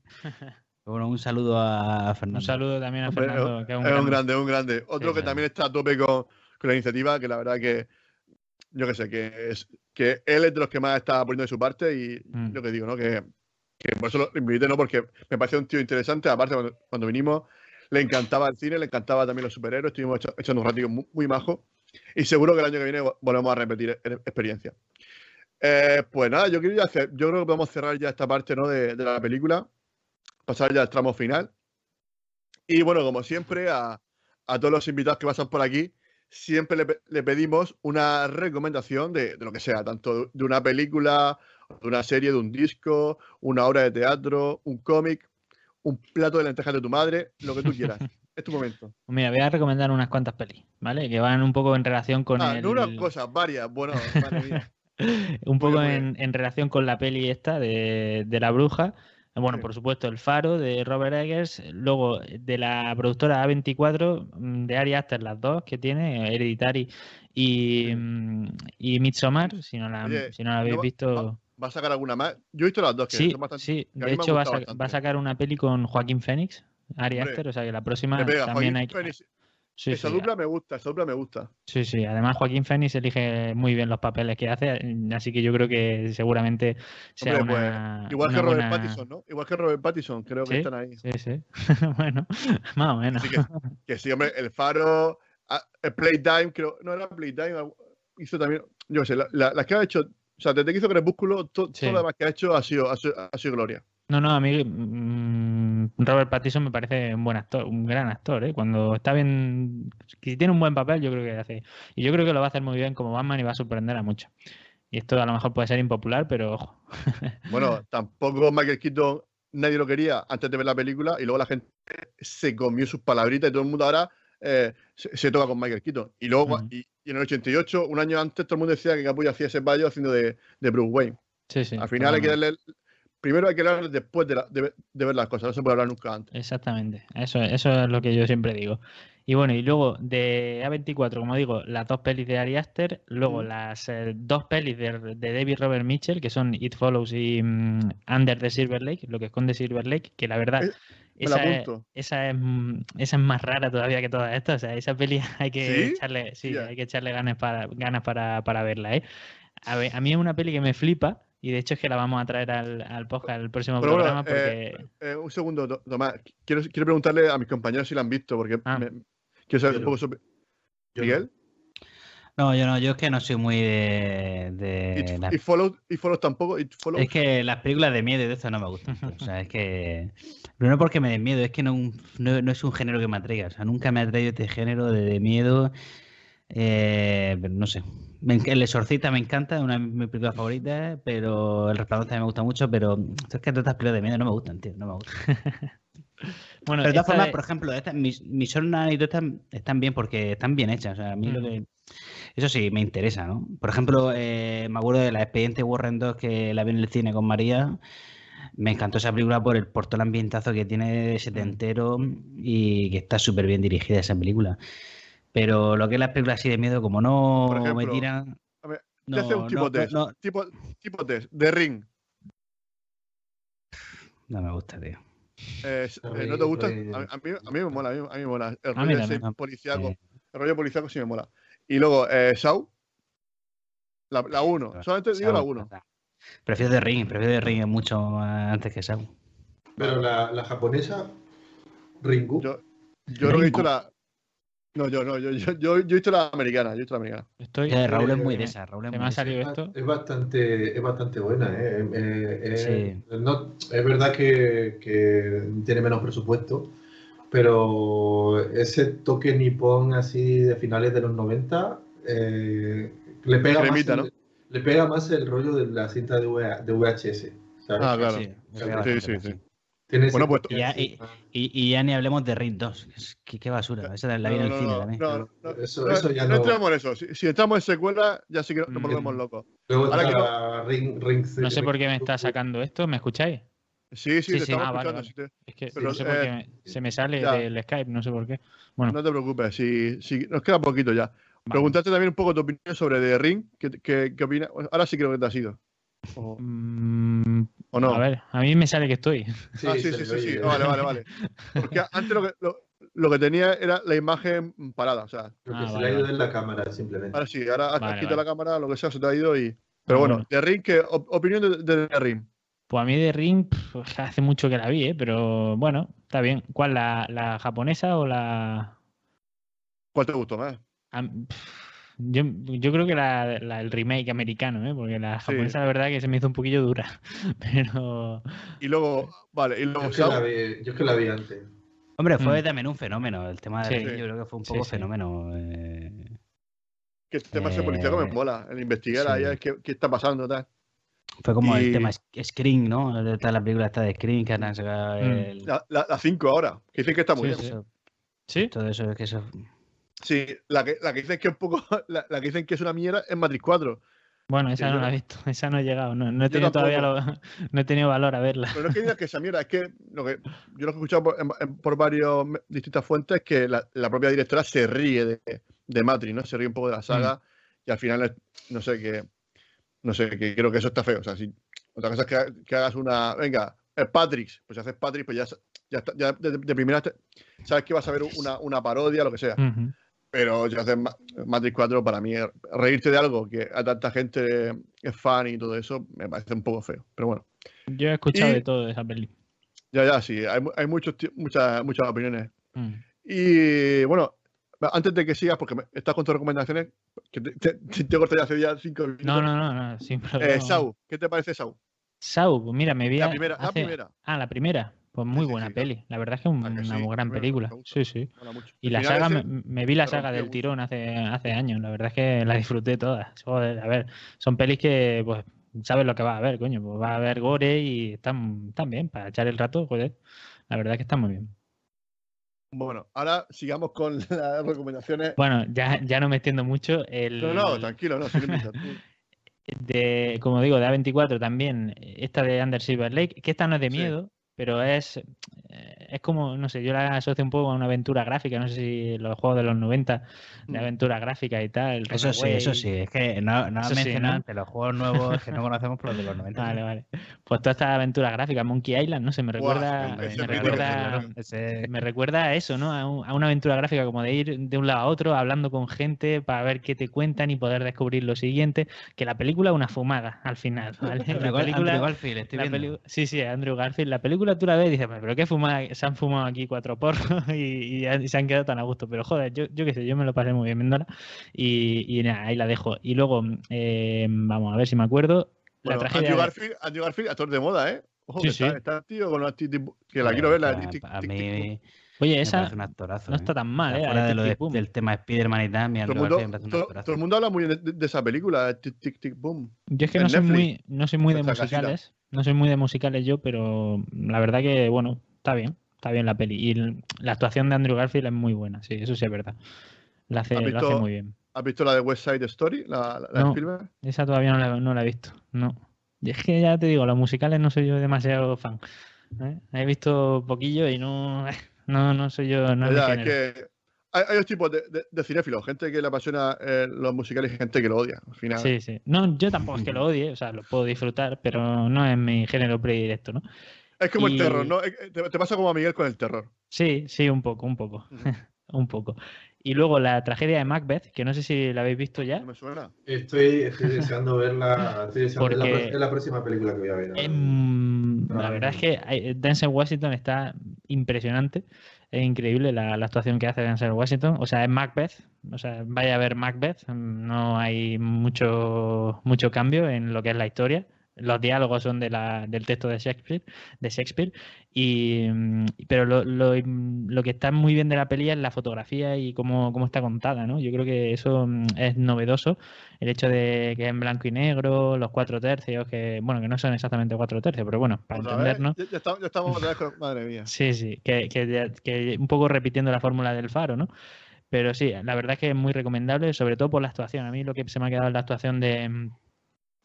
bueno, un saludo a Fernando. Un saludo también a Hombre, Fernando, que es un es un grande. un grande. Otro Sí, que sí. también está a tope con, con la iniciativa, que la verdad que yo que sé, que es que él es de los que más está poniendo de su parte y Mm. lo que digo, ¿no? Que, que por eso lo invité, ¿no? Porque me pareció un tío interesante. Aparte, cuando, cuando vinimos, le encantaba el cine, le encantaba también los superhéroes. Estuvimos echa- echando un ratito muy, muy majo. Y seguro que el año que viene vo- volvemos a repetir e- experiencia. Eh, pues nada, yo, quiero ya hacer, yo creo que podemos cerrar ya esta parte ¿no? de, de la película, pasar ya al tramo final. Y bueno, como siempre, a, a todos los invitados que pasan por aquí, siempre le pedimos una recomendación de, de lo que sea, tanto de una película, de una serie, de un disco, una obra de teatro, un cómic, un plato de lentejas de tu madre, lo que tú quieras. es tu momento. Mira, voy a recomendar unas cuantas pelis, ¿vale? Que van un poco en relación con Ah, el... no una cosa, varias. Bueno, un poco en, en relación con la peli esta de, de la bruja. Bueno, Sí. por supuesto, El Faro de Robert Eggers. Luego de la productora A24, mm, de Ari Aster, las dos que tiene, Hereditary y, Sí. mm, y Midsommar. Si no la, Oye, si no la habéis ¿no va- visto. ¿Va a sacar alguna más? Yo he visto las dos, que Sí, son bastante. sí. que De hecho, va a, va a sacar una peli con Joaquín Phoenix, Ari Hombre, Aster. O sea que la próxima pega, también Joaquín hay. Phoenix. Sí, esa sí, dupla me gusta, esa dupla me gusta. Sí, sí, además Joaquín Phoenix elige muy bien los papeles que hace, así que yo creo que seguramente sea Hombre, pues, una, igual una que Robert buena- Pattinson, ¿no? Igual que Robert Pattinson, creo que Sí, están ahí. Sí, sí. bueno, más o menos. Así que, que sí, hombre, el Faro, el Playtime, creo, no era Playtime, hizo también, yo sé, la- la- las que ha hecho, o sea, desde que hizo Crepúsculo, to- Sí. todo lo demás que ha hecho ha sido, ha sido, ha sido gloria. No, no, a mí mm, Robert Pattinson me parece un buen actor, un gran actor, ¿eh? Cuando está bien, si tiene un buen papel, yo creo que hace. Y yo creo que lo va a hacer muy bien como Batman y va a sorprender a muchos. Y esto a lo mejor puede ser impopular, pero ojo. Bueno, tampoco Michael Keaton, nadie lo quería antes de ver la película y luego la gente se comió sus palabritas y todo el mundo ahora eh, se, se toca con Michael Keaton. Y luego, y, y en el 88, un año antes, todo el mundo decía que Capullo hacía ese baño haciendo de, de Bruce Wayne. Sí, sí. Al final hay que darle. Primero hay que hablar después de, la- de ver- de ver las cosas, no se puede hablar nunca antes. Exactamente, eso, eso es lo que yo siempre digo. Y bueno, y luego de A24, como digo, las dos pelis de Ari Aster, luego Mm. las eh, dos pelis de, de David Robert Mitchell, que son It Follows y mm, Under the Silver Lake, lo que esconde Silver Lake, que la verdad, Eh, Me la esa es, esa, es, mm, esa es más rara todavía que todas estas. O sea, esa peli hay que ¿Sí? echarle, sí, Ya. hay que echarle ganas para, ganas para, para verla, ¿eh? A, ver, a mí es una peli que me flipa. Y de hecho es que la vamos a traer al, al podcast, al próximo Pero bueno, programa, porque... Eh, un segundo, To- Tomás. Quiero, quiero preguntarle a mis compañeros si la han visto, porque Ah. me- quiero saber Yo un poco sobre. ¿Miguel? No, yo no, yo es que no soy muy de. de ¿Y, las- y Follow, y Follow tampoco? ¿It Follows? Es que las películas de miedo y de esto no me gustan. O sea, es que. Pero no porque me den miedo, es que no, no, no es un género que me atraiga. O sea, nunca me ha atraído este género de, de miedo. Eh, pero no sé. El Exorcista me encanta, es una de mis películas favoritas, pero El Resplandor también me gusta mucho, pero es que todas estas películas de miedo no me gustan, tío, no me gustan. Bueno, Pero de todas esta formas, de- por ejemplo, estas, mis, mis y todas están bien porque están bien hechas. O sea, a mí lo que. Eso sí, me interesa, ¿no? Por ejemplo, eh, me acuerdo de la expediente Warren 2 que la vi en el cine con María. Me encantó esa película por el, por todo el ambientazo que tiene de setentero y que está súper bien dirigida esa película. Pero lo que es las películas así de miedo, como no Por me ejemplo, tiran. a ver, Te No, hace un tipo no, no, test. no, Tipo, tipo test. De Ring. no me gusta, tío. Eh, A eh, ¿No te gusta? A, a mí- a mí, me mola, a mí, a mí me mola. El rollo ese. Eh, El rollo policíaco sí me mola. Y luego, eh, Shaw. La, la 1. Solamente digo la Saw, 1. Prefiero de Ring, prefiero de Ring mucho más antes que Saw. Pero la, la japonesa, Ringu, Yo, yo no he visto la. No, yo no, yo, yo, yo, yo he visto la americana. Yo he visto la americana. Estoy... Eh, Raúl es muy que de esa, Raúl es muy me ha esa. salido es, esto. es bastante, es bastante buena. ¿eh? Eh, eh, Sí. no, es verdad que, que tiene menos presupuesto, pero ese toque nipón así de finales de los 90 eh, le, pega más el, ¿no? le pega más el rollo de la cinta de, VH de VHS. ¿sabes? Ah, claro. Sí, Sí, sí. sí. Tiene ese Bueno, pues, ya- Y, y ya ni hablemos de Ring 2. que es- Qué, qué basura. Esa la vi en el no, cine no, también. no, no, Eso- no, eso ya no no- entramos en eso. Si, si entramos en secuela, ya sí que nos Mm. volvemos locos. Luego Ahora que Ring, Ring No sé por qué me está sacando esto, ¿me escucháis? Sí, sí, Sí, te sí. estamos Ah, vale, escuchando. vale. si te- Es que Pero, no sé por eh, qué me- se me sale ya. del Skype, no sé por qué. Bueno, no te preocupes, si, si nos queda poquito ya. Preguntarte también un poco tu opinión sobre The Ring. ¿Qué, qué, qué opinas? Ahora sí creo que te has ido. ¿O, Mm, o no? A ver, a mí me sale que estoy. ah, sí, se sí, sí, oye. sí. Vale, vale, vale. Porque antes lo que, lo, lo que tenía era la imagen parada. O sea, Lo que Ah, se vale, le ha ido vale. en la cámara, simplemente. ahora sí, ahora has Vale, quitado vale. la cámara, lo que sea, se te ha ido y. Pero Ah, bueno, bueno. The Ring, ¿qué op- opinión de, de The Ring? Pues a mí de Ring hace mucho que la vi, ¿eh? pero bueno, está bien. ¿Cuál? ¿La, la japonesa o la...? ¿Cuál te gustó más? a Yo, yo creo que la, la- el remake americano, ¿eh? porque la Sí. japonesa la verdad que se me hizo un poquillo dura. Pero Y luego, vale, y Yo luego es, que la vi, yo es que la vi antes. Hombre, fue Mm. también un fenómeno. El tema de Sí. Yo creo que fue un poco sí. fenómeno. eh, Que este tema ese policíaco me Eh, mola. El investigar sí. ahí a ver qué, qué está pasando. Tal. Fue como Y- el tema Scream, ¿no? Está la película esta de Scream que han sacado Mm. el- La, la, la 5 ahora, que dicen que está muy Sí, bien. sí. eso- sí, todo eso, que eso. Sí, la que, la que dicen que es un poco, la, la que dicen que es una mierda es Matrix 4. bueno, Sí, esa no la he visto, esa no he llegado, no, no he tenido todavía lo- no he tenido valor a verla. Pero no es que digas que esa mierda, es que, lo que yo lo que he escuchado por, en- por varias distintas fuentes es que la, la propia directora se ríe de, de Matrix, ¿no? Se ríe un poco de la saga y al final, no sé, que no sé, que creo que eso está feo. O sea, si, otra cosa es que, que hagas una, venga, es Patrick, pues si haces Patrick, pues ya, ya, está- ya de, de primera sabes que vas a ver una, una parodia, lo que sea. Pero si haces Ma- Matrix 4, para mí, reírte de algo que a tanta gente es fan y todo eso, me parece un poco feo. Pero bueno, Yo he escuchado Y- de todo de esa peli. ya, ya, sí, hay, hay muchos, muchas, muchas opiniones. Mm. Y bueno, antes de que sigas, porque estás con tus recomendaciones, que te, te, te, corté ya hace ya cinco minutos. No, no, no, no, sin Eh, problema. Sau, ¿qué te parece Sau? Sau, mira, me vi La primera, la primera. Ah, la primera. Pues muy sí, buena sí, peli. La verdad es que es una sí, gran película. gusta. Sí, sí. Y El la saga, me, me vi la saga del tirón hace, hace años. La verdad es que la disfruté todas. Joder, a ver, son pelis que, pues, sabes lo que va a ver, coño. Pues va a haber gore y están, están bien para echar el rato, joder. La verdad es que están muy bien. Bueno, ahora sigamos con las recomendaciones. Bueno, ya, ya no me extiendo mucho. El, No, no, tranquilo, no, de, como digo, de A24 también, esta de Under Silver Lake, que esta no es de miedo, pero es, eh, es como, no sé, yo la asocio un poco a una aventura gráfica, no sé si los juegos de los 90 de Mm. aventura gráfica y tal. el Eso sí, eso sí. Es que no, no has sí, ¿no? los juegos nuevos que no conocemos por los de los 90. Vale, vale. Pues toda esta aventura gráfica, Monkey Island, no sé, me recuerda, me recuerda, me recuerda a eso, ¿no? A, un- a una aventura gráfica como de ir de un lado a otro, hablando con gente para ver qué te cuentan y poder descubrir lo siguiente. Que la película es una fumada al final, ¿vale? La película, Andrew Garfield, estoy la Sí, sí, Andrew Garfield. La película tú la ves y dices, pero qué fumada, se han fumado aquí cuatro porros y, y han- y se han quedado tan a gusto. Pero joder, yo, yo qué sé, yo me lo pasé muy bien viéndola y, y nada, ahí la dejo. Y luego, eh, vamos a ver si me acuerdo. La Bueno, tragedia Andrew de- Garfield, Andrew Garfield, actor de moda, ¿eh? Ojo, Sí, que está, sí. está tío con actitud que la quiero ver, la a- mí. Oye, esa un actorazo. no está ¿eh? tan mal, ¿eh? Fuera de lo de- del tema Spider-Man y tal, Todo mundo, todo, todo el mundo habla muy bien de, de esa película, tic, tic, tic, boom. Yo es que en no soy Netflix, muy, no soy muy de casita. musicales, no soy muy de musicales yo, pero la verdad que, bueno, está bien, está bien la peli. Y el- la actuación de Andrew Garfield es muy buena, sí, eso sí es verdad. La hace, ¿Has lo hace visto- muy bien. ¿Has visto la de West Side Story? La, la, la de No. Spielberg? Esa todavía no la, no la he visto, no. Y es que ya te digo, los musicales no soy yo demasiado fan. ¿eh? He visto poquillo y no, no, no soy yo, no Ya, es que hay, hay dos tipos de, de, de cinéfilos, gente que le apasiona eh, los musicales y gente que lo odia. Al final, Sí, sí. No, yo tampoco es que lo odie, o sea, lo puedo disfrutar, pero no es mi género predilecto, ¿no? Es como y- el terror, ¿no? Eh, eh, Te, te pasa como a Miguel con el terror. Sí, sí, un poco, un poco. Un poco. Y luego la tragedia de Macbeth, que no sé si la habéis visto ya. No me suena. Estoy, estoy deseando verla. Estoy deseando, es, la, Porque- pro- es la próxima película que voy a ver. Em, la verdad es mismo. que hay- Denzel Washington está impresionante. Es increíble la, la actuación que hace Denzel Washington. O sea, es Macbeth. O sea, vaya a ver Macbeth. No hay mucho, mucho cambio en lo que es la historia. Los diálogos son de la, del texto de Shakespeare, de Shakespeare y, mm, pero lo, lo, mm, lo que está muy bien de la peli es la fotografía y cómo, cómo está contada, ¿no? Yo creo que eso mm, es novedoso, el hecho de que es en blanco y negro, los cuatro tercios, que bueno, que no son exactamente cuatro tercios, pero bueno, para vez, entendernos. ya, ya estamos, ya estamos con- Madre mía. Sí, sí, que, que, que un poco repitiendo la fórmula del faro, ¿no? Pero sí, la verdad es que es muy recomendable, sobre todo por la actuación. A mí lo que se me ha quedado es la actuación de,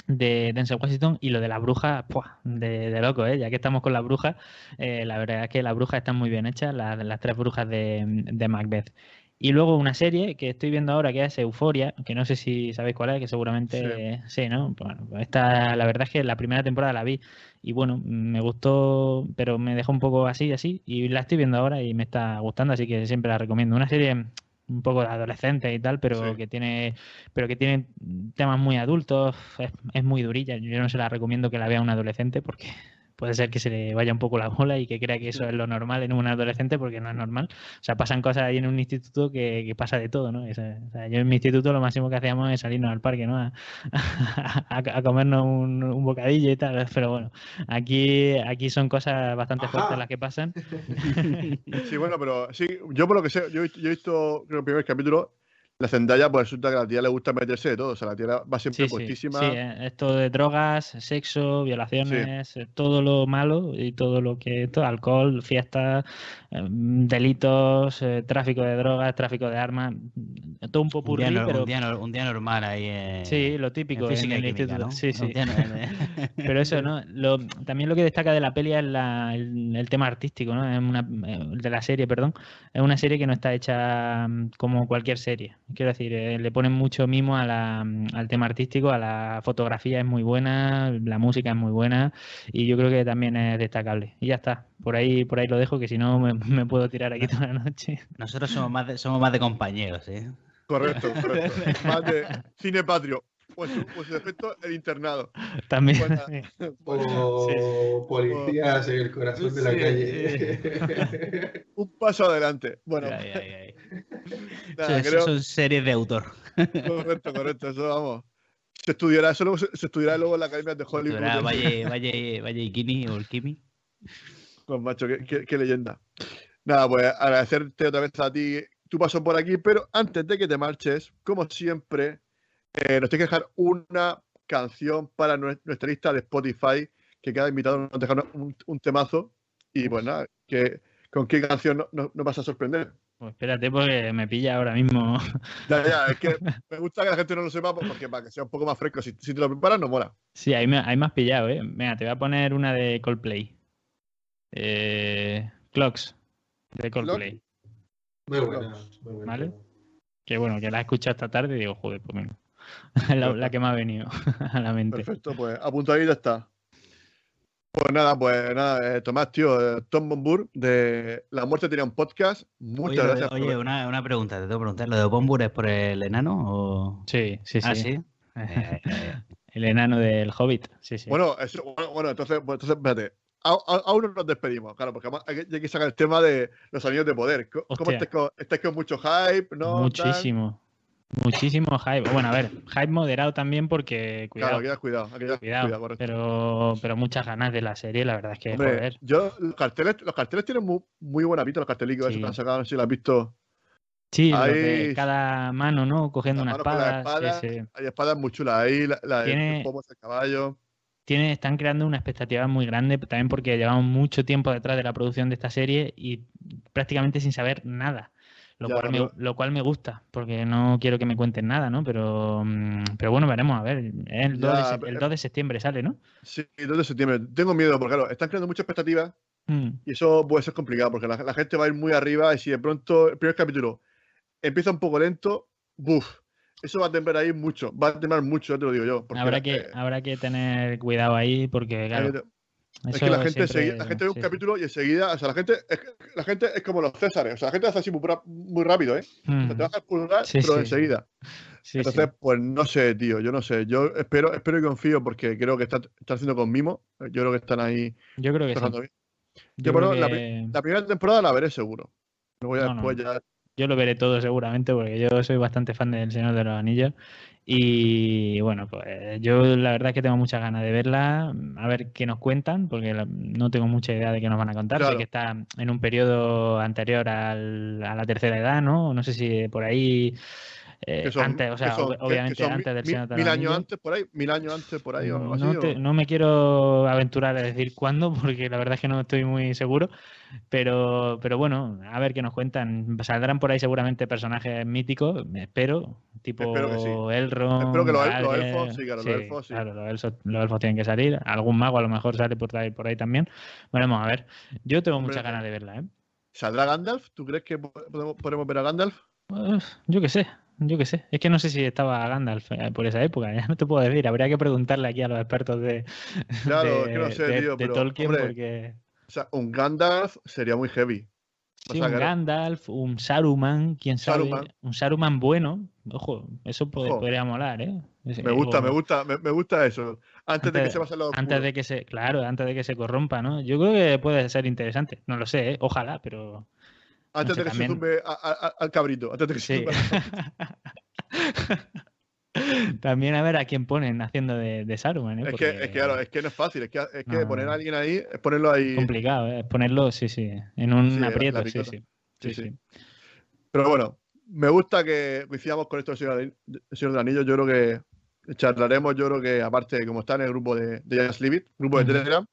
de Denzel Washington y lo de la bruja, ¡pua! de, de loco, ¿eh? Ya que estamos con la bruja, eh, la verdad es que las brujas están muy bien hechas, las, las tres brujas de, de Macbeth. Y luego una serie que estoy viendo ahora que es Euforia, que no sé si sabéis cuál es, que seguramente sí, ¿no? Bueno, esta, la verdad es que la primera temporada la vi y bueno, me gustó, pero me dejó un poco así, así, y la estoy viendo ahora y me está gustando, así que siempre la recomiendo. Una serie un poco de adolescente y tal, pero Sí. que tiene pero que tiene temas muy adultos, es, es muy durilla. Yo no se la recomiendo que la vea un adolescente porque puede ser que se le vaya un poco la bola y que crea que eso es lo normal en un adolescente porque no es normal. O sea, pasan cosas ahí en un instituto que, que pasa de todo, ¿no? O sea, yo en mi instituto lo máximo que hacíamos es salirnos al parque, ¿no? A, a- a comernos un, un bocadillo y tal, pero bueno, aquí, aquí son cosas bastante Ajá. fuertes las que pasan. Sí, bueno, pero sí, yo por lo que sé, yo, he visto- yo he visto creo, el primer capítulo, la Zendaya, pues resulta que a la tía le gusta meterse de todo. O sea, la tía va siempre Sí, sí, puestísima. sí, eh, esto de drogas, sexo, violaciones, eh, todo lo malo y todo lo que, todo, alcohol, fiestas, eh, delitos, eh, tráfico de drogas, tráfico de armas, mm, todo un Un popurrí, día, no- pero un no- un día normal ahí en, sí, lo en típico en física el y química, instituto. ¿no? Sí, sí. Un día no- Pero eso, ¿no? Lo, también lo que destaca de la peli es la- el, el tema artístico, ¿no? Es una, de la serie, perdón. Es una serie que no está hecha mm, como cualquier serie. Quiero decir, eh, le ponen mucho mimo a la, mm, al tema artístico, a la fotografía es muy buena, la música es muy buena y yo creo que también es destacable. Y ya está. Por ahí, por ahí lo dejo, que si no me, me puedo tirar aquí toda la noche. Nosotros somos más de, somos más de compañeros, ¿eh? Correcto, correcto. Más de cine patrio. Pues su, pues su defecto, el internado. También. O Sí, policías en el corazón de la Sí. calle. Un paso adelante. Bueno, Ay, ay, ay. nada, Eso- creo. Son series de autor. Correcto, correcto. Eso vamos. Se estudiará, eso luego se, se estudiará luego en la Academia de Hollywood. Valle, Valle, Valle Ikini o el Kimi. Pues macho, qué, qué- qué leyenda. Nada, pues agradecerte otra vez a ti tu paso por aquí, pero antes de que te marches, como siempre, eh, nos tienes que dejar una canción para nue- nuestra lista de Spotify, que cada invitado nos deja un, un temazo. Y pues nada, que, ¿con qué canción no- no- nos vas a sorprender? Pues espérate porque me pilla ahora mismo. Ya, ya, es que me gusta que la gente no lo sepa pues, porque para que sea un poco más fresco. Si, si te lo preparas, no mola. Sí, ahí me, ahí me has pillado, ¿eh? Venga, te voy a poner una de Coldplay. Eh, Clocks, de Coldplay. Muy buena, muy buena. Vale. Que bueno, que la he escuchado esta tarde y digo, joder, pues venga. la, la que me ha venido a la mente. Perfecto, pues apuntadita está. Pues nada, pues nada, eh, Tomás, tío, eh, Tom Bombur de La Muerte tenía un podcast. Muchas Oye, gracias. por- oye, una, una pregunta, te tengo que preguntar. ¿Lo de Bombur es por el enano o...? Sí, sí, sí. Ah, sí. Eh. El enano del Hobbit. Sí, sí. Bueno, eso- bueno, bueno, entonces, pues, entonces, espérate. Aún no nos despedimos, claro, porque además hay que, hay que sacar el tema de los anillos de poder. ¿Cómo estáis con, estáis con mucho hype? ¿No? Muchísimo. Muchísimo hype. Bueno, a ver, hype moderado también porque, cuidado, Claro, cuidado, cuidado, cuidado, pero, pero muchas ganas de la serie, la verdad es que, Hombre, joder. yo, los carteles, los carteles tienen muy, muy buena pinta, los cartelicos Sí. que han sacado, si lo has visto. Sí, de ahí- cada mano, ¿no? Cogiendo una espada. Hay espadas muy chulas ahí, la, la, Tiene- el pomo del caballo. Tiene, están creando una expectativa muy grande, también porque llevamos mucho tiempo detrás de la producción de esta serie y prácticamente sin saber nada. Lo, Ya, cual, me, pero- lo cual me gusta, porque no quiero que me cuenten nada, ¿no? Pero, mm, pero bueno, veremos, a ver. El 2, de, Ya, se- pero- el 2 de septiembre sale, ¿no? Sí, 2 de septiembre. Tengo miedo, porque claro, están creando muchas expectativas Mm, y eso puede ser complicado, porque la, la gente va a ir muy arriba y si de pronto el primer capítulo empieza un poco lento, ¡buf! Eso va a temblar ahí mucho, va a temblar mucho, ya te lo digo yo. habrá, que, eh, habrá que tener cuidado ahí, porque, claro. Es que la gente, siempre- la gente ve un sí, capítulo y enseguida, o sea, la gente, es, la gente es como los Césares, o sea, la gente hace así muy, rápido, ¿eh? O sea, Mm, te baja el pulgar, Sí, pero sí. enseguida. Entonces, pues no sé, tío, yo no sé. Yo espero, espero y confío porque creo que están, están haciendo con mimo. Yo creo que están ahí Yo creo que sí. bien. Yo Yo, creo la, que- la primera temporada la veré seguro. Luego ya No, no. después ya. Yo lo veré todo seguramente porque yo soy bastante fan del Señor de los Anillos y bueno, pues yo la verdad es que tengo muchas ganas de verla, a ver qué nos cuentan porque no tengo mucha idea de qué nos van a contar. Sé que está en un periodo anterior al- a la tercera edad, ¿no? No sé si por ahí eh, que son- antes, o que sea, son- ob- que- que obviamente mi- antes del mi- Señor de Mil años antes por ahí, mil años antes por ahí o algo así. No, te- no me quiero aventurar a decir cuándo, porque la verdad es que no estoy muy seguro. Pero, pero bueno, a ver qué nos cuentan. Saldrán por ahí seguramente personajes míticos, espero, tipo Espero que sí. Elrond. Espero que los el- los elfos, sí, claro, los elfos, sí. claro, los elfos, los elfos tienen que salir. Algún mago a lo mejor sale por ahí, por ahí también. Veremos, a ver. Yo tengo muchas ganas de verla, ¿eh? ¿Saldrá Gandalf? ¿Tú crees que po- podemos, podemos ver a Gandalf? Pues, yo qué sé, yo qué sé. Es que no sé si estaba Gandalf eh, por esa época, ya no te puedo decir. Habría que preguntarle aquí a los expertos de, Claro, de, es que no sé, de- tío, de pero, Tolkien hombre, porque... O sea, un Gandalf sería muy heavy. Sí, un Gandalf, un Saruman, quién sabe, Saruman. un Saruman bueno, ojo, eso pod- Ojo. podría molar, ¿eh? Ese- Me gusta, o- me gusta, me, me gusta eso. Antes, de que se pase lo Antes de que se, claro, antes de que se corrompa, ¿no? Yo creo que puede ser interesante. No lo sé, ¿eh? ojalá, pero Antes de que se zumbe a- a- a- al cabrito. Antes de que se sí. zumbe al- También a ver a quién ponen haciendo de, de Saruman, ¿eh? Es que, es que, claro, es que no es fácil. Es que, es que No. poner a alguien ahí, es ponerlo ahí. es complicado, ¿eh? Ponerlo, sí, sí, en un Sí, aprieto, sí, sí. Sí, sí. Pero bueno, me gusta que coincidamos con esto del Señor, del Anillo. Yo creo que charlaremos, yo creo que aparte, como está en el grupo de, de Just Leave It, grupo de. Telegram.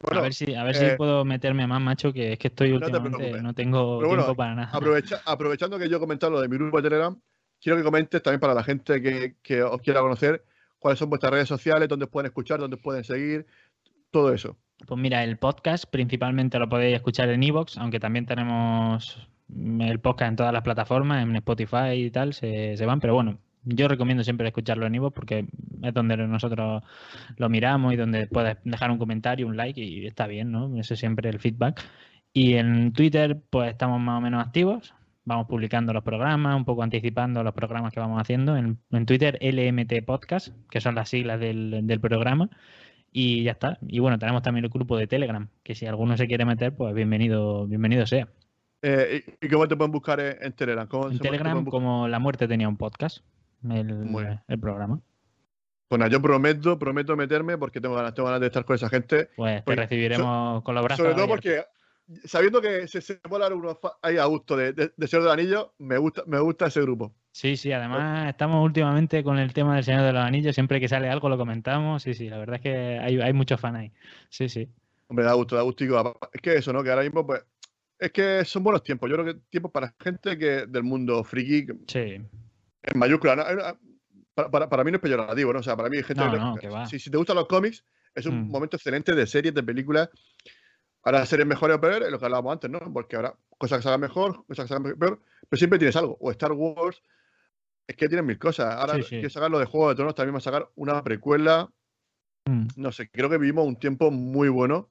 Bueno, a ver si, a ver eh, si puedo meterme más, macho, que es que estoy no te últimamente, no tengo Pero bueno, tiempo para nada. aprovecha- aprovechando que yo he comentado lo de mi grupo de Telegram, quiero que comentes también para la gente que, que os quiera conocer cuáles son vuestras redes sociales, dónde pueden escuchar, dónde pueden seguir, todo eso. Pues mira, el podcast principalmente lo podéis escuchar en Evox, aunque también tenemos el podcast en todas las plataformas, en Spotify y tal, se, se van, pero bueno, yo recomiendo siempre escucharlo en Evox porque es donde nosotros lo miramos y donde puedes dejar un comentario, un like y está bien, ¿no? Eso es siempre el feedback. Y en Twitter, pues estamos más o menos activos. Vamos publicando los programas, un poco anticipando los programas que vamos haciendo. En, en Twitter, LMT Podcast, que son las siglas del, del programa. Y ya está. Y bueno, tenemos también el grupo de Telegram, que si alguno se quiere meter, pues bienvenido, bienvenido sea. Eh, ¿y, cómo te pueden buscar en, Telegram? ¿Cómo En Telegram, como La Muerte tenía un podcast, el, bien. el programa, Pues nada, yo prometo, prometo meterme porque tengo ganas, tengo ganas de estar con esa gente. pues te Porque- recibiremos con los brazos Sobre todo porque sabiendo que se, se puede hablar uno ahí a gusto de, de, de Señor del Anillo, me gusta, me gusta ese grupo. Sí, sí, además estamos últimamente con el tema del Señor de los Anillos, siempre que sale algo lo comentamos, sí, sí, la verdad es que hay, hay muchos fans ahí. Sí, sí. Hombre, da gusto, da gusto. Es que eso, ¿no? Que ahora mismo, pues, es que son buenos tiempos. Yo creo que tiempos para gente que del mundo friki, Sí, en mayúscula. Para, para, para mí no es peyorativo, ¿no? O sea, para mí hay gente No, que- no, que va. Si, si te gustan los cómics, es un Mm. momento excelente de series, de películas. Ahora series mejores o peores, es lo que hablábamos antes, ¿no? Porque ahora cosas que se hagan mejor, cosas que se hagan peor, pero siempre tienes algo. O Star Wars, es que tienen mil cosas. Ahora Sí, sí. quiero sacar lo de Juego de Tronos, también va a sacar una precuela. Mm. No sé, creo que vivimos un tiempo muy bueno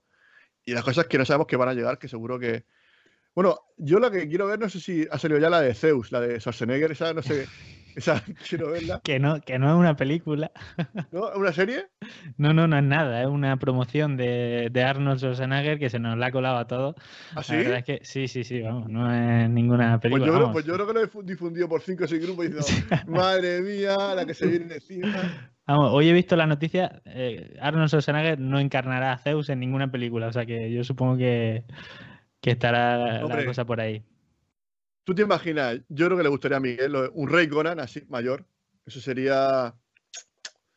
y las cosas que no sabemos que van a llegar, que seguro que. Bueno, yo la que quiero ver, no sé si ha salido ya la de Zeus, la de Schwarzenegger, esa, no sé, esa quiero verla. Que no, que no es una película. ¿No? ¿Una serie? No, no, no es nada, es una promoción de, de Arnold Schwarzenegger que se nos la ha colado a todos. ¿Ah, sí? La verdad es que sí, sí, sí, vamos, no es ninguna Pues película. yo, creo, vamos. pues yo creo que lo he fu- difundido por cinco o seis grupos y diciendo, madre mía, la que se viene encima. Vamos, hoy he visto la noticia, eh, Arnold Schwarzenegger no encarnará a Zeus en ninguna película, o sea que yo supongo que, que estará Hombre. la cosa por ahí. ¿Tú te imaginas? Yo creo que le gustaría a Miguel un rey Conan así, mayor. Eso sería.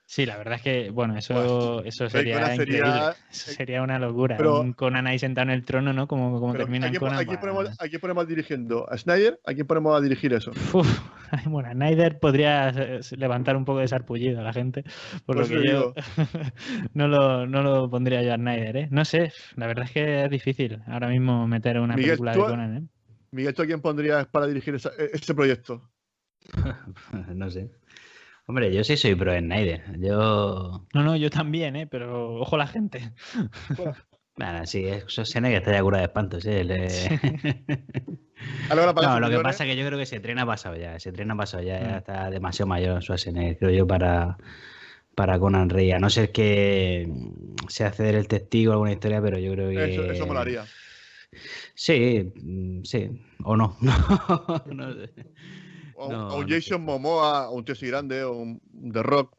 Sí, la verdad es que, bueno, eso, eso sería. Eso sería una locura. Pero- un Conan ahí sentado en el trono, ¿no? Como, como termina ¿a en quién, po- Conan. a quién bah, ponemos, a quién ponemos dirigiendo? ¿A Snyder? ¿A quién ponemos a dirigir eso? Uf, bueno, Snyder podría eh, levantar un poco de sarpullido a la gente, por lo que yo no, lo, no lo pondría yo a Snyder, ¿eh? No sé, la verdad es que es difícil ahora mismo meter una Miguel, película de Conan, ¿eh? Miguel, ¿tú a quién pondrías para dirigir esa- e- ese proyecto? no sé. Hombre, yo sí soy pro Snyder. Yo. No, no, yo también, ¿eh? Pero ojo la gente. Bueno, sí, eso que está ya cura de espantos, ¿eh? Le- No, lo que pasa es que yo creo que ese tren ha pasado ya. Ese tren ha pasado ya. ya Mm. está demasiado mayor Schwarzenegger, creo yo, para, para Conan Rey. A no ser que sea ceder el testigo a alguna historia, pero yo creo que. Eso, eso molaría. Sí, mm, sí. O no. No sé. O, un- No, o un no sé. Jason Momoa, o un tío así grande, o un The Rock.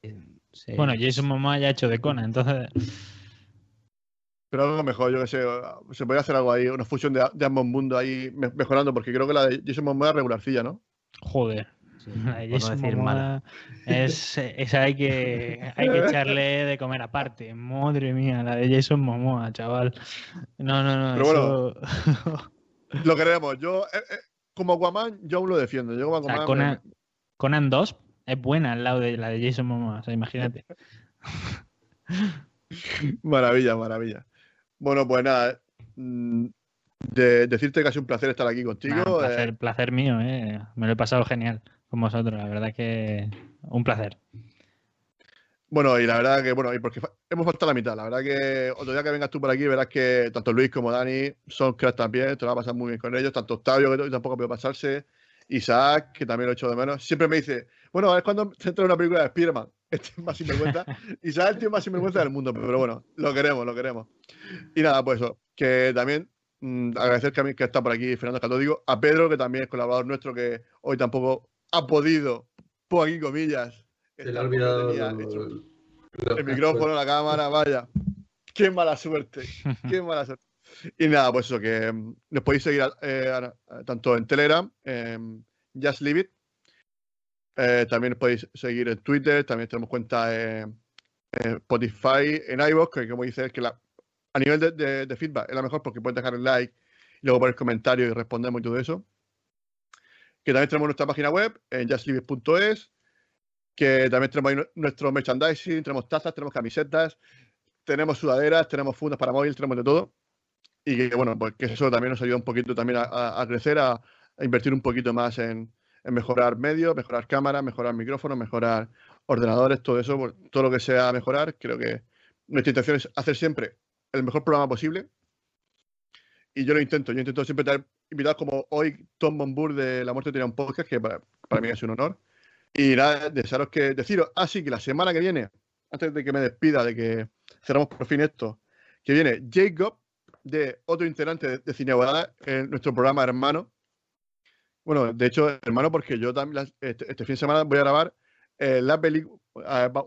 Sí. Bueno, Jason Momoa ya ha hecho de Conan, entonces... Pero algo mejor, yo que sé. Se podría hacer algo ahí, una fusión de, de ambos mundos ahí me- mejorando, porque creo que la de Jason Momoa es regularcilla, ¿no? Joder, Sí, la de por no Jason decir mala. Momoa es, esa hay que, hay que echarle de comer aparte. Madre mía, la de Jason Momoa, chaval. No, no, no. Pero eso- Lo queremos. Yo, eh, eh, como Aquaman, yo aún lo defiendo. Yo como O sea, Aquaman. Conan, me- Conan 2 es buena al lado de la de Jason Momoa, o sea, imagínate. Maravilla, maravilla. Bueno, pues nada. mm, de decirte que ha sido un placer estar aquí contigo. Un eh, placer, placer mío, eh. Me lo he pasado genial con vosotros, la verdad que un placer. Bueno, y la verdad que, bueno, y porque hemos faltado la mitad. La verdad que otro día que vengas tú por aquí verás que tanto Luis como Dani son cracks también, te lo va a pasar muy bien con ellos, tanto Octavio, que tampoco puede pasarse, Isaac, que también lo he hecho de menos. Siempre me dice, bueno, es cuando se entra una película de Spider-Man. Este es más sinvergüenza. Isaac es el tío más sinvergüenza del mundo, pero bueno, lo queremos, lo queremos. Y nada, pues eso, que también mm, agradecer que, que está por aquí Fernando Catódico, a Pedro, que también es colaborador nuestro, que hoy tampoco ha podido, por aquí comillas, Se le estar ha porque olvidado tenía lo- hecho lo- el micrófono, la cámara, vaya. Qué mala suerte, qué mala suerte. Y nada, pues eso, que mm, nos podéis seguir eh, a- a- tanto en Telegram, en Just Leave It. eh, también nos podéis seguir en Twitter, también tenemos cuenta en, en Spotify, en iVoox, que como dice, es que la, a nivel de, de- de feedback es la mejor porque puedes dejar el like y luego poner comentarios y respondemos y todo eso. Que también tenemos nuestra página web en justleaveit.es que también tenemos ahí nu- nuestro merchandising, tenemos tazas, tenemos camisetas, tenemos sudaderas, tenemos fundas para móvil, tenemos de todo. Y que bueno, pues que eso también nos ayuda un poquito también a, crecer, a, invertir un poquito más en, mejorar medios, mejorar cámaras, mejorar micrófonos, mejorar ordenadores, todo eso, todo lo que sea mejorar. Creo que nuestra intención es hacer siempre el mejor programa posible. Y yo lo intento, yo intento siempre tener invitados como hoy Tom Bombur de La Muerte tenía un podcast, que para, para mí es un honor. Y nada, desearos que deciros, así que la semana que viene, antes de que me despida, de que cerramos por fin esto, que viene Jacob, de otro integrante de, de Cineguada, en nuestro programa hermano. Bueno, de hecho, hermano, porque yo también este, este fin de semana voy a grabar eh, la eh,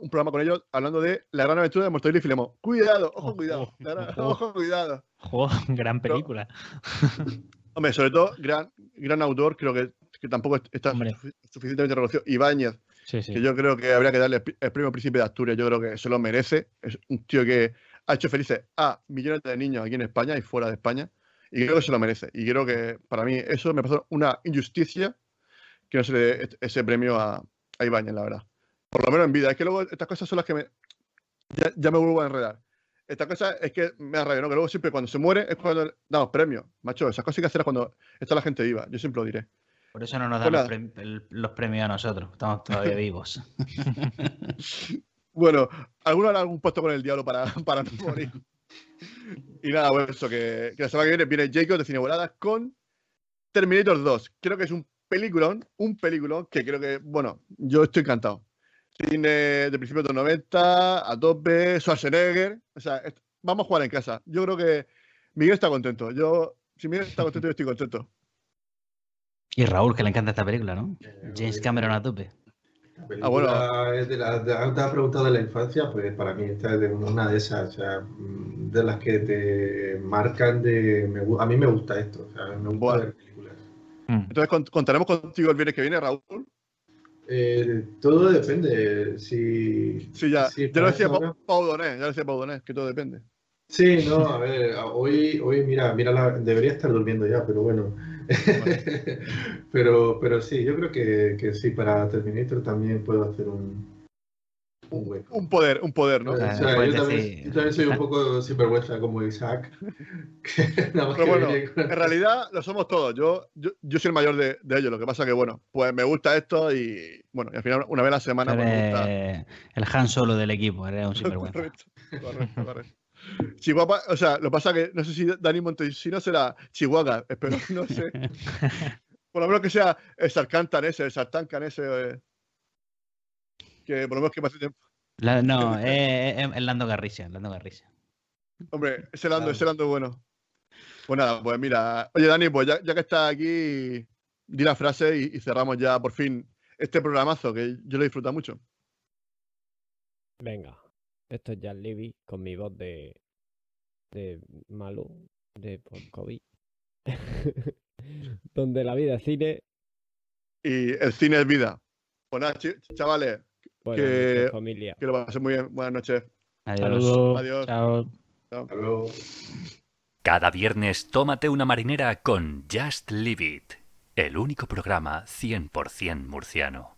un programa con ellos hablando de la gran aventura de Mortadelo y Filemón. Cuidado, ojo, cuidado. gran- ojo. cuidado. Gran película. Hombre, sobre todo, gran, gran autor, creo que, que tampoco está Hombre. suficientemente reconocido. Ibáñez, Sí, sí. que yo creo que habría que darle el premio Príncipe de Asturias. Yo creo que se lo merece. Es un tío que ha hecho felices a millones de niños aquí en España y fuera de España. Y creo que se lo merece. Y creo que para mí eso me parece una injusticia que no se le dé ese premio a, a Ibáñez, la verdad. Por lo menos en vida. Es que luego estas cosas son las que me. Ya, ya me vuelvo a enredar. Estas cosas es que me da rabia, ¿no? Que luego siempre cuando se muere es cuando damos premios. Macho, esas cosas hay que hacerlas cuando está la gente viva. Yo siempre lo diré. Por eso no nos dan los, premios a nosotros. Estamos todavía vivos. Bueno, alguno hará algún puesto con el diablo para, para no morir. Y nada, bueno, eso, que, que la semana que viene viene Jacob de Cineboladas con Terminator 2. Creo que es un peliculón, un peliculón que creo que, bueno, yo estoy encantado. Cine de principios de los 90, a tope, Schwarzenegger. O sea, vamos a jugar en casa. Yo creo que Miguel está contento. Yo, si Miguel está contento, yo estoy contento. Y Raúl, que le encanta esta película, ¿no? Eh, James Cameron a tope. La Ah, bueno. es de las de, te has preguntado de la infancia, pues para mí esta es de una de esas, o sea, de las que te marcan de me a mí me gusta esto, o sea, me gusta ver películas. Mm. Entonces cont- contaremos contigo el viernes que viene, Raúl. Eh, todo depende, si Sí, ya. si ya lo decía esa Pa- hora- Pau Donés, ya lo decía Pau Donés, que todo depende. Sí, no, a ver, hoy, hoy mira, mira la- debería estar durmiendo ya, pero bueno. pero, pero sí, yo creo que, que sí, para Terminator también puedo hacer un, un hueco. Un poder, un poder, ¿no? O sea, sea, yo, también, decir- yo también soy un poco sinvergüenza como Isaac. Pero bueno, con- en realidad lo somos todos. Yo, yo, yo soy el mayor de, de ellos. Lo que pasa que, bueno, pues me gusta esto y, bueno, y al final una vez a la semana pues, me gusta. El Han Solo del equipo, eres un sinvergüenza. Correcto, correcto, correcto. Chihuahua, o sea, lo que pasa que no sé si Dani Montesino será Chihuahua, espero, no sé. Por lo menos que sea el Sarkantan ese, el Sartankan ese. eh, que por lo menos que pase tiempo. La- no, es, es- es Lando Garrisia, Lando Garrisia. Hombre, ese Lando, Claro. ese Lando es bueno. Pues nada, pues mira. Oye, Dani, pues ya, ya que estás aquí, di la frase y, y cerramos ya por fin este programazo que yo lo he disfrutado mucho. Venga, esto es ya Libby con mi voz de, de malo, de por COVID. Donde la vida es cine. Y el cine es vida. Pues nada, chavales, Buenas Que- noches, familia. que lo pasen muy bien. Buenas noches. Adiós. Saludos. Adiós. Chao. Hasta luego. Cada viernes tómate una marinera con Just Leave It, el único programa 100% murciano.